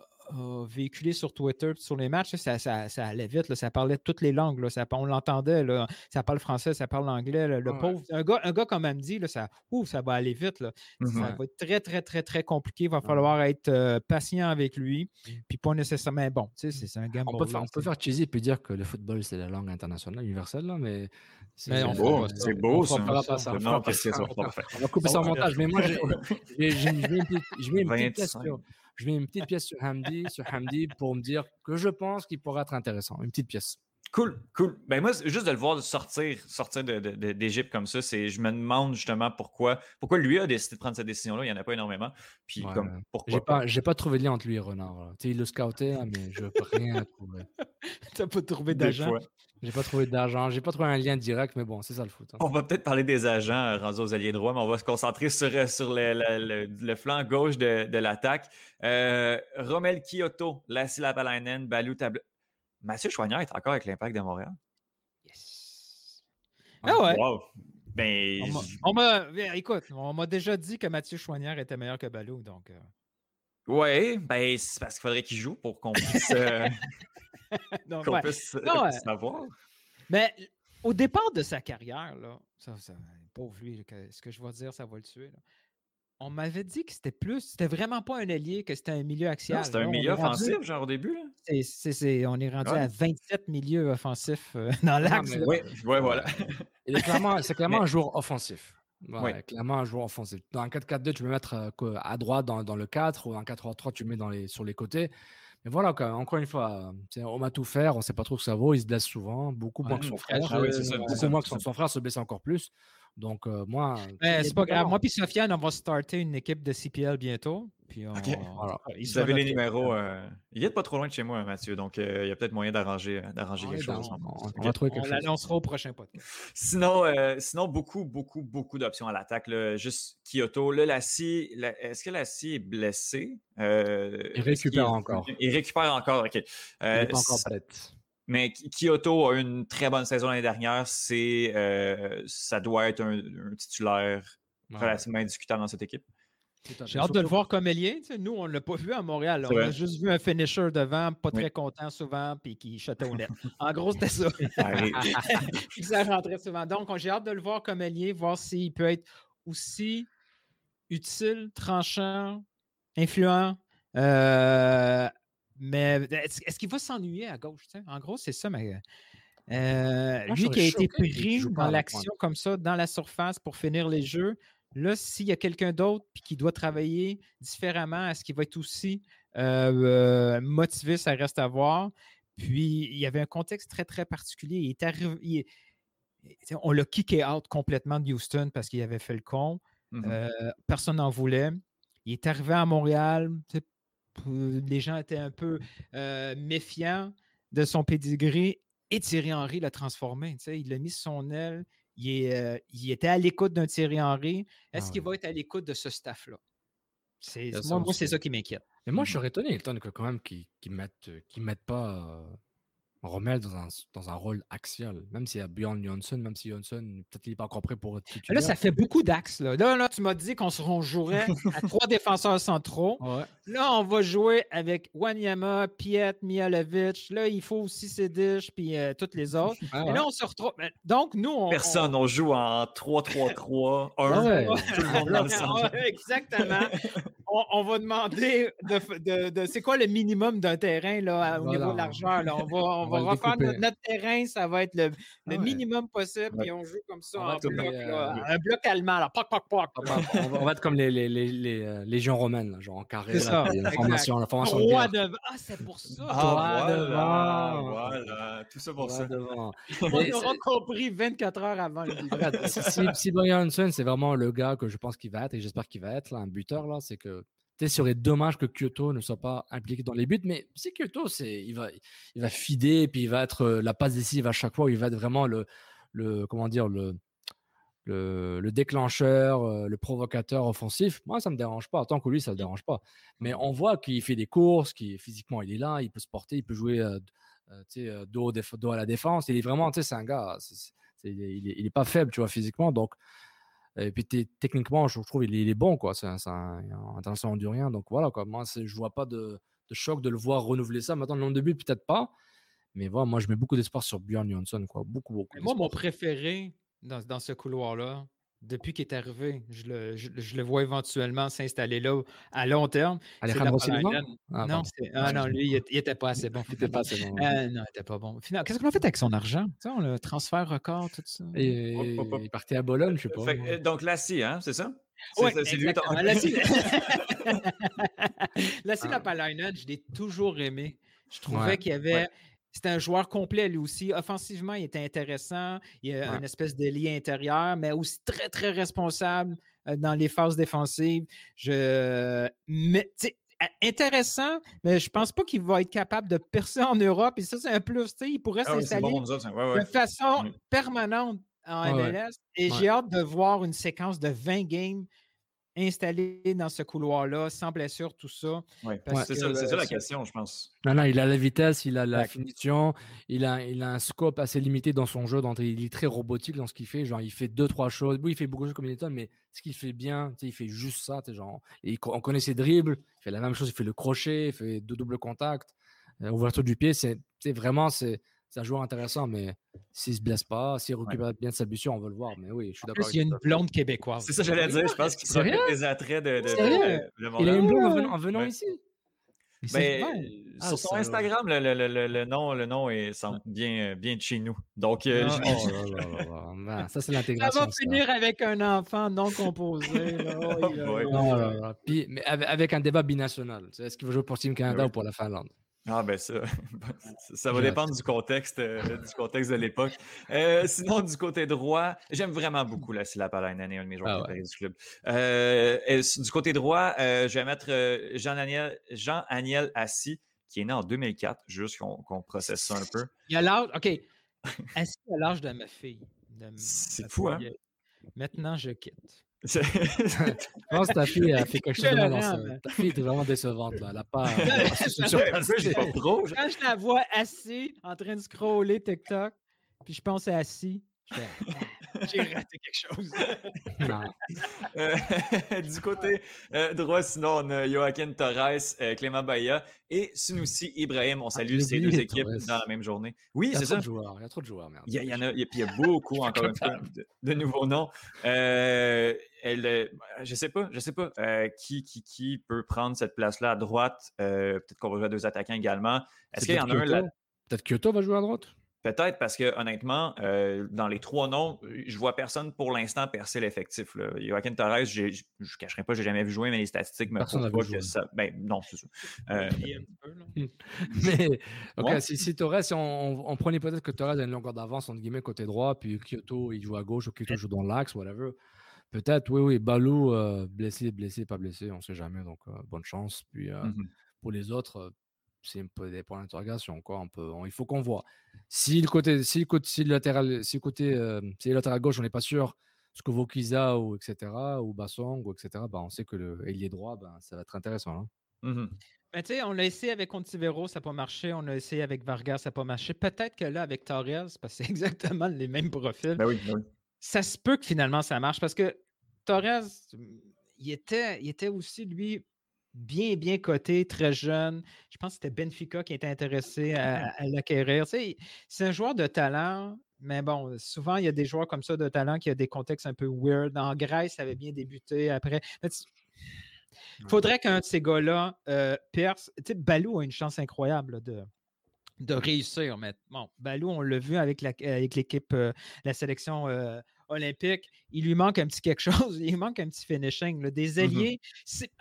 véhiculé sur Twitter, sur les matchs, ça, ça, ça, allait vite, ça parlait toutes les langues, là, ça, on l'entendait, ça parle français, ça parle anglais, le pauvre, un gars, un gars comme Amdi, là, ça, ouf, ça va aller vite, là. ça mmh va être très, très, très, très compliqué, il va falloir être euh, patient avec lui, puis pas nécessairement, bon, tu sais, c'est un gamme. On, peut faire, on peut faire cheesy et dire que le football, c'est la langue internationale, universelle, là, mais... C'est beau, c'est beau, ça. On va couper ça en montage, mais moi, je mets une petite question je mets une petite pièce sur Hamdi, sur Hamdi pour me dire que je pense qu'il pourrait être intéressant. Une petite pièce. Cool, cool. Ben moi, juste de le voir sortir, sortir d'Égypte comme ça, c'est, je me demande justement pourquoi, pourquoi lui a décidé de prendre cette décision-là. Il n'y en a pas énormément. Puis comme, pourquoi J'ai pas, j'ai pas trouvé de lien entre lui et Renard. Tu sais, il le scoutait, mais je peux rien trouver. T'as pas trouvé d'agent? J'ai pas trouvé d'argent, j'ai pas trouvé un lien direct, mais bon, c'est ça le foot. Hein. On va peut-être parler des agents euh, rendus aux alliés droits, mais on va se concentrer sur, euh, sur le, le, flanc gauche de, de l'attaque. Euh, Romel Kyoto, Lassie Lapalainen, Balou. Mathieu Choignard est encore avec l'Impact de Montréal? Yes. Ah ouais. Ben, on écoute, on m'a déjà dit que Mathieu Choignard était meilleur que Balou, donc. Oui, ben, c'est parce qu'il faudrait qu'il joue pour qu'on puisse, euh, puisse savoir. Mais au départ de sa carrière, là, ça, pauvre lui, ce que je vais dire, ça va le tuer. On m'avait dit que c'était plus, c'était vraiment pas un allié, que c'était un milieu axial. C'était un milieu offensif, genre au début. C'est, on est rendu à 27 milieux offensifs euh, dans l'axe. Oui, ouais, voilà. c'est clairement un joueur offensif. Ouais, clairement un joueur offensif. Dans un 4-4-2, tu peux mettre euh, à droite dans, dans, le 4 ou un 4-3-3, tu mets dans les, sur les côtés. Mais voilà, encore une fois, on m'a tout faire, on ne sait pas trop ce que ça vaut, il se blesse souvent, beaucoup moins que son frère. beaucoup moins que son, frère se blesse encore plus. Donc, euh, moi. c'est pas grave. Moi puis Sofiane, on va starter une équipe de CPL bientôt. Puis on, Vous avez les numéros. Euh, il est pas trop loin de chez moi, Mathieu. Donc, euh, il y a peut-être moyen d'arranger quelque chose. On, on l'annoncera au prochain podcast. Sinon, sinon beaucoup, beaucoup, beaucoup d'options à l'attaque. Juste Kyoto. Là, Lassie, est-ce que Lassie est blessé? il récupère encore. Il récupère encore, OK. il n'est pas encore prêt. Mais Kyoto a eu une très bonne saison l'année dernière. C'est, euh, ça doit être un, titulaire relativement indiscutable dans cette équipe. J'ai hâte de le voir comme ailier. nous, on ne l'a pas vu à Montréal. On a juste vu un finisher devant, pas très content souvent, puis qui chutait au net. En gros, c'était ça. ça rentrait souvent. Donc, j'ai hâte de le voir comme ailier, voir s'il peut être aussi utile, tranchant, influent, euh, mais est-ce, qu'il va s'ennuyer à gauche? En gros, c'est ça. Mais, euh, lui qui a été pris dans l'action comme ça, dans la surface pour finir les jeux, là, s'il y a quelqu'un d'autre qui doit travailler différemment, est-ce qu'il va être aussi euh, motivé? Ça reste à voir. Puis, il y avait un contexte très, très particulier. Il est arrivé. on l'a kické out complètement de Houston parce qu'il avait fait le con. Mmh euh, personne n'en voulait. Il est arrivé à Montréal, les gens étaient un peu euh, méfiants de son pedigree et Thierry Henry l'a transformé. Il l'a mis sur son aile. Il, euh, était à l'écoute d'un Thierry Henry. Est-ce ah qu'il va être à l'écoute de ce staff-là? Moi, c'est ça qui m'inquiète. Mais moi, je suis étonné, que quand même qu'ils ne mettent, mettent, pas euh, Rommel dans un, dans un rôle axial, même s'il y a Bjorn Johnson, même si Johnson, peut-être qu'il n'est pas encore prêt pour être. Là, ça fait beaucoup d'axes. Là. là. tu m'as dit qu'on se jouerait à trois défenseurs centraux. Là, on va jouer avec Wanyama, Piet, Mialovic. Là, il faut aussi Sedish, puis euh, toutes les autres. Et là, on se retrouve. Donc, nous, on. Personne, on, joue en 3-3-3, 1. Exactement. On, va demander de, de, c'est quoi le minimum d'un terrain là, au niveau de l'argent. On va, va, refaire notre, terrain, ça va être le, le minimum possible, et on joue comme ça en bloc, euh, un bloc allemand. Là. Poc, poc, poc, on, va, être comme les, les, les, les euh, légions romaines, genre en carré. C'est ça. La formation, la formation Roi devant. Ah, c'est pour ça. Ah, Roi devant. Voilà, tout ça pour ça. Devant. on aura compris 24 heures avant le Si, si Brian Hanson, c'est vraiment le gars que je pense qu'il va être, et j'espère qu'il va être, là, un buteur, là, c'est que ce serait dommage que Kyoto ne soit pas impliqué dans les buts, mais si Kyoto, c'est, il va, il va fider, puis il va être euh, la passe décisive à chaque fois, il va être vraiment le, le comment dire, le, le, déclencheur, euh, le provocateur offensif. Moi, ça me dérange pas. Tant que lui, ça me dérange pas. Mais on voit qu'il fait des courses, qu'il physiquement, il est là, il peut se porter, il peut jouer euh, dos, dos, à la défense. Il est vraiment, tu sais, c'est un gars, il, est, il est pas faible, tu vois, physiquement. Donc, et puis techniquement, je trouve qu'il est bon, quoi. C'est un, un, du rien. Donc voilà, quoi. Moi, je vois pas de, choc de le voir renouveler ça. Maintenant, le nombre de buts, peut-être pas. Mais voilà, moi, je mets beaucoup d'espoir sur Björn Johansson, quoi. Beaucoup, beaucoup. Moi, mon préféré dans, dans ce couloir-là, depuis qu'il est arrivé, je le, je, le, vois éventuellement s'installer là à long terme. Alejandro Silva? Ah, non, ah, non, lui, il n'était pas assez bon. Il n'était pas assez bon. Euh, non, il n'était pas bon. Qu'est-ce qu'on a fait avec son argent? Tu sais, le transfert record, tout ça. Et, il partait à Bologne, je sais pas. Donc, Lassie, hein, c'est ça? Oui, c'est lui. Lassie, Lassie ah. Lapalainen, je l'ai toujours aimé. Je trouvais qu'il y avait c'est un joueur complet lui aussi. Offensivement, il était intéressant. Il a une espèce de lien intérieur, mais aussi très, très responsable euh, dans les phases défensives. Je... Mais, intéressant, mais je pense pas qu'il va être capable de percer en Europe. Et ça, c'est un plus. il pourrait ah s'installer de façon permanente en MLS. Et j'ai hâte de voir une séquence de 20 games installé dans ce couloir-là, sans blessure, tout ça. Oui, c'est ça, la question, je pense. Non, non, il a la vitesse, il a la finition, il a, il a un scope assez limité dans son jeu, donc il est très robotique dans ce qu'il fait. Genre, il fait deux, trois choses. Oui, il fait beaucoup de choses comme Newton, mais ce qu'il fait bien, il fait juste ça. Genre, et on connaît ses dribbles, il fait la même chose, il fait le crochet, il fait deux doubles contacts, euh, ouverture du pied. C'est vraiment, c'est c'est un joueur intéressant, mais s'il se blesse pas, s'il récupère bien de sa blessure, on va le voir. Mais oui, je suis d'accord. il y a une blonde québécoise. C'est ça que j'allais dire. Je pense qu'il sera des attraits de, de, Il a une blonde en venant, ici? Ben, ah, sur son Instagram, le, le, le, le, nom, le nom est, semble bien, bien de chez nous. Donc, euh, ah, oh ben, ça, c'est l'intégration. Ça va finir avec un enfant non composé. Oh, Puis, mais avec un débat binational. Est-ce qu'il va jouer pour Team Canada ou pour la Finlande? Ah ben ça, ça va dépendre du contexte, euh, du contexte de l'époque. Euh, sinon, du côté droit, j'aime vraiment beaucoup la Silla Palainen, un de mes joueurs ah préférés du club. Euh, du côté droit, je vais mettre Jean-Aniel Jean -Aniel Assis, qui est né en 2004, juste qu'on processe ça un peu. Il a l'âge, OK, Assis a l'âge de ma fille. C'est fou, hein? Maintenant, je quitte. Je pense que ta fille a fait quelque chose de mal Ta fille était vraiment décevante. Là. Elle n'a pas. Quand je la vois assise en train de scroller TikTok, puis je pense à assis, j'ai raté quelque chose. Euh, du côté euh, droit, sinon, on a Joaquin Torres, euh, Clément Bahia et Sunusi Ibrahim. On salue ah, ces deux équipes dans la même journée. Oui, c'est ça. il y a trop de joueurs, merde. Il y, en a, il y a beaucoup, encore une fois, de, nouveaux noms. elle, je sais pas, je sais pas qui, qui, qui peut prendre cette place-là à droite. Peut-être qu'on va jouer à deux attaquants également. Est-ce qu'il y en a un là? Peut-être Kyoto va jouer à droite? Peut-être parce que, honnêtement, euh, dans les trois noms, je vois personne pour l'instant percer l'effectif. Joaquin Torres, je ne cacherai pas, je n'ai jamais vu jouer, mais les statistiques me prouvent pas que ça. Ben, non, c'est ça. Euh, mais, si, Torres, on, on, prenait peut-être que Torres a une longueur d'avance, entre guillemets, côté droit, puis Kyoto, il joue à gauche, ou Kyoto joue dans l'axe, whatever. Peut-être, oui, oui. Balou, euh, blessé, blessé, pas blessé, on ne sait jamais, donc bonne chance. Puis mm-hmm. pour les autres, c'est un peu des points d'interrogation. Quoi. On peut, il faut qu'on voit. Si le côté, si le côté, si le latéral, si le côté, euh, si le latéral gauche, on n'est pas sûr, ce que Vokiza ou etc. ou Bassong ou etc. Bah, on sait que le ailier droit, bah, ça va être intéressant. Hein. Mmh ben, on l'a essayé avec Contivero, ça n'a pas marché. On l'a essayé avec Vargas, ça n'a pas marché. Peut-être que là, avec Torres, parce que c'est exactement les mêmes profils, ben oui, ben oui. ça se peut que finalement ça marche parce que Torres, il était, il était aussi, lui, bien, bien coté, très jeune. Je pense que c'était Benfica qui était intéressé à, l'acquérir. c'est un joueur de talent, mais bon, souvent, il y a des joueurs comme ça de talent qui ont des contextes un peu weird. En Grèce, ça avait bien débuté. Après, il faudrait qu'un de ces gars-là euh, perce. Tu sais, Balou a une chance incroyable de, de réussir. Mais bon, Balou, on l'a vu avec l'équipe, euh, la sélection euh, olympique, il lui manque un petit quelque chose, il manque un petit finishing. Des mmh alliés,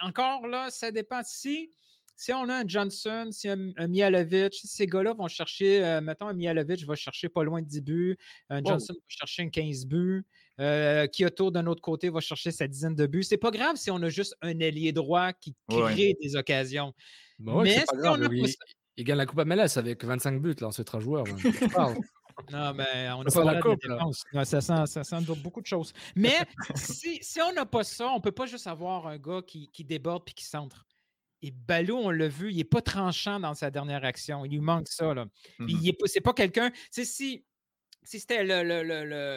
encore là, ça dépend. Si, si on a un Johnson, si un, un Mialovic, ces gars-là vont chercher, euh, mettons, un Mialovic va chercher pas loin de 10 buts, un Johnson va chercher un 15 buts, euh, Kyoto d'un autre côté va chercher sa dizaine de buts. C'est pas grave si on a juste un ailier droit qui crée des occasions. Bah Mais si on a il, gagne la Coupe MLS avec 25 buts, là, c'est très joueur. Non, mais on n'a pas la coupe. ça, sent, ça sent beaucoup de choses. Mais si, si, on n'a pas ça, on ne peut pas juste avoir un gars qui, qui déborde puis qui centre. Et Balou, on l'a vu, il n'est pas tranchant dans sa dernière action. Il lui manque ça. Là. Mm-hmm. C'est pas quelqu'un. Si, si c'était le, le,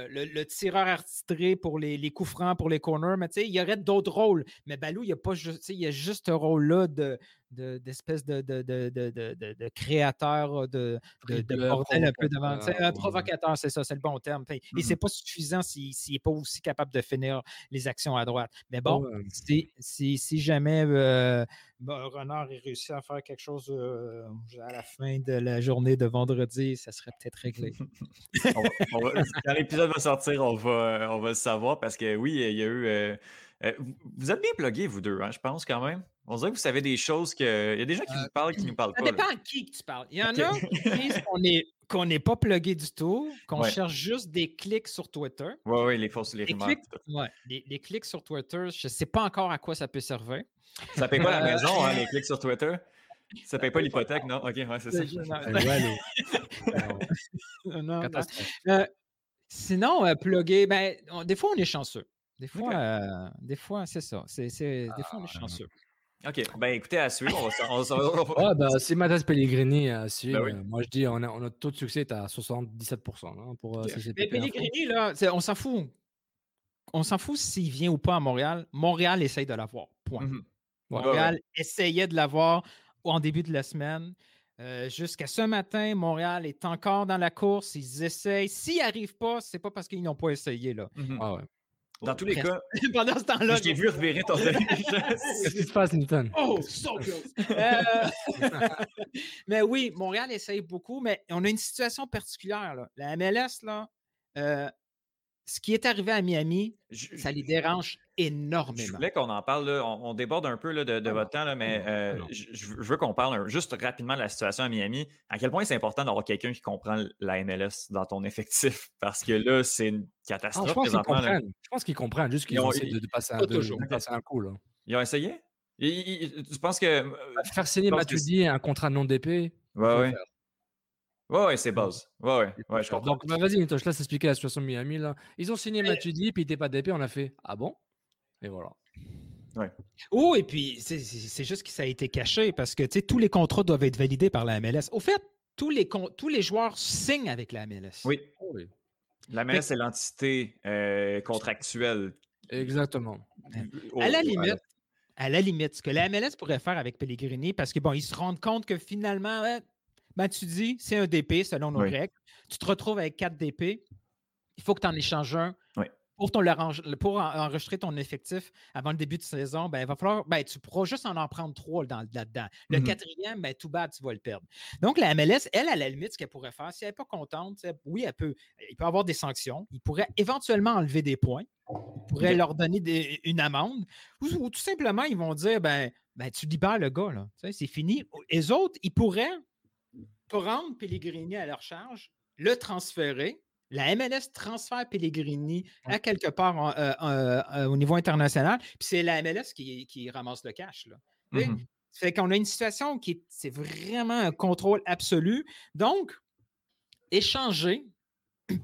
le, le, tireur artistré pour les, les, coups francs, pour les corners, mais il y aurait d'autres rôles. Mais Balou, il y a pas juste, il y a juste ce rôle-là de, d'espèce de, de, de, de, créateur de, bordel un peu devant. Un provocateur, c'est ça, c'est le bon terme. Et mm-hmm. c'est pas suffisant s'il n'est pas aussi capable de finir les actions à droite. Mais bon, si, jamais euh, Renard est réussi à faire quelque chose euh, à la fin de la journée de vendredi, ça serait peut-être réglé. quand l'épisode va sortir, on va, on va le savoir parce que oui, il y a eu. Euh, euh, vous êtes bien plugués, vous deux, hein, je pense, quand même. On dirait que vous savez des choses que. Il y a des gens qui nous parlent qui ne nous parlent pas. Ça dépend à qui tu parles. Il y en a qui disent qu'on n'est pas plugué du tout, qu'on cherche juste des clics sur Twitter. Oui, oui, les fausses, les rumeurs. Ouais, les, clics sur Twitter, je ne sais pas encore à quoi ça peut servir. Ça ne paye pas la maison, hein, les clics sur Twitter? Ça ne paye pas l'hypothèque, non? OK, ouais, c'est ça. non, non, euh, sinon, euh, ben, des fois, on est chanceux. Des fois, euh, des fois c'est ça. C'est, des fois, on est ah, chanceux. OK. Ben, écoutez, à suivre. On va, on ouais, ben, c'est Mathias Pellegrini à suivre. Ben moi, je dis, on a, on a taux de succès est à 77% hein, pour euh, Mais Pellegrini, là, on s'en fout. On s'en fout s'il vient ou pas à Montréal. Montréal essaye de l'avoir. Point. Mm-hmm. Montréal essayait de l'avoir en début de la semaine. Euh, jusqu'à ce matin, Montréal est encore dans la course. Ils essayent. S'ils n'y arrivent pas, c'est pas parce qu'ils n'ont pas essayé. Là. Mm-hmm. ah ouais. Dans tous les cas, pendant ce temps-là, je t'ai vu revirer ton Qu'est-ce qui se passe, Newton? Oh, so close! Euh, mais oui, Montréal essaye beaucoup, mais on a une situation particulière. Là. La MLS, là, euh, ce qui est arrivé à Miami, ça les dérange énormément. Je voulais qu'on en parle. On, déborde un peu là, de, votre temps, mais euh, je, veux qu'on parle juste rapidement de la situation à Miami. À quel point c'est important d'avoir quelqu'un qui comprend la MLS dans ton effectif? Parce que là, c'est une catastrophe. Ah, je pense qu'ils comprennent. juste qu'ils ont essayé de, passer, un, coup. Là. Ils ont essayé? tu penses que. Euh, faire signer Matuidi un contrat non DP? Ouais, ouais. Ouais, ouais, c'est base. Ouais, ouais, ouais, je comprends. Donc, bah, vas-y, je laisse expliquer la situation de Miami. Là. Ils ont signé Matuidi, puis il n'était pas DP. On a fait Ah bon? Et voilà. Ouais. Oh, et puis, c'est juste que ça a été caché parce que tous les contrats doivent être validés par la MLS. Au fait, tous les, tous les joueurs signent avec la MLS. Oui. Oh, la MLS, c'est l'entité euh, contractuelle. Exactement. à la limite, à la limite, ce que la MLS pourrait faire avec Pellegrini, parce que bon, ils se rendent compte que finalement, ben, tu dis, c'est un DP selon nos règles. Tu te retrouves avec 4 DP. Il faut que tu en échanges un. Pour, ton, pour enregistrer ton effectif avant le début de saison, ben, il va falloir, ben, tu pourras juste en en prendre trois là-dedans. Le mm-hmm. quatrième, ben, tout bas, tu vas le perdre. Donc, la MLS, elle, à la limite, ce qu'elle pourrait faire, si elle n'est pas contente, oui, elle peut, il peut avoir des sanctions. Il pourrait éventuellement enlever des points. Il pourrait leur donner une amende. Ou, tout simplement, ils vont dire, ben, ben tu libères le gars, là. c'est fini. Les autres, ils pourraient prendre Pellegrini à leur charge, le transférer. La MLS transfère Pellegrini à quelque part euh, euh, au niveau international, puis c'est la MLS qui, ramasse le cash. Là. Mm-hmm. Fait qu'on a une situation qui c'est vraiment un contrôle absolu. Donc, échanger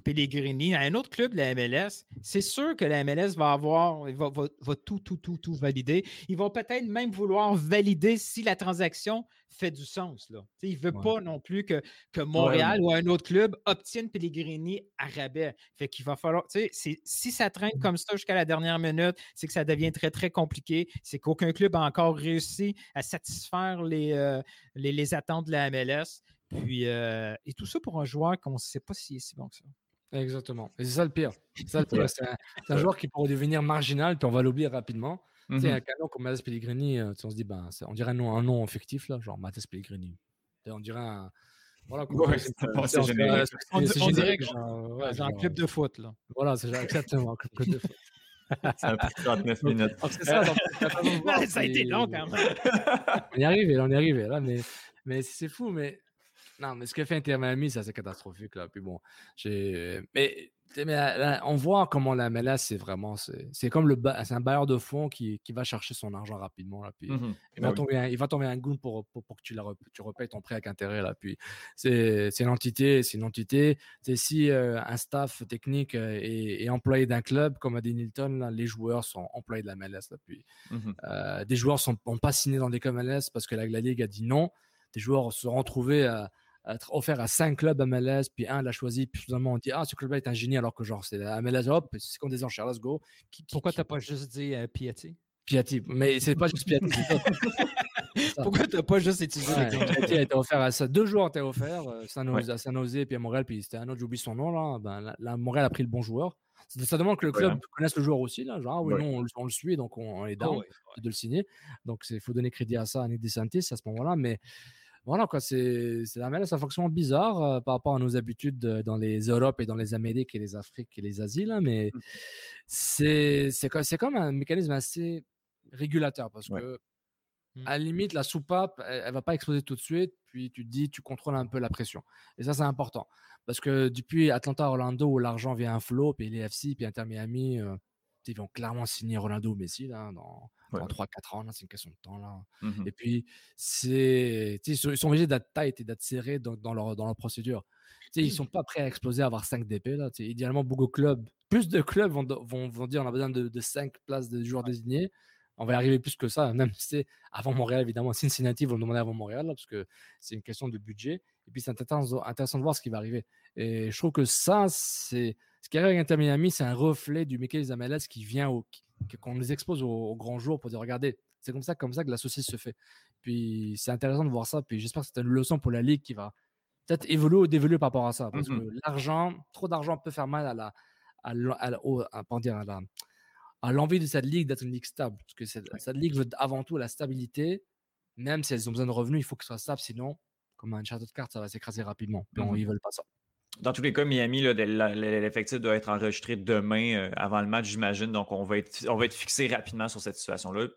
Pellegrini à un autre club de la MLS, c'est sûr que la MLS va avoir, va, tout, tout, tout, tout valider. Ils vont peut-être même vouloir valider si la transaction fait du sens. Là. il ne veut pas non plus que, que Montréal ou un autre club obtienne Pellegrini à rabais. Fait qu'il va falloir, si ça traîne comme ça jusqu'à la dernière minute, c'est que ça devient très, très compliqué. C'est qu'aucun club a encore réussi à satisfaire les, euh, les, les attentes de la MLS. Puis, euh, et tout ça pour un joueur qu'on ne sait pas si est si bon que ça. Exactement. Et c'est ça le pire. C'est un, joueur qui pourrait devenir marginal, puis on va l'oublier rapidement. Tu sais, mm-hmm. un canon comme Mathis Pellegrini, euh, on se dit, ben, on dirait un nom, un nom fictif, là, genre Mathis Pellegrini. on dirait un. Voilà, c'est générique. C'est générique, genre, un club de foot, là. Voilà, c'est exactement un club de foot. Ça a pris 39 minutes. ça, ça a été long quand même. on y est arrivé, on y est arrivé là, mais, mais c'est fou, mais non, mais ce que fait Inter Miami, c'est assez catastrophique. Là. Puis bon, j'ai. Mais, on voit comment la MLS, c'est vraiment. C'est comme le c'est un bailleur de fonds qui, qui, va chercher son argent rapidement. Là. Puis mmh il, va bah tomber un, il va tomber un goût pour, pour, que tu, la, tu repayes ton prêt avec intérêt. Là. Puis c'est une entité. C'est une entité. C'est si euh, un staff technique euh, est, employé d'un club, comme a dit Nilton, les joueurs sont employés de la MLS. Là. Puis, mmh euh, des joueurs n'ont pas signé dans des clubs MLS parce que la, la Ligue a dit non. Des joueurs se sont retrouvés à être offert à cinq clubs MLS, puis un l'a choisi, puis finalement on dit Ah, ce club-là est un génie, alors que genre c'est MLS, hop, c'est comme des enchères, let's go. Pourquoi t'as pas juste dit euh, Piatti? Piatti, mais c'est pas juste Piatti. Pourquoi t'as pas juste utilisé ouais, Piatti a été offert à ça. Deux joueurs été offerts, euh, à San Jose, puis à Montréal, puis c'était un autre, j'oublie son nom là. Ben, là, Montréal a pris le bon joueur. Ça demande que le club connaisse le joueur aussi. Là. Genre, ah oui, non, on, le suit, donc on, est down de le signer. Donc, il faut donner crédit à ça à Nick DeSantis à ce moment-là. Mais voilà, quoi, c'est la MLS, un fonctionnement bizarre euh, par rapport à nos habitudes dans les Europes et dans les Amériques et les Afriques et les Asies, là, mais mmh. c'est comme un mécanisme assez régulateur parce que, mmh. à la limite, la soupape, elle, ne va pas exploser tout de suite, puis tu te dis, tu contrôles un peu la pression. Et ça, c'est important parce que depuis Atlanta Orlando, où l'argent vient à flot, puis les FC, puis Inter Miami, euh, ils vont clairement signer Ronaldo ou Messi là, dans, dans 3-4 ans, c'est une question de temps. Là. Mmh et puis, c'est, ils sont obligés d'être tight et d'être serrés dans, dans, leur, dans leur procédure. ils ne sont pas prêts à exploser, à avoir 5 DP. Là. idéalement, beaucoup de clubs, plus de clubs vont, vont, vont dire on a besoin de, de 5 places de joueurs désignés. On va y arriver plus que ça, même si avant Montréal, évidemment. Cincinnati vont demander avant Montréal, parce que c'est une question de budget. Et puis, c'est intéressant, intéressant de voir ce qui va arriver. Et je trouve que ça, c'est ce qui arrive avec Inter Miami, c'est un reflet du Michael Zamelas qui vient au, qu'on les expose au, grand jour pour dire regardez, c'est comme ça, comme ça que la saucisse se fait. Puis c'est intéressant de voir ça. Puis j'espère que c'est une leçon pour la ligue qui va peut-être évoluer ou dévoluer par rapport à ça. Parce que mmh l'argent, trop d'argent peut faire mal à la, à, dire, à, la, à l'envie de cette ligue d'être une ligue stable. Parce que cette, cette, ligue veut avant tout la stabilité. Même si elles ont besoin de revenus, il faut que ce soit stable. Sinon, comme un château de cartes, ça va s'écraser rapidement. Puis mmh ils veulent pas ça. Dans tous les cas, Miami, l'effectif doit être enregistré demain euh, avant le match, j'imagine. Donc, on va, être, on va être fixé rapidement sur cette situation-là.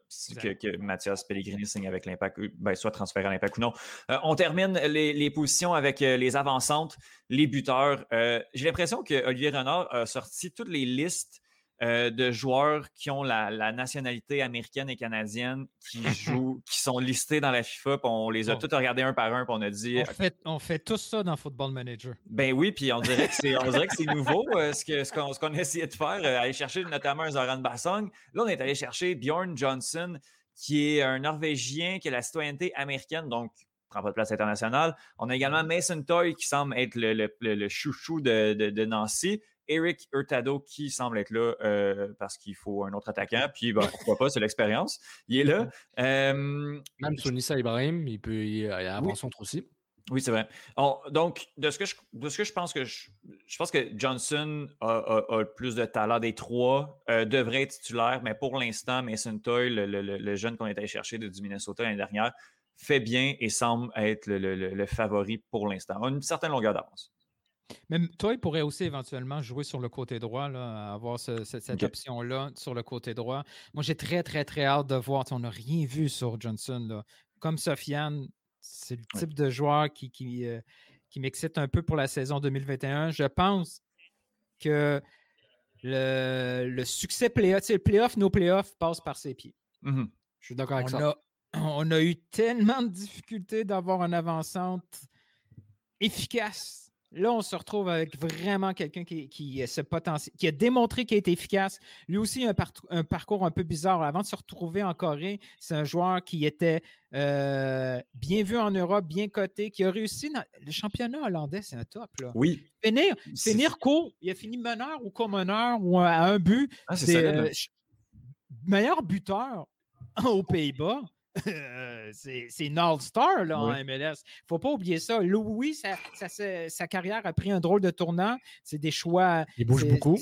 Que, que, Mathias Pellegrini signe avec l'impact, euh, ben, soit transféré à l'impact ou non. Euh, on termine les, les, positions avec les avancantes, les buteurs. J'ai l'impression que Olivier Renard a sorti toutes les listes euh, de joueurs qui ont la, nationalité américaine et canadienne qui jouent, qui sont listés dans la FIFA. on les a tous regardés un par un, puis on a dit. On fait, on fait tout ça dans Football Manager. Ben oui, puis on dirait que c'est, on dirait que c'est nouveau euh, ce, que, ce, qu'on, ce qu'on a essayé de faire, euh, aller chercher notamment un Zoran Bassong. Là, on est allé chercher Bjorn Johnson, qui est un Norvégien qui a la citoyenneté américaine, donc prend pas de place internationale. On a également Mason Toy qui semble être le, le, chouchou de, de, de Nancy. Eric Hurtado qui semble être là euh, parce qu'il faut un autre attaquant. Puis ben, pourquoi pas, c'est l'expérience. Il est là. Euh, Même Sonissa Ibrahim, il peut y avoir centre aussi. Oui, c'est vrai. donc, de ce que je, de ce que je pense que je, je pense que Johnson a, a, plus de talent des trois, euh, devrait être titulaire, mais pour l'instant, Mason Toy, le, le, le jeune qu'on est allé chercher de, du Minnesota l'année dernière, fait bien et semble être le, favori pour l'instant. A une certaine longueur d'avance. Même toi, il pourrait aussi éventuellement jouer sur le côté droit, là, avoir cette option-là sur le côté droit. Moi, j'ai très, très, très hâte de voir. On n'a rien vu sur Johnson. Là. Comme Sofiane, c'est le type de joueur qui, qui, euh, qui m'excite un peu pour la saison 2021. Je pense que le, le succès playoff, le playoff, nos playoffs passent par ses pieds. Mmh Je suis d'accord avec ça. on a eu tellement de difficultés d'avoir une avancante efficace Là, on se retrouve avec vraiment quelqu'un qui, qui, qui a démontré qu'il est efficace. Lui aussi, un, un parcours un peu bizarre. Avant de se retrouver en Corée, c'est un joueur qui était euh, bien vu en Europe, bien coté, qui a réussi dans le championnat hollandais, c'est un top. Là. Oui. Finir, finir court, il a fini meneur ou co-meneur ou à un but. Ah, c'est euh, meilleur buteur aux Pays-Bas. C'est une all-star là, en MLS. Il ne faut pas oublier ça. Louis, sa, carrière a pris un drôle de tournant. C'est des choix. Il bouge beaucoup.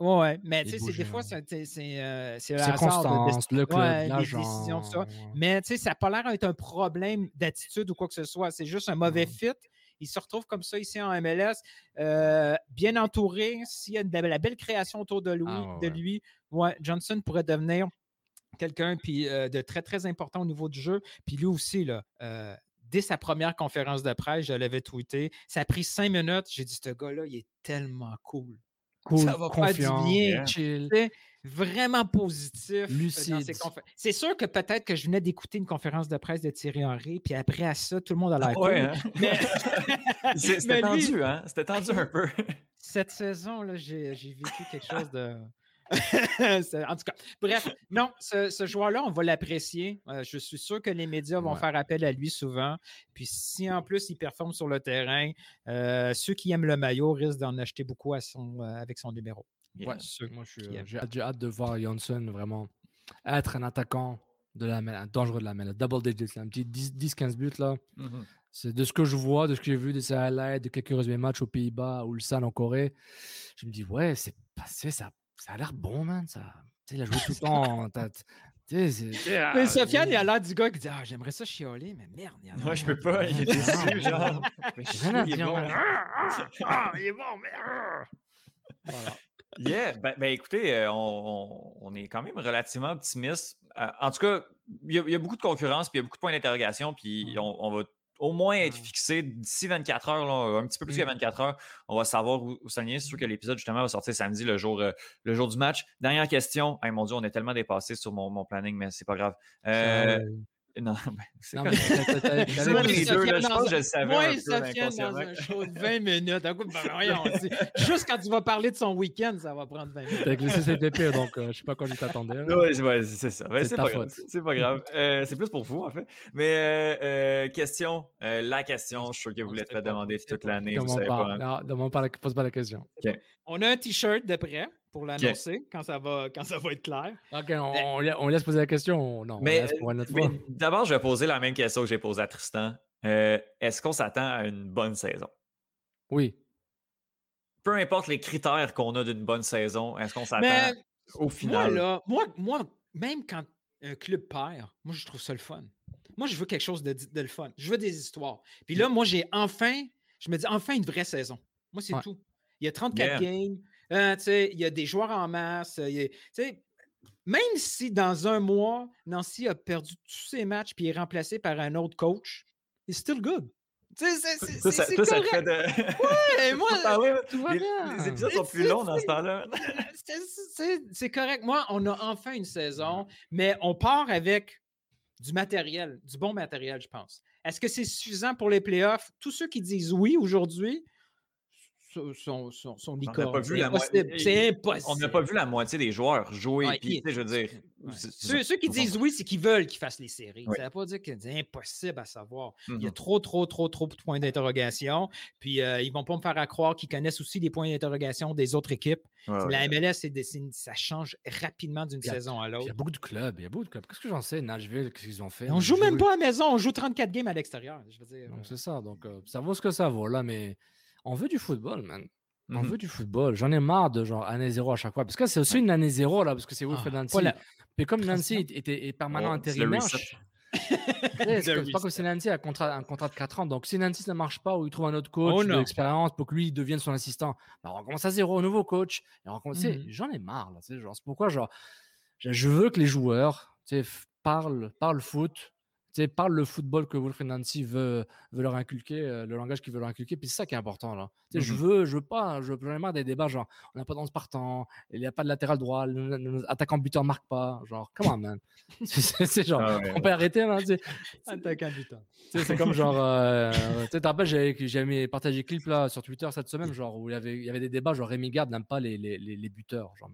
Oui, mais tu sais, des fois, c'est euh, le hasard de, le club, décisions, ça. Mais tu sais, ça n'a pas l'air d'être un problème d'attitude ou quoi que ce soit. C'est juste un mauvais fit. Il se retrouve comme ça ici en MLS, euh, bien entouré. S'il y a de la belle création autour de lui, ah, de lui ouais, Johnson pourrait devenir quelqu'un puis euh, de très, très important au niveau du jeu. Puis lui aussi, là, euh, dès sa première conférence de presse, je l'avais tweeté. Ça a pris cinq minutes. J'ai dit, ce gars-là, il est tellement cool. cool ça va confiant, faire du bien, Vraiment positif. Lucide. C'est sûr que peut-être que je venais d'écouter une conférence de presse de Thierry Henry, puis après à ça, tout le monde a l'air ah hein? C'était tendu, hein? C'était tendu un peu. Cette saison, j'ai vécu quelque chose de en tout cas, bref, non, ce, joueur-là, on va l'apprécier. Euh, je suis sûr que les médias vont faire appel à lui souvent. Puis si en plus il performe sur le terrain, euh, ceux qui aiment le maillot risquent d'en acheter beaucoup à son, euh, avec son numéro. moi, j'ai hâte, de voir Johnson vraiment être un attaquant de la un dangereux de la main, double digits, un petit 10-15 buts là. Mm-hmm. C'est de ce que je vois, de ce que j'ai vu de ses highlights, de quelques résumés matchs aux Pays-Bas, ou le San en Corée. Je me dis, ouais, c'est passé, ça ça a l'air bon, man. Ça... Tu sais, il a joué tout le temps. mais Sofiane, il a l'air du gars qui dit Ah, j'aimerais ça chioler, mais merde. Il Moi, je peux pas. Il est déçu, genre. il, est bon. ah, il est bon, mais. Voilà. Yeah, ben, ben écoutez, euh, on, on, est quand même relativement optimiste. Euh, en tout cas, il y, a, il y, a, beaucoup de concurrence, puis il y a beaucoup de points d'interrogation, puis on, on, va au moins être fixé d'ici 24 heures, un petit peu plus que 24 mmh. heures. On va savoir où, où s'aligner. C'est sûr que l'épisode, justement, va sortir samedi, le jour, euh, le jour du match. Dernière question. mon Dieu, on est tellement dépassé sur mon, mon planning, mais c'est pas grave. Euh, non, ben, c'est comme... les deux, là, je pense que je le savais Moi, un peu dans un show de 20 minutes. Ben, juste quand tu vas parler de son week-end, ça va prendre 20 minutes. T'as glissé donc euh, je sais pas quand il t'attendait. Oui, ouais, c'est ça. Ben, c'est pas, grave. C'est pas grave. Euh, c'est plus pour vous, en fait. Mais euh, euh question, euh, la question, je suis sûr que vous l'êtes fait demander toute l'année. Vous savez pas. Hein. Non, pose pas la question. On a un t-shirt de près pour l'annoncer quand, ça va, quand ça va être clair. OK, on, laisse poser la question non? Mais, d'abord, je vais poser la même question que j'ai posée à Tristan. Euh, est-ce qu'on s'attend à une bonne saison? Oui. Peu importe les critères qu'on a d'une bonne saison, est-ce qu'on s'attend au final? Moi, moi, même quand un club perd, moi, je trouve ça le fun. Moi, je veux quelque chose de, de le fun. Je veux des histoires. Puis là, moi, j'ai enfin, je me dis enfin une vraie saison. Moi, c'est tout. Il y a 34 games. Euh, il y a des joueurs en masse. même si dans un mois, Nancy a perdu tous ses matchs puis est remplacé par un autre coach, it's still good. C'est correct. De... Ouais, moi, tout va bien. Les épisodes sont plus longs dans ce temps-là. C'est correct. Moi, on a enfin une saison, mais on part avec du matériel, du bon matériel, je pense. Est-ce que c'est suffisant pour les playoffs? Tous ceux qui disent oui aujourd'hui, son, son, son C'est impossible. On n'a pas vu la moitié des joueurs jouer. je veux dire, ceux, qui disent oui, c'est qu'ils veulent qu'ils fassent les séries. Ça ne veut pas dire que c'est impossible à savoir. Il y a mmh trop, trop, trop, trop de points d'interrogation. Puis euh, ils ne vont pas me faire croire qu'ils connaissent aussi les points d'interrogation des autres équipes. la MLS, ça change rapidement d'une saison à l'autre. Il y a beaucoup de clubs. Il y a beaucoup de clubs. Qu'est-ce que j'en sais, Nashville, qu'est-ce qu'ils ont fait? On joue même pas à la maison. On joue 34 games à l'extérieur. C'est ça. Donc, euh, ça vaut ce que ça vaut. Là, mais on veut du football, man. On mmh veut du football. J'en ai marre de genre année zéro à chaque fois. Parce que c'est aussi une année zéro, là, parce que c'est Wilfred ah, Nancy. Puis comme Nancy était, permanent oh, intérimaire. c'est pas comme si Nancy a un contrat, un contrat de 4 ans. Donc si Nancy ne marche pas ou il trouve un autre coach oh, d'expérience pour que lui devienne son assistant, bah, on recommence à zéro, nouveau coach. Mmh j'en ai marre. C'est pourquoi genre, je veux que les joueurs parlent, parlent foot, parle le football que Wilfried Nancy veut, veut leur inculquer, euh, le langage qu'il veut leur inculquer. Puis c'est ça qui est important. là. Je mmh veux, je veux pas, je veux marre des débats genre, on n'a pas de partant, il n'y a pas de latéral droit, l'attaquant buteur marque pas. Genre, comment, man C'est genre, ah on peut arrêter, man. Attaquant buteur. C'est comme genre, euh, tu te rappelles, j'avais partagé clip là sur Twitter cette semaine, genre, où il y avait, il y avait des débats, genre Rémi Garde n'aime pas les, les, les, buteurs. Genre,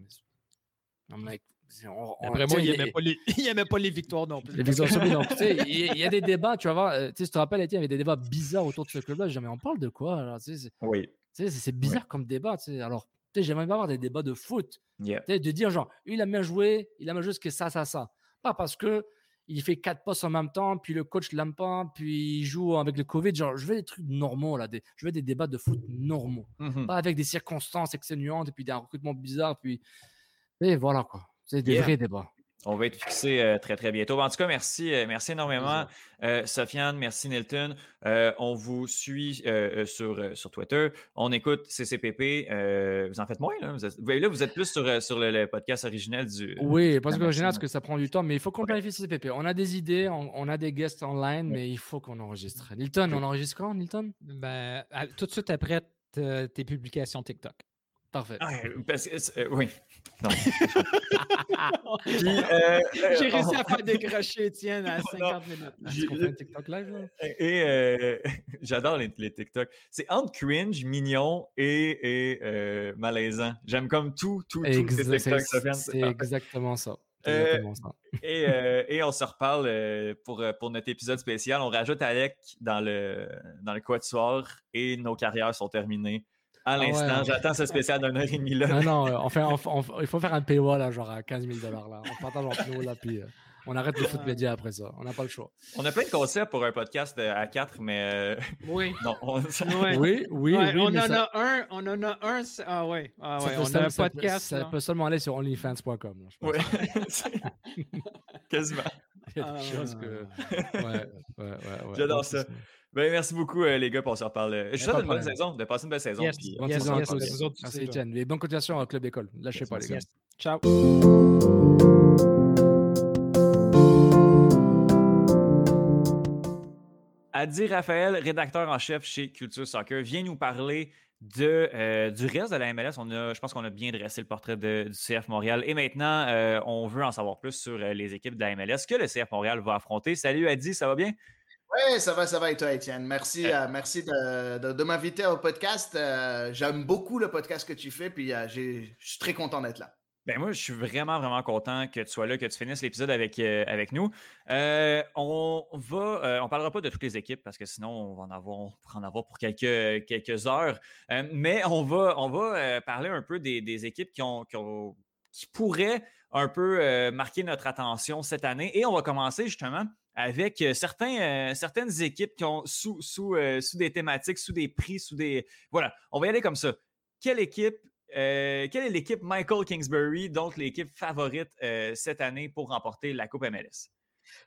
mais... Mec, après moi, il n'aimait pas, les... pas les victoires non plus. il y, a des débats, tu vas voir. Euh, tu te rappelles, il y avait des débats bizarres autour de ce club-là. Jamais on parle de quoi Oui. C'est bizarre comme débat. Alors, j'aimerais bien avoir des débats de foot. De dire, genre, il a bien joué, il a bien joué ce que ça, ça, ça. Pas parce que il fait quatre postes en même temps, puis le coach l'aime pas, puis il joue avec le Covid. Genre, je veux des trucs normaux, là. Des, je veux des débats de foot normaux. Mmh pas avec des circonstances exténuantes, et puis des recrutements bizarres, puis. Et voilà, quoi. C'est des vrais débats. On va être fixé euh, très, très bientôt. En tout cas, merci, euh, merci énormément, euh, Sofiane. Merci, Nilton. on vous suit sur, sur Twitter. On écoute CCPP. vous en faites moins, là? Vous êtes, là, vous êtes plus sur, sur le, podcast originel du. Oui, parce que original, parce que ça prend du temps, mais il faut qu'on planifie CCPP. On a des idées, on, a des guests online, mais il faut qu'on enregistre. Nilton, on enregistre quand, Nilton? Ben, tout de suite après tes publications TikTok. Parfait. Ah, oui. Euh, J'ai réussi à faire décrocher Étienne à 50 minutes. TikTok live, Et euh, j'adore les, les, TikTok. C'est entre cringe, mignon et, et euh, malaisant. J'aime comme tout, tout, tout ces TikTok. C'est exactement ça. et, et, on se reparle pour, pour notre épisode spécial. On rajoute Alec dans le, dans le quatuor et nos carrières sont terminées à ah l'instant. J'attends ce spécial d'une heure et demie là. Non, non, on fait, il faut faire un paywall là, genre à 15 000 là. On partage en PO là, puis euh, on arrête le foot média après ça. On n'a pas le choix. On a plein de concepts pour un podcast euh, à 4, mais. Euh, oui. Non, on... oui. Oui, oui, on, en a un, on en a un. Ah ouais. Ah, ouais. On a un podcast. Ça, peut seulement aller sur onlyfans.com. Oui. Quasiment. Il y a des choses que. Ouais, ouais, ouais. ouais. J'adore ça. Ben, merci beaucoup, euh, les gars, pour se reparler. Je vous souhaite une bonne saison, de passer une belle saison. Yes, puis, bonne yes, saison yes, à tous. Merci, Etienne. Et bonne continuation au Club d'école. Lâchez pas, les gars. Ciao. Adi Raphaël, rédacteur en chef chez Culture Soccer, vient nous parler de, euh, du reste de la MLS. On a, je pense qu'on a bien dressé le portrait du CF Montréal. Et maintenant, euh, on veut en savoir plus sur les équipes de la MLS que le CF Montréal va affronter. Salut Adi, ça va bien? Oui, ça va, ça va et toi, Étienne. Merci, merci de, m'inviter au podcast. J'aime beaucoup le podcast que tu fais, puis je suis très content d'être là. Ben moi, je suis vraiment, vraiment content que tu sois là, que tu finisses l'épisode avec, euh, avec nous. Euh, on va, euh, on parlera pas de toutes les équipes parce que sinon, on va en avoir, on en avoir pour quelques, quelques heures. mais on va, on va parler un peu des, des équipes qui, ont, qui, ont, qui pourraient un peu marquer notre attention cette année. Et on va commencer justement avec certains, certaines équipes qui ont sous, sous, sous des thématiques, sous des prix, sous des. Voilà, on va y aller comme ça. Quelle équipe euh, quelle est l'équipe Michael Kingsbury, donc l'équipe favorite euh, cette année pour remporter la Coupe MLS?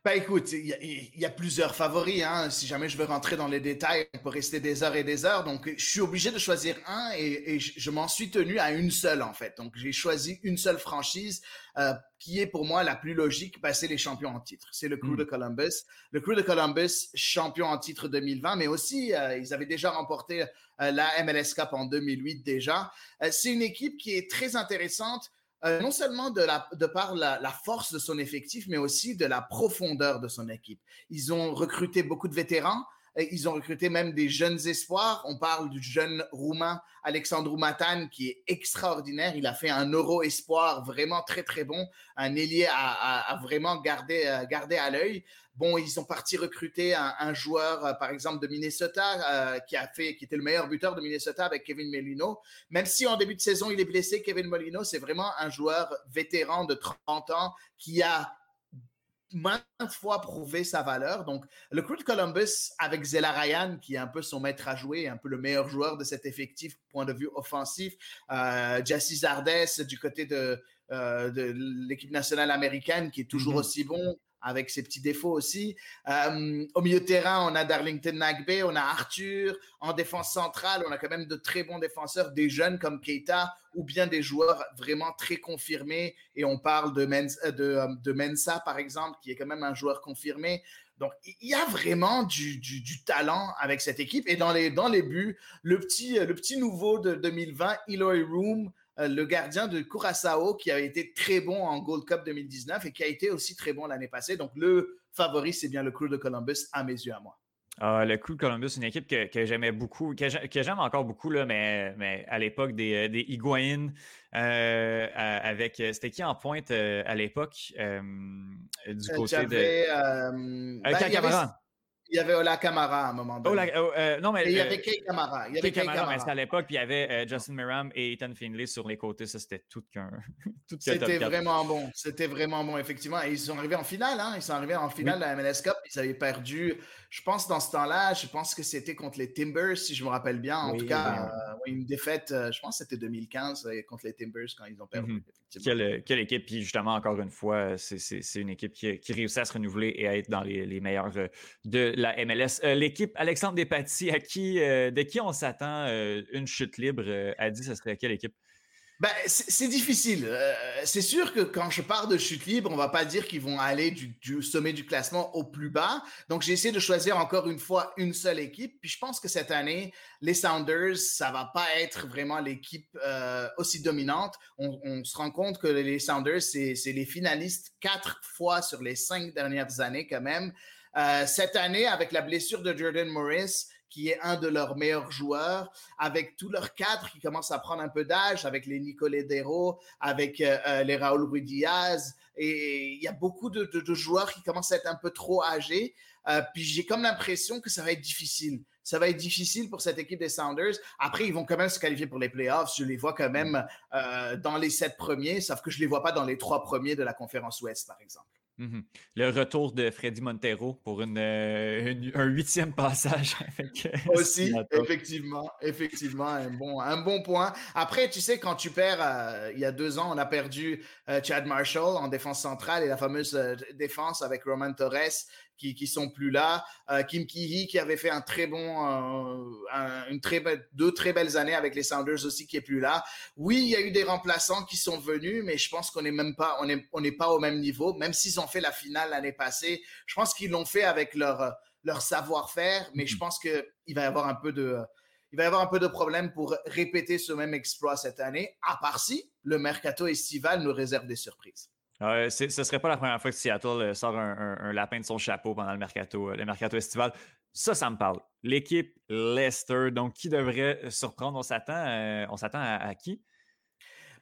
Ben écoute, il y, a plusieurs favoris. Hein. Si jamais je veux rentrer dans les détails, on peut rester des heures et des heures. Donc, je suis obligé de choisir un et, je, m'en suis tenu à une seule en fait. Donc, j'ai choisi une seule franchise euh, qui est pour moi la plus logique. Ben, c'est les champions en titre. C'est le Crew hmm. de Columbus. Le Crew de Columbus, champion en titre 2020, mais aussi euh, ils avaient déjà remporté euh, la MLS Cup en 2008 déjà. c'est une équipe qui est très intéressante euh, non seulement de, la, de par la, la, force de son effectif, mais aussi de la profondeur de son équipe. Ils ont recruté beaucoup de vétérans, ils ont recruté même des jeunes espoirs. On parle du jeune roumain Alexandru Matan qui est extraordinaire. Il a fait un euro espoir vraiment très très bon, un ailier à, à, vraiment garder, euh, garder à l'œil. Bon, ils sont partis recruter un, un joueur, euh, par exemple, de Minnesota, euh, qui a fait, qui était le meilleur buteur de Minnesota avec Kevin Molino. Même si en début de saison, il est blessé, Kevin Molino, c'est vraiment un joueur vétéran de 30 ans qui a maintes fois prouvé sa valeur. Donc, le Crew de Columbus, avec Zela Ryan, qui est un peu son maître à jouer, un peu le meilleur joueur de cet effectif, point de vue offensif, euh, Jesse Zardes du côté de, euh, de l'équipe nationale américaine, qui est toujours mm-hmm. aussi bon, avec ses petits défauts aussi. Euh, au milieu de terrain, on a Darlington Nagbe, on a Arthur. En défense centrale, on a quand même de très bons défenseurs, des jeunes comme Keita ou bien des joueurs vraiment très confirmés. Et on parle de, euh, de Mensa, par exemple, qui est quand même un joueur confirmé. Donc, il y a vraiment du, talent avec cette équipe. Et dans les, dans les buts, le petit, le petit nouveau de 2020, Eloy Room, euh, le gardien de Curaçao qui a été très bon en Gold Cup 2019 et qui a été aussi très bon l'année passée. Donc, le favori, c'est bien le Crew de Columbus à mes yeux à moi. Ah, le Crew de Columbus, c'est une équipe que, j'aimais beaucoup, que j'aime encore beaucoup, là, mais, mais à l'époque des, des Higuain, euh, avec. C'était qui en pointe euh, à l'époque du côté de. Ben, il y avait Ola Camara à un moment donné. Oh, euh, non, mais, il y avait Kay Camara. Il y avait Kay Camara, mais c'était à l'époque, puis il y avait euh, Justin Miram et Ethan Finley sur les côtés. Ça, c'était tout qu'un. c'était vraiment bon. C'était vraiment bon, effectivement. Et ils sont arrivés en finale. Hein? Ils sont arrivés en finale de la MLS Cup. Ils avaient perdu, je pense, dans ce temps-là, je pense que c'était contre les Timbers, si je me rappelle bien. En tout cas, euh, une défaite, je pense que c'était 2015 contre les Timbers quand ils ont perdu. Mhm. quelle, quelle, équipe. Puis justement, encore une fois, c'est une équipe qui, qui, réussit à se renouveler et à être dans les, les meilleurs de la MLS. Euh, l'équipe Alexandre Despatie, à qui, euh, de qui on s'attend euh, une chute libre, a dit ce serait quelle équipe? Ben, c'est difficile. c'est sûr que quand je parle de chute libre, on va pas dire qu'ils vont aller du, sommet du classement au plus bas. Donc, j'ai essayé de choisir encore une fois une seule équipe. Puis je pense que cette année, les Sounders, ça va pas être vraiment l'équipe aussi dominante. On, on, se rend compte que les Sounders, c'est les finalistes quatre fois sur les cinq dernières années quand même. Euh, cette année, avec la blessure de Jordan Morris, qui est un de leurs meilleurs joueurs, avec tous leurs cadres qui commencent à prendre un peu d'âge, avec les Nicolé Dero, avec euh, euh, les Raúl Ruiz Diaz, et il y a beaucoup de, de, de, joueurs qui commencent à être un peu trop âgés. puis j'ai comme l'impression que ça va être difficile. Ça va être difficile pour cette équipe des Sounders. Après, ils vont quand même se qualifier pour les playoffs. Je les vois quand même dans les sept premiers, sauf que je les vois pas dans les trois premiers de la conférence Ouest, par exemple. Mhm. Le retour de Freddy Montero pour une, euh, un huitième passage. Avec, euh, Aussi, effectivement, effectivement, un bon, un bon point. Après, tu sais, quand tu perds, euh, il y a deux ans, on a perdu Chad Marshall en défense centrale et la fameuse défense avec Roman Torres qui, qui sont plus là. Euh, Kim Kihi qui avait fait un très bon, euh, une très deux très belles années avec les Sounders aussi qui est plus là. Oui, il y a eu des remplaçants qui sont venus, mais je pense qu'on n'est même pas, on est, on n'est pas au même niveau. Même s'ils ont fait la finale l'année passée, je pense qu'ils l'ont fait avec leur leur savoir-faire, mais je mhm. pense qu'il va y avoir un peu de il va y avoir un peu de problème pour répéter ce même exploit cette année, à part si le mercato estival nous réserve des surprises. Euh, ce ne serait pas la première fois que Seattle euh, sort un, lapin de son chapeau pendant le mercato, le mercato estival. Ça, ça me parle. L'équipe Leicester, donc qui devrait surprendre? On s'attend, on s'attend à, qui?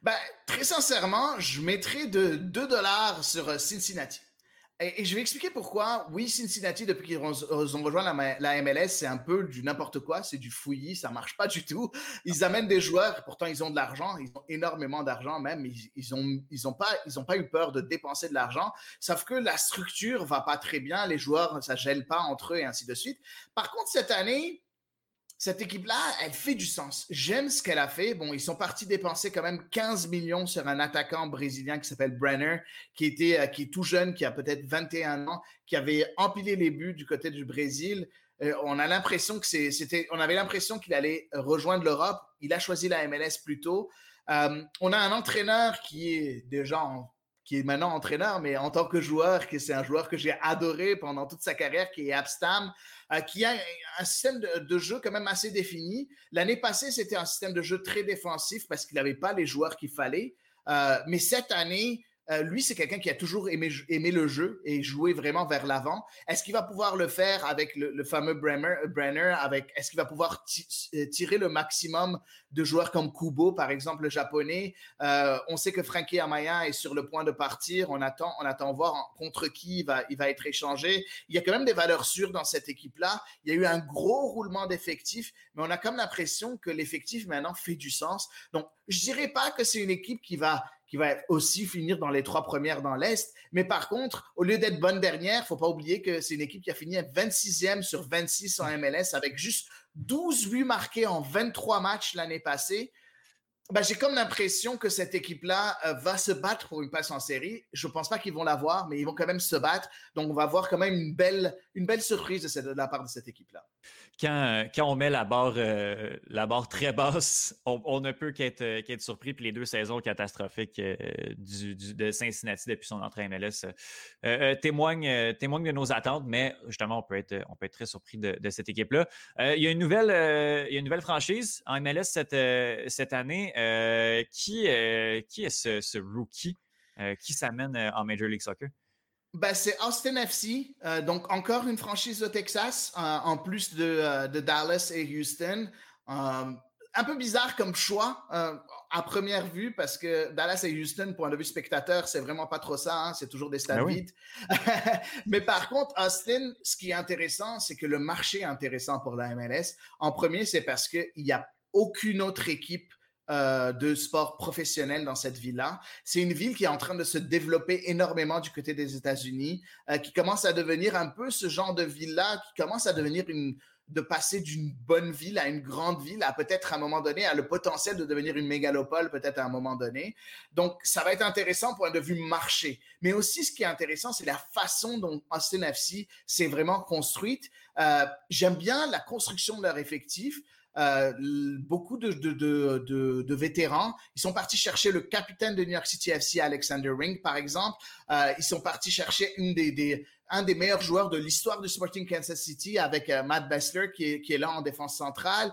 Ben, très sincèrement, je mettrais de 2 dollars sur euh, Cincinnati. Et, je vais expliquer pourquoi. Oui, Cincinnati, depuis qu'ils ont, rejoint la, MLS, c'est un peu du n'importe quoi, c'est du fouillis, ça marche pas du tout. Ils amènent des joueurs, pourtant ils ont de l'argent, ils ont énormément d'argent même, ils, ils ont ils ont pas ils ont pas eu peur de dépenser de l'argent, sauf que la structure va pas très bien, les joueurs ça gèle pas entre eux et ainsi de suite. Par contre cette année, cette équipe-là, elle fait du sens. J'aime ce qu'elle a fait. Bon, ils sont partis dépenser quand même 15 millions sur un attaquant brésilien qui s'appelle Brenner, qui était, euh, qui est tout jeune, qui a peut-être 21 ans, qui avait empilé les buts du côté du Brésil. Euh, on a l'impression que c'était, on avait l'impression qu'il allait rejoindre l'Europe. Il a choisi la MLS plus tôt. Euh, on a un entraîneur qui est déjà qui est maintenant entraîneur, mais en tant que joueur, que c'est un joueur que j'ai adoré pendant toute sa carrière, qui est Abstam, euh, qui a un système de, jeu quand même assez défini. L'année passée, c'était un système de jeu très défensif parce qu'il n'avait pas les joueurs qu'il fallait. Euh, mais cette année, euh, lui, c'est quelqu'un qui a toujours aimé, le jeu et joué vraiment vers l'avant. Est-ce qu'il va pouvoir le faire avec le, fameux Brenner, avec, est-ce qu'il va pouvoir euh, tirer le maximum de joueurs comme Kubo, par exemple, le japonais? Euh, on sait que Frankie Amaya est sur le point de partir. On attend, on attend voir contre qui il va, il va être échangé. Il y a quand même des valeurs sûres dans cette équipe-là. Il y a eu un gros roulement d'effectifs, mais on a comme l'impression que l'effectif maintenant fait du sens. Donc, je dirais pas que c'est une équipe qui va qui va aussi finir dans les trois premières dans l'Est. Mais par contre, au lieu d'être bonne dernière, faut pas oublier que c'est une équipe qui a fini 26e sur 26 en MLS avec juste 12 buts marqués en 23 matchs l'année passée. Ben, j'ai comme l'impression que cette équipe-là euh, va se battre pour une passe en série. Je ne pense pas qu'ils vont l'avoir, mais ils vont quand même se battre. Donc, on va voir quand même une belle, surprise de la part de cette équipe-là quand, quand, on met la barre, euh, très basse, on, ne peut qu'être qu'être surpris. Puis les deux saisons catastrophiques euh, du, de Cincinnati depuis son entrée à MLS euh, témoignent, de nos attentes, mais justement, on peut être, très surpris de, cette équipe-là. il, y a une nouvelle, il y a une nouvelle franchise en MLS cette, année. qui, est ce rookie qui s'amène en Major League Soccer? Ben, c'est Austin FC, euh, donc encore une franchise au Texas, euh, en plus euh, de, Dallas et Houston. un peu bizarre comme choix à première vue parce que Dallas et Houston, point de vue spectateur, c'est vraiment pas trop ça. Hein, c'est toujours des stades vides. Mais par contre, Austin, ce qui est intéressant, c'est que le marché est intéressant pour la MLS. En premier, c'est parce qu'il n'y a aucune autre équipe euh, de sport professionnel dans cette ville-là. C'est une ville qui est en train de se développer énormément du côté des États-Unis, euh, qui commence à devenir un peu ce genre de ville-là, qui commence à devenir une de passer d'une bonne ville à une grande ville, à peut-être à un moment donné, à le potentiel de devenir une mégalopole, peut-être à un moment donné. Donc, ça va être intéressant point de vue marché. Mais aussi, ce qui est intéressant, c'est la façon dont Austin s'est vraiment construite. Euh, J'aime bien la construction de leur effectif. Euh, beaucoup de, de, de, de, vétérans. Ils sont partis chercher le capitaine de New York City FC, Alexander Ring, par exemple. Euh, ils sont partis chercher une des, des, un des meilleurs joueurs de l'histoire du Sporting Kansas City avec euh, Matt Bessler qui est, qui est là en défense centrale.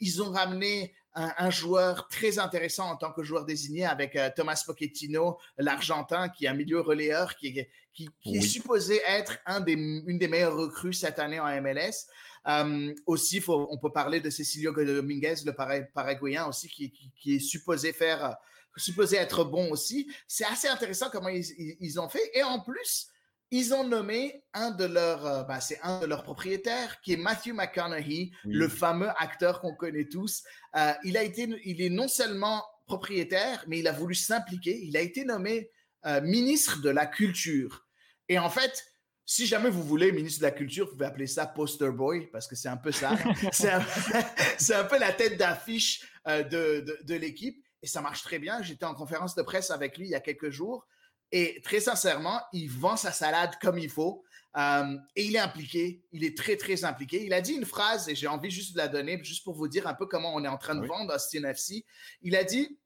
Ils, ont ramené un, un, joueur très intéressant en tant que joueur désigné avec Thomas Pochettino, l'Argentin, qui est un milieu relayeur, qui, qui, qui est supposé être un des, une des meilleures recrues cette année en MLS. Euh, aussi, faut, on peut parler de Cecilio Dominguez, le paraguayen aussi, qui, qui, est supposé faire, supposé être bon aussi. C'est assez intéressant comment ils, ils, ont fait. Et en plus, ils ont nommé un de leurs, euh, bah, c'est un de leurs propriétaires, qui est Matthew McConaughey, le fameux acteur qu'on connaît tous. Euh, il a été, il est non seulement propriétaire, mais il a voulu s'impliquer. Il a été nommé euh, ministre de la culture. Et en fait, si jamais vous voulez, ministre de la Culture, vous pouvez appeler ça poster boy parce que c'est un peu ça. c'est, un, peu la tête d'affiche euh, de, de, l'équipe et ça marche très bien. J'étais en conférence de presse avec lui il y a quelques jours et très sincèrement, il vend sa salade comme il faut euh, et il est impliqué. Il est très, très impliqué. Il a dit une phrase et j'ai envie juste de la donner juste pour vous dire un peu comment on est en train de vendre Austin FC. Il a dit,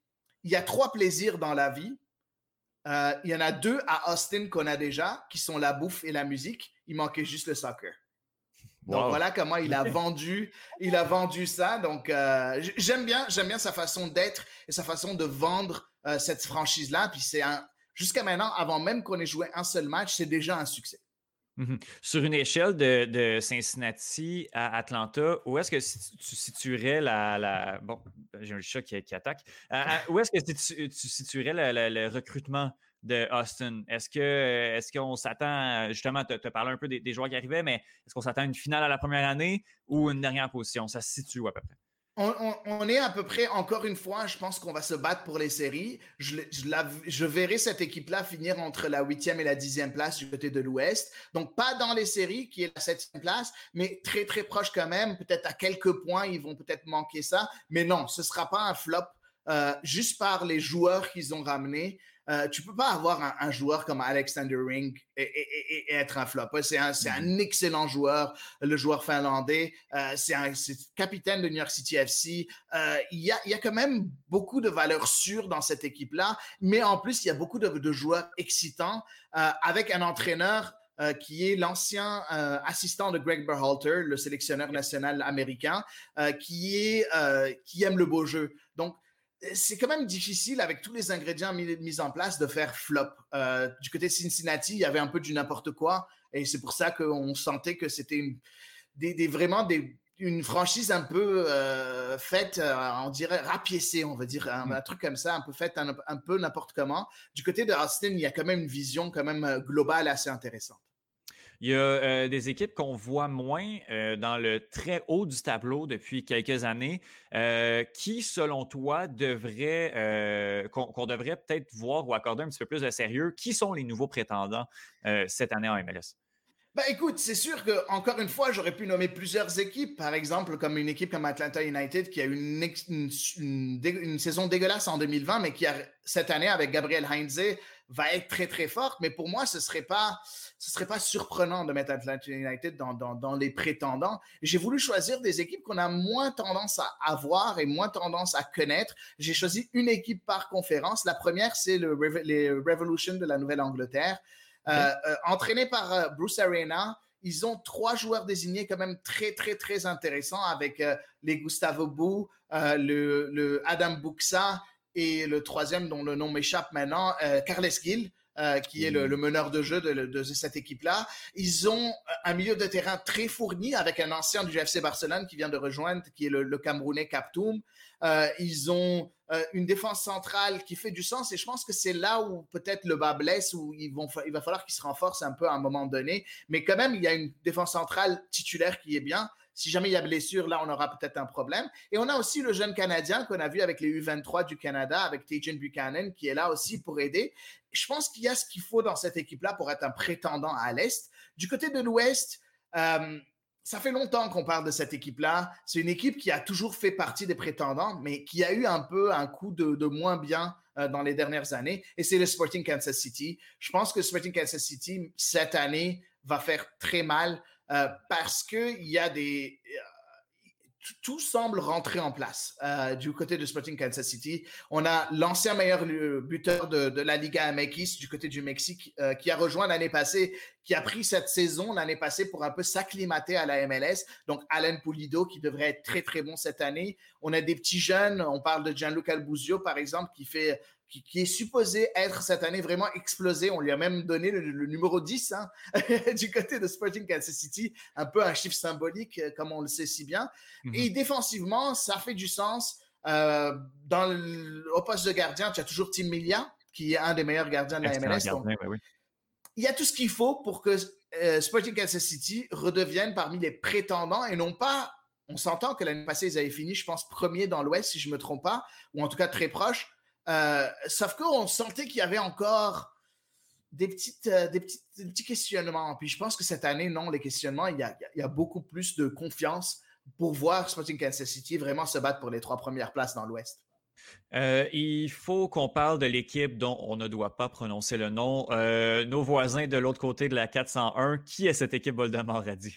il y a trois plaisirs dans la vie euh, il y en a deux à Austin qu'on a déjà, qui sont la bouffe et la musique. Il manquait juste le soccer. Donc voilà comment il a vendu, il a vendu ça. Donc euh, j'aime bien, j'aime bien sa façon d'être et sa façon de vendre euh, cette franchise-là. Puis c'est un, jusqu'à maintenant, avant même qu'on ait joué un seul match, c'est déjà un succès. Mhm. Sur une échelle de, Cincinnati à Atlanta, où est-ce que tu situerais la. bon, j'ai un chat qui, attaque. où est-ce que tu, situerais le, recrutement de Austin? Est-ce est-ce qu'on s'attend, justement, tu as parlé un peu des, des, joueurs qui arrivaient, mais est-ce qu'on s'attend à une finale à la première année ou une dernière position? Ça se situe à peu près? On, est à peu près, encore une fois, je pense qu'on va se battre pour les séries. Je, verrai cette équipe-là finir entre la huitième et la dixième place du côté de l'Ouest. Donc, pas dans les séries, qui est la septième place, mais très, très proche quand même. Peut-être à quelques points, ils vont peut-être manquer ça. Mais non, ce sera pas un flop euh, juste par les joueurs qu'ils ont ramenés. Euh, tu peux pas avoir un, joueur comme Alexander Ring et, être un flop. C'est un, un, excellent joueur, le joueur finlandais. Euh, c'est un capitaine de New York City FC. Euh, il, y a, il y a quand même beaucoup de valeurs sûres dans cette équipe-là, mais en plus, il y a beaucoup de, de joueurs excitants euh, avec un entraîneur euh, qui est l'ancien euh, assistant de Greg Berhalter, le sélectionneur national américain, euh, qui est qui aime le beau jeu. Donc c'est quand même difficile avec tous les ingrédients mis, en place de faire flop. Euh, du côté de Cincinnati, il y avait un peu du n'importe quoi et c'est pour ça qu'on sentait que c'était des, vraiment des, une franchise un peu euh, faite, euh, on dirait rapiécée, on va dire, un, mm. truc comme ça, un peu faite un, un peu n'importe comment. Du côté de Austin, il y a quand même une vision quand même globale assez intéressante. Il y a euh, des équipes qu'on voit moins euh, dans le très haut du tableau depuis quelques années. Euh, qui, selon toi, devrait qu'on devrait peut-être voir ou accorder un petit peu plus de sérieux? Qui sont les nouveaux prétendants cette année en MLS? Ben écoute, c'est sûr que encore une fois, j'aurais pu nommer plusieurs équipes, par exemple comme une équipe comme Atlanta United qui a eu une, une, saison dégueulasse en 2020, mais qui a cette année avec Gabriel Heinze va être très très forte. Mais pour moi, ce serait pas ce serait pas surprenant de mettre Atlanta United dans, dans, dans les prétendants. J'ai voulu choisir des équipes qu'on a moins tendance à avoir et moins tendance à connaître. J'ai choisi une équipe par conférence. La première, c'est le les Revolution de la Nouvelle-Angleterre. Euh, euh, entraîné par euh, Bruce Arena, ils ont trois joueurs désignés quand même très, très, très intéressants avec les Gustavo Bou, le, Adam Buxa et le troisième dont le nom m'échappe maintenant, Carles Gil. qui est le, meneur de jeu de, cette équipe-là. Ils ont un milieu de terrain très fourni avec un ancien du FC Barcelone qui vient de rejoindre, qui est le, le Camerounais Captoum. ils ont euh, une défense centrale qui fait du sens. Et je pense que c'est là où peut-être le bas blesse, où ils vont, il va falloir qu'ils se renforcent un peu à un moment donné. Mais quand même, il y a une défense centrale titulaire qui est bien. Si jamais il y a blessure, là, on aura peut-être un problème. Et on a aussi le jeune Canadien qu'on a vu avec les U23 du Canada, avec Tajan Buchanan, qui est là aussi pour aider. Je pense qu'il y a ce qu'il faut dans cette équipe-là pour être un prétendant à l'Est. Du côté de l'Ouest, euh, ça fait longtemps qu'on parle de cette équipe-là. C'est une équipe qui a toujours fait partie des prétendants, mais qui a eu un peu un coup de, moins bien euh, dans les dernières années. Et c'est le Sporting Kansas City. Je pense que Sporting Kansas City, cette année, va faire très mal euh, parce qu'il y a des tout semble rentrer en place euh, du côté de Sporting Kansas City. On a l'ancien meilleur buteur de, la Liga MX du côté du Mexique euh, qui a rejoint l'année passée, qui a pris cette saison l'année passée pour un peu s'acclimater à la MLS. Donc Alan Pulido qui devrait être très très bon cette année. On a des petits jeunes, on parle de Gianluca Albuzio par exemple qui fait qui, est supposé être cette année vraiment explosé. On lui a même donné le, numéro 10 hein, du côté de Sporting Kansas City, un peu un chiffre symbolique, euh, comme on le sait si bien. Mhm. Et défensivement, ça fait du sens. Euh, dans le, au poste de gardien, tu as toujours Tim Milia, qui est un des meilleurs gardiens de la MLS. Il y a tout ce qu'il faut pour que euh, Sporting Kansas City redevienne parmi les prétendants et non pas. On s'entend que l'année passée, ils avaient fini, je pense, premier dans l'Ouest, si je me trompe pas, ou en tout cas très proche. Euh, sauf qu'on sentait qu'il y avait encore des, petites, euh, des, petits questionnements. Puis je pense que cette année, non, les questionnements, il y a, il y a beaucoup plus de confiance pour voir Sporting Kansas City vraiment se battre pour les trois premières places dans l'Ouest. Euh, il faut qu'on parle de l'équipe dont on ne doit pas prononcer le nom. nos voisins de l'autre côté de la 401, qui est cette équipe Voldemort a dit?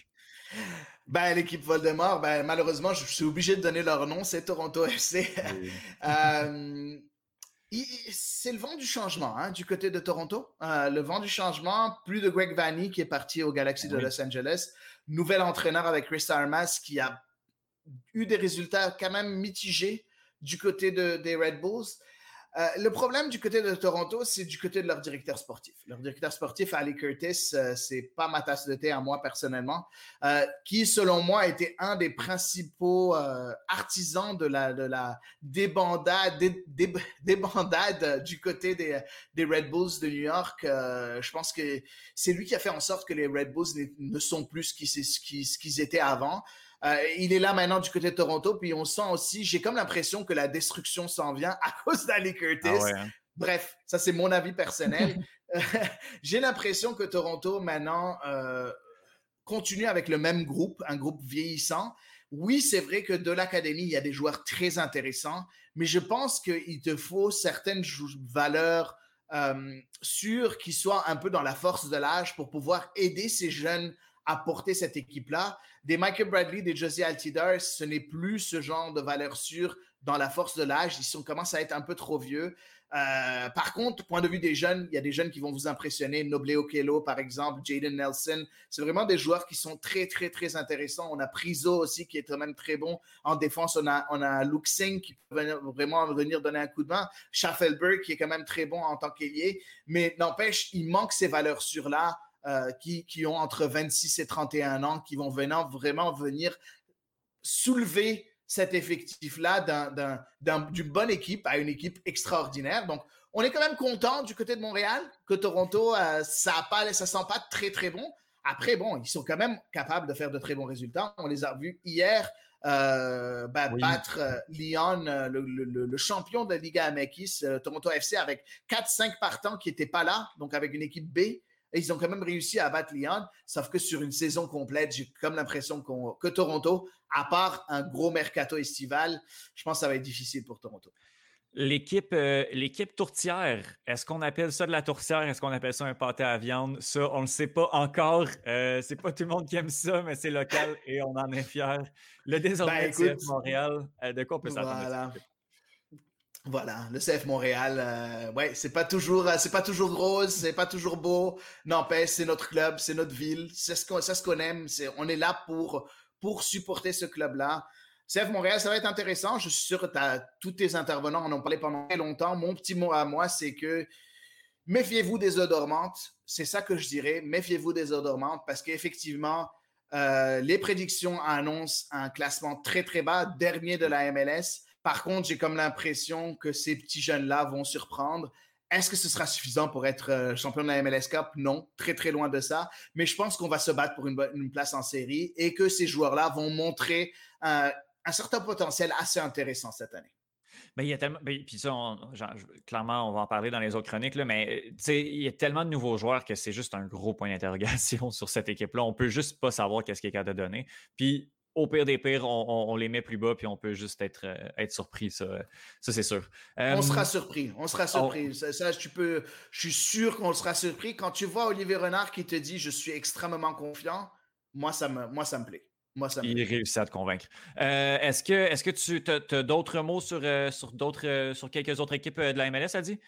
Ben, l'équipe Voldemort, ben, malheureusement, je suis obligé de donner leur nom, c'est Toronto FC. c'est le vent du changement hein, du côté de Toronto. Euh, le vent du changement, plus de Greg Vanny qui est parti au Galaxy de Los Angeles. Nouvel entraîneur avec Chris Armas qui a eu des résultats quand même mitigés du côté des Red Bulls. Euh, le problème du côté de Toronto, c'est du côté de leur directeur sportif. Leur directeur sportif, Ali Curtis, euh, c'est pas ma tasse de thé à moi personnellement, euh, qui selon moi a été un des principaux artisans de la, de la débandade, du côté des, des, Red Bulls de New York. je pense que c'est lui qui a fait en sorte que les Red Bulls ne sont plus ce qu'ils étaient avant. Euh, il est là maintenant du côté de Toronto, puis on sent aussi, j'ai comme l'impression que la destruction s'en vient à cause d'Ali Curtis. Ah hein. Bref, ça c'est mon avis personnel. j'ai l'impression que Toronto maintenant euh, continue avec le même groupe, un groupe vieillissant. Oui, c'est vrai que de l'académie, il y a des joueurs très intéressants, mais je pense qu'il te faut certaines valeurs euh, sûres qui soient un peu dans la force de l'âge pour pouvoir aider ces jeunes à porter cette équipe-là. Des Michael Bradley, des Josie Altidar, ce n'est plus ce genre de valeur sûre dans la force de l'âge. Ils sont, commencent à être un peu trop vieux. Euh, par contre, point de vue des jeunes, il y a des jeunes qui vont vous impressionner. Noble Okello, par exemple, Jaden Nelson. C'est vraiment des joueurs qui sont très, très, très intéressants. On a Priso aussi, qui est quand même très bon en défense. On a, on a Luke Singh, qui peut vraiment venir donner un coup de main. Schaffelberg, qui est quand même très bon en tant qu'ailier. Mais n'empêche, il manque ces valeurs sûres-là euh, qui, qui, ont entre 26 et 31 ans, qui vont vraiment venir soulever cet effectif-là d'une bonne équipe à une équipe extraordinaire. Donc, on est quand même content du côté de Montréal que Toronto, euh, ça ne ça sent pas très, très bon. Après, bon, ils sont quand même capables de faire de très bons résultats. On les a vus hier euh, ben, battre Lyon, le, le, le, champion de la Liga MX, Toronto FC, avec 4-5 partants qui n'étaient pas là, donc avec une équipe B. Et ils ont quand même réussi à battre Lyon, sauf que sur une saison complète, j'ai comme l'impression que Toronto, à part un gros mercato estival, je pense que ça va être difficile pour Toronto. L'équipe, euh, l'équipe tourtière, est-ce qu'on appelle ça de la tourtière? Est-ce qu'on appelle ça un pâté à viande? Ça, on ne le sait pas encore. Euh, c'est pas tout le monde qui aime ça, mais c'est local et on en est fiers. Le désormais ben, Montréal, euh, de quoi on peut s'attendre? Voilà, le CF Montréal, euh, ouais, c'est pas toujours, euh, c'est pas toujours rose, c'est pas toujours beau. N'empêche, c'est notre club, c'est notre ville, c'est ce qu'on, aime. On est là pour pour supporter ce club-là. CF Montréal, ça va être intéressant. Je suis sûr que tous tes intervenants en ont parlé pendant très longtemps. Mon petit mot à moi, c'est que méfiez-vous des eaux dormantes. C'est ça que je dirais. Méfiez-vous des eaux dormantes parce qu'effectivement, euh, les prédictions annoncent un classement très très bas, dernier de la MLS. Par contre, j'ai comme l'impression que ces petits jeunes-là vont surprendre. Est-ce que ce sera suffisant pour être euh, champion de la MLS Cup? Non, très très loin de ça. Mais je pense qu'on va se battre pour une, place en série et que ces joueurs-là vont montrer euh, un certain potentiel assez intéressant cette année. Mais il y a tellement. Ben, puis ça, clairement, on va en parler dans les autres chroniques, mais il y a tellement de nouveaux joueurs que c'est juste un gros point d'interrogation sur cette équipe-là. On peut juste pas savoir qu'est-ce qu'il est capable de donner. Puis au pire des pires, on, les met plus bas, puis on peut juste être, euh, être surpris, ça, ça c'est sûr. on sera euh, surpris, on sera surpris. Ça, tu peux, je suis sûr qu'on sera surpris. Quand tu vois Olivier Renard qui te dit « je suis extrêmement confiant », moi, ça me, moi, ça me plaît. Moi, ça me Il réussit à te convaincre. Euh, est-ce, que, est-ce que tu as, d'autres mots sur, sur, d'autres, sur quelques autres équipes de la MLS, dit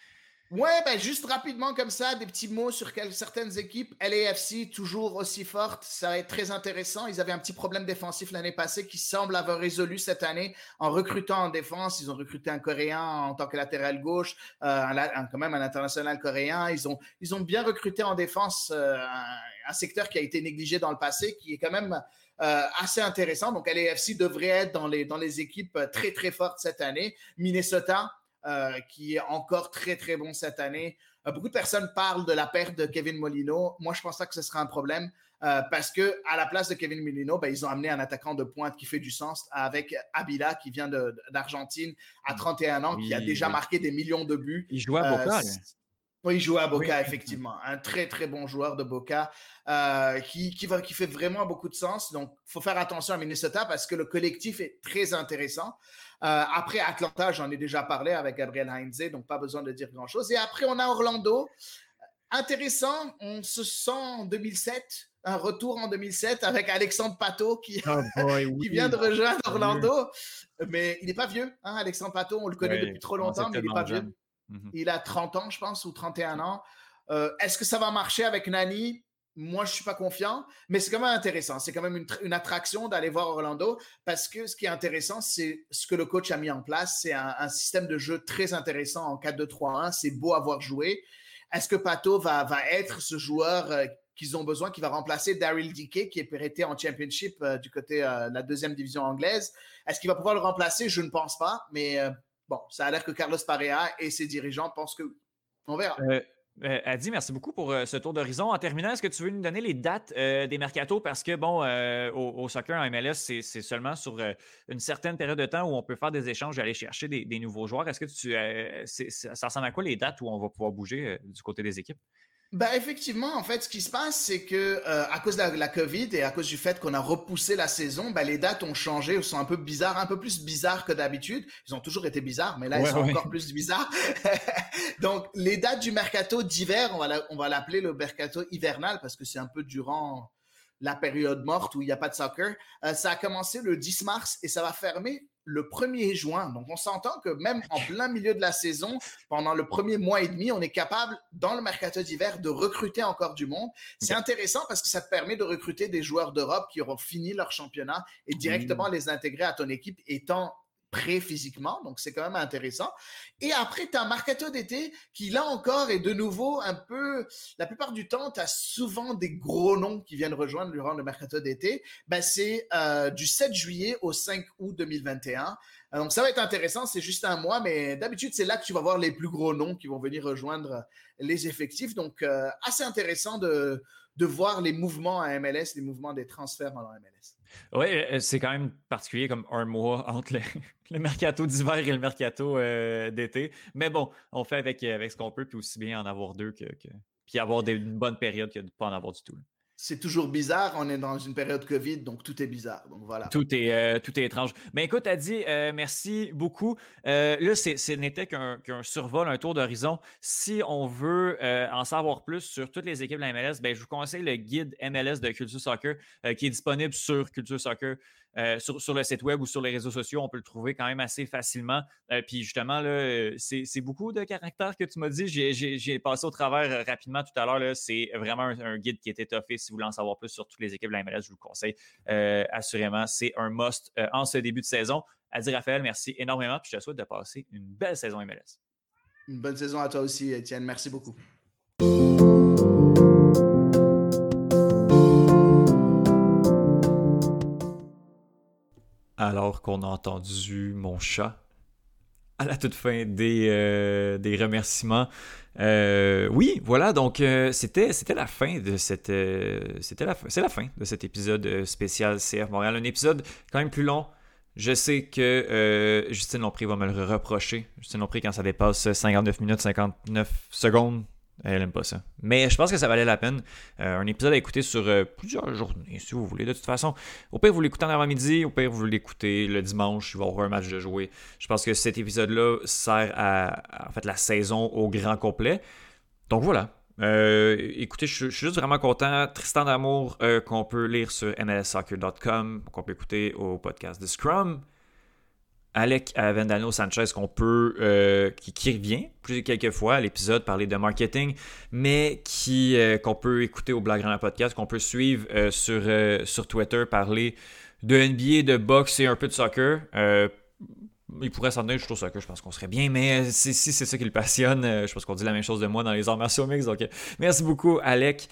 Ouais, ben juste rapidement comme ça, des petits mots sur certaines équipes. LAFC, toujours aussi forte, ça va être très intéressant. Ils avaient un petit problème défensif l'année passée qui semble avoir résolu cette année en recrutant en défense. Ils ont recruté un Coréen en tant que latéral gauche, euh, quand même un international coréen. Ils ont, ils ont bien recruté en défense euh, un, secteur qui a été négligé dans le passé, qui est quand même euh, assez intéressant. Donc LAFC devrait être dans les, dans les équipes très très fortes cette année. Minnesota, euh, qui est encore très, très bon cette année. Euh, beaucoup de personnes parlent de la perte de Kevin Molino. Moi, je pense pas que ce sera un problème euh, parce que à la place de Kevin Molino, ben, ils ont amené un attaquant de pointe qui fait du sens avec Abila qui vient d'Argentine à 31 ans, qui a déjà marqué des millions de buts. Il joue à Boca. Oui, il joue à Boca, effectivement. Un très, très bon joueur de Boca qui, qui, va, qui fait vraiment beaucoup de sens. Donc, il faut faire attention à Minnesota parce que le collectif est très intéressant. Euh, après Atlanta, j'en ai déjà parlé avec Gabriel Heinze, donc pas besoin de dire grand-chose. Et après, on a Orlando. Intéressant, on se sent en 2007, un retour en 2007 avec Alexandre Pato qui, oh qui vient de rejoindre Orlando. Mais il n'est pas vieux, hein, Alexandre Pato, on le connaît depuis trop longtemps, mais il n'est pas vieux. Mhm. Il a 30 ans, je pense, ou 31 ans. Euh, est-ce que ça va marcher avec Nani? Moi, je suis pas confiant, mais c'est quand même intéressant. C'est quand même une, attraction d'aller voir Orlando parce que ce qui est intéressant, c'est ce que le coach a mis en place. C'est un, système de jeu très intéressant en 4-2-3-1. C'est beau à voir jouer. Est-ce que Pato va, va être ce joueur euh, qu'ils ont besoin, qui va remplacer Daryl Dickey, qui est prêté en championship euh, du côté de la deuxième division anglaise? Est-ce qu'il va pouvoir le remplacer? Je ne pense pas, mais bon, ça a l'air que Carlos Pareja et ses dirigeants pensent que On verra. Euh, Adi, merci beaucoup pour euh, ce tour d'horizon. En terminant, est-ce que tu veux nous donner les dates euh, des mercatos? Parce que, bon, au, soccer en MLS, c'est seulement sur une certaine période de temps où on peut faire des échanges et aller chercher des, nouveaux joueurs. Est-ce que tu. ça ressemble à quoi les dates où on va pouvoir bouger du côté des équipes? Ben effectivement, en fait, ce qui se passe, c'est que euh, à cause de la, COVID et à cause du fait qu'on a repoussé la saison, ben, les dates ont changé, sont un peu bizarres, un peu plus bizarres que d'habitude. Ils ont toujours été bizarres, mais là, ils sont encore plus bizarres. Donc, les dates du mercato d'hiver, on va l'appeler le mercato hivernal parce que c'est un peu durant la période morte où il n'y a pas de soccer. Euh, ça a commencé le 10 mars et ça va fermer le 1er juin. Donc, on s'entend que même en plein milieu de la saison, pendant le premier mois et demi, on est capable, dans le mercato d'hiver, de recruter encore du monde. C'est intéressant parce que ça te permet de recruter des joueurs d'Europe qui auront fini leur championnat et directement mmh. les intégrer à ton équipe étant prêt physiquement, donc c'est quand même intéressant. Et après, tu as un mercato d'été qui, là encore, est de nouveau un peu, la plupart du temps, tu as souvent des gros noms qui viennent rejoindre durant le mercato d'été. Ben, c'est euh, du 7 juillet au 5 août 2021. Euh, donc ça va être intéressant, c'est juste un mois, mais d'habitude, c'est là que tu vas voir les plus gros noms qui vont venir rejoindre les effectifs. Donc, euh, assez intéressant de, de voir les mouvements à MLS, les mouvements des transferts dans MLS. Oui, euh, c'est quand même particulier comme un mois entre le, mercato d'hiver et le mercato euh, d'été. Mais bon, on fait avec, ce qu'on peut, puis aussi bien en avoir deux que, puis avoir une bonne période que de ne pas en avoir du tout c'est toujours bizarre. On est dans une période Covid, donc tout est bizarre. Donc voilà. Tout est, euh, tout est étrange. Mais écoute, Adi, euh, merci beaucoup. Euh, là, ce n'était qu'un survol, un tour d'horizon. Si on veut en savoir plus sur toutes les équipes de la MLS, ben, je vous conseille le guide MLS de Culture Soccer qui est disponible sur Culture Soccer. Euh, sur, le site web ou sur les réseaux sociaux, on peut le trouver quand même assez facilement. Euh, puis justement, là, c'est, beaucoup de caractères que tu m'as dit. J'ai, passé au travers euh, rapidement tout à l'heure. C'est vraiment un, guide qui est étoffé. Si vous voulez en savoir plus sur toutes les équipes de la MLS, je vous le conseille assurément. C'est un must en ce début de saison. Adi Raphaël, merci énormément. Puis je te souhaite de passer une belle saison MLS. Une bonne saison à toi aussi, Étienne. Merci beaucoup. Alors qu'on a entendu mon chat à la toute fin des, euh, remerciements. Euh, oui, voilà, donc euh, c'était, la fin de cette. c'était la fin de cet épisode spécial CF Montréal. Un épisode quand même plus long. Je sais que Justine Lompré va me le reprocher. Justine Lompré, quand ça dépasse 59 minutes, 59 secondes, elle aime pas ça. Mais je pense que ça valait la peine. Euh, un épisode à écouter sur euh, plusieurs journées, si vous voulez. De toute façon, au pire, vous l'écoutez en avant-midi. Au pire, vous l'écoutez le dimanche. Il va y avoir un match de jouer. Je pense que cet épisode-là sert à, en fait, la saison au grand complet. Donc voilà. Euh, écoutez, je, suis juste vraiment content. Tristan d'amour qu'on peut lire sur mlsoccer.com, qu'on peut écouter au podcast de Scrum. Alec Vendano Sanchez qu'on peut euh, qui, revient plus quelques fois à l'épisode parler de marketing, mais qui euh, qu'on peut écouter au Blague Grand Podcast, qu'on peut suivre euh, sur, sur Twitter parler de NBA, de boxe et un peu de soccer il pourrait s'en je trouve ça que je pense qu'on serait bien, mais euh, si, c'est ça qui le passionne, euh, je pense qu'on dit la même chose de moi dans les arts martiaux mix. Donc, euh, merci beaucoup, Alec.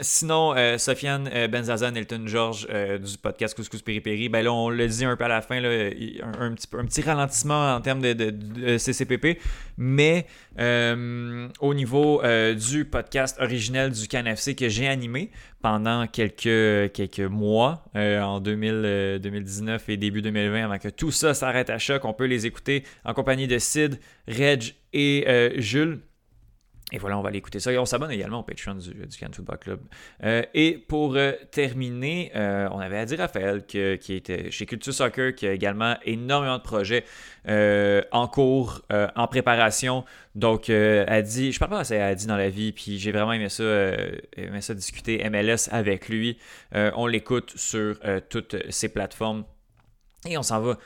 sinon, Sofiane Benzazan, Elton George du podcast Couscous Péripéri, ben là, on le dit un peu à la fin, là, un, petit, un petit ralentissement en termes de, CCPP, mais au niveau du podcast originel du CanFC que j'ai animé pendant quelques, quelques mois en 2019 et début 2020 avant que tout ça s'arrête à choc. On peut les écouter en compagnie de Sid, Reg et euh, Jules. Et voilà, on va aller écouter ça. Et on s'abonne également au Patreon du, du Can Football Club. Euh, et pour euh, terminer, on avait Adi Raphaël qui était chez Culture Soccer, qui a également énormément de projets en cours, en préparation. Donc, Adi, je parle pas assez à Adi dans la vie, puis j'ai vraiment aimé ça, aimé ça discuter MLS avec lui. on l'écoute sur toutes ces plateformes. Et on s'en va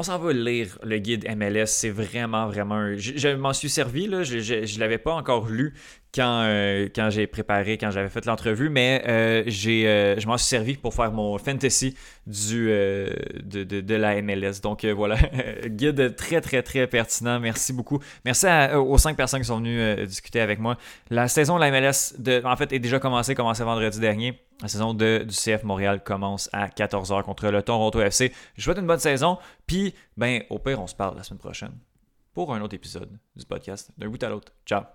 on s'en va lire le guide MLS. C'est vraiment, vraiment. Je, m'en suis servi, là. Je ne l'avais pas encore lu quand, euh, quand j'ai préparé, quand j'avais fait l'entrevue, mais euh, euh, je m'en suis servi pour faire mon fantasy du, de, de, la MLS. Donc voilà, guide très, très, très pertinent. Merci beaucoup. Merci aux cinq personnes qui sont venues discuter avec moi. La saison de la MLS, de, en fait, est déjà commencée, commencé vendredi dernier. La saison de, du CF Montréal commence à 14h contre le Toronto FC. Je souhaite une bonne saison. Puis, ben, au pire, on se parle la semaine prochaine pour un autre épisode du podcast d'un bout à l'autre. Ciao!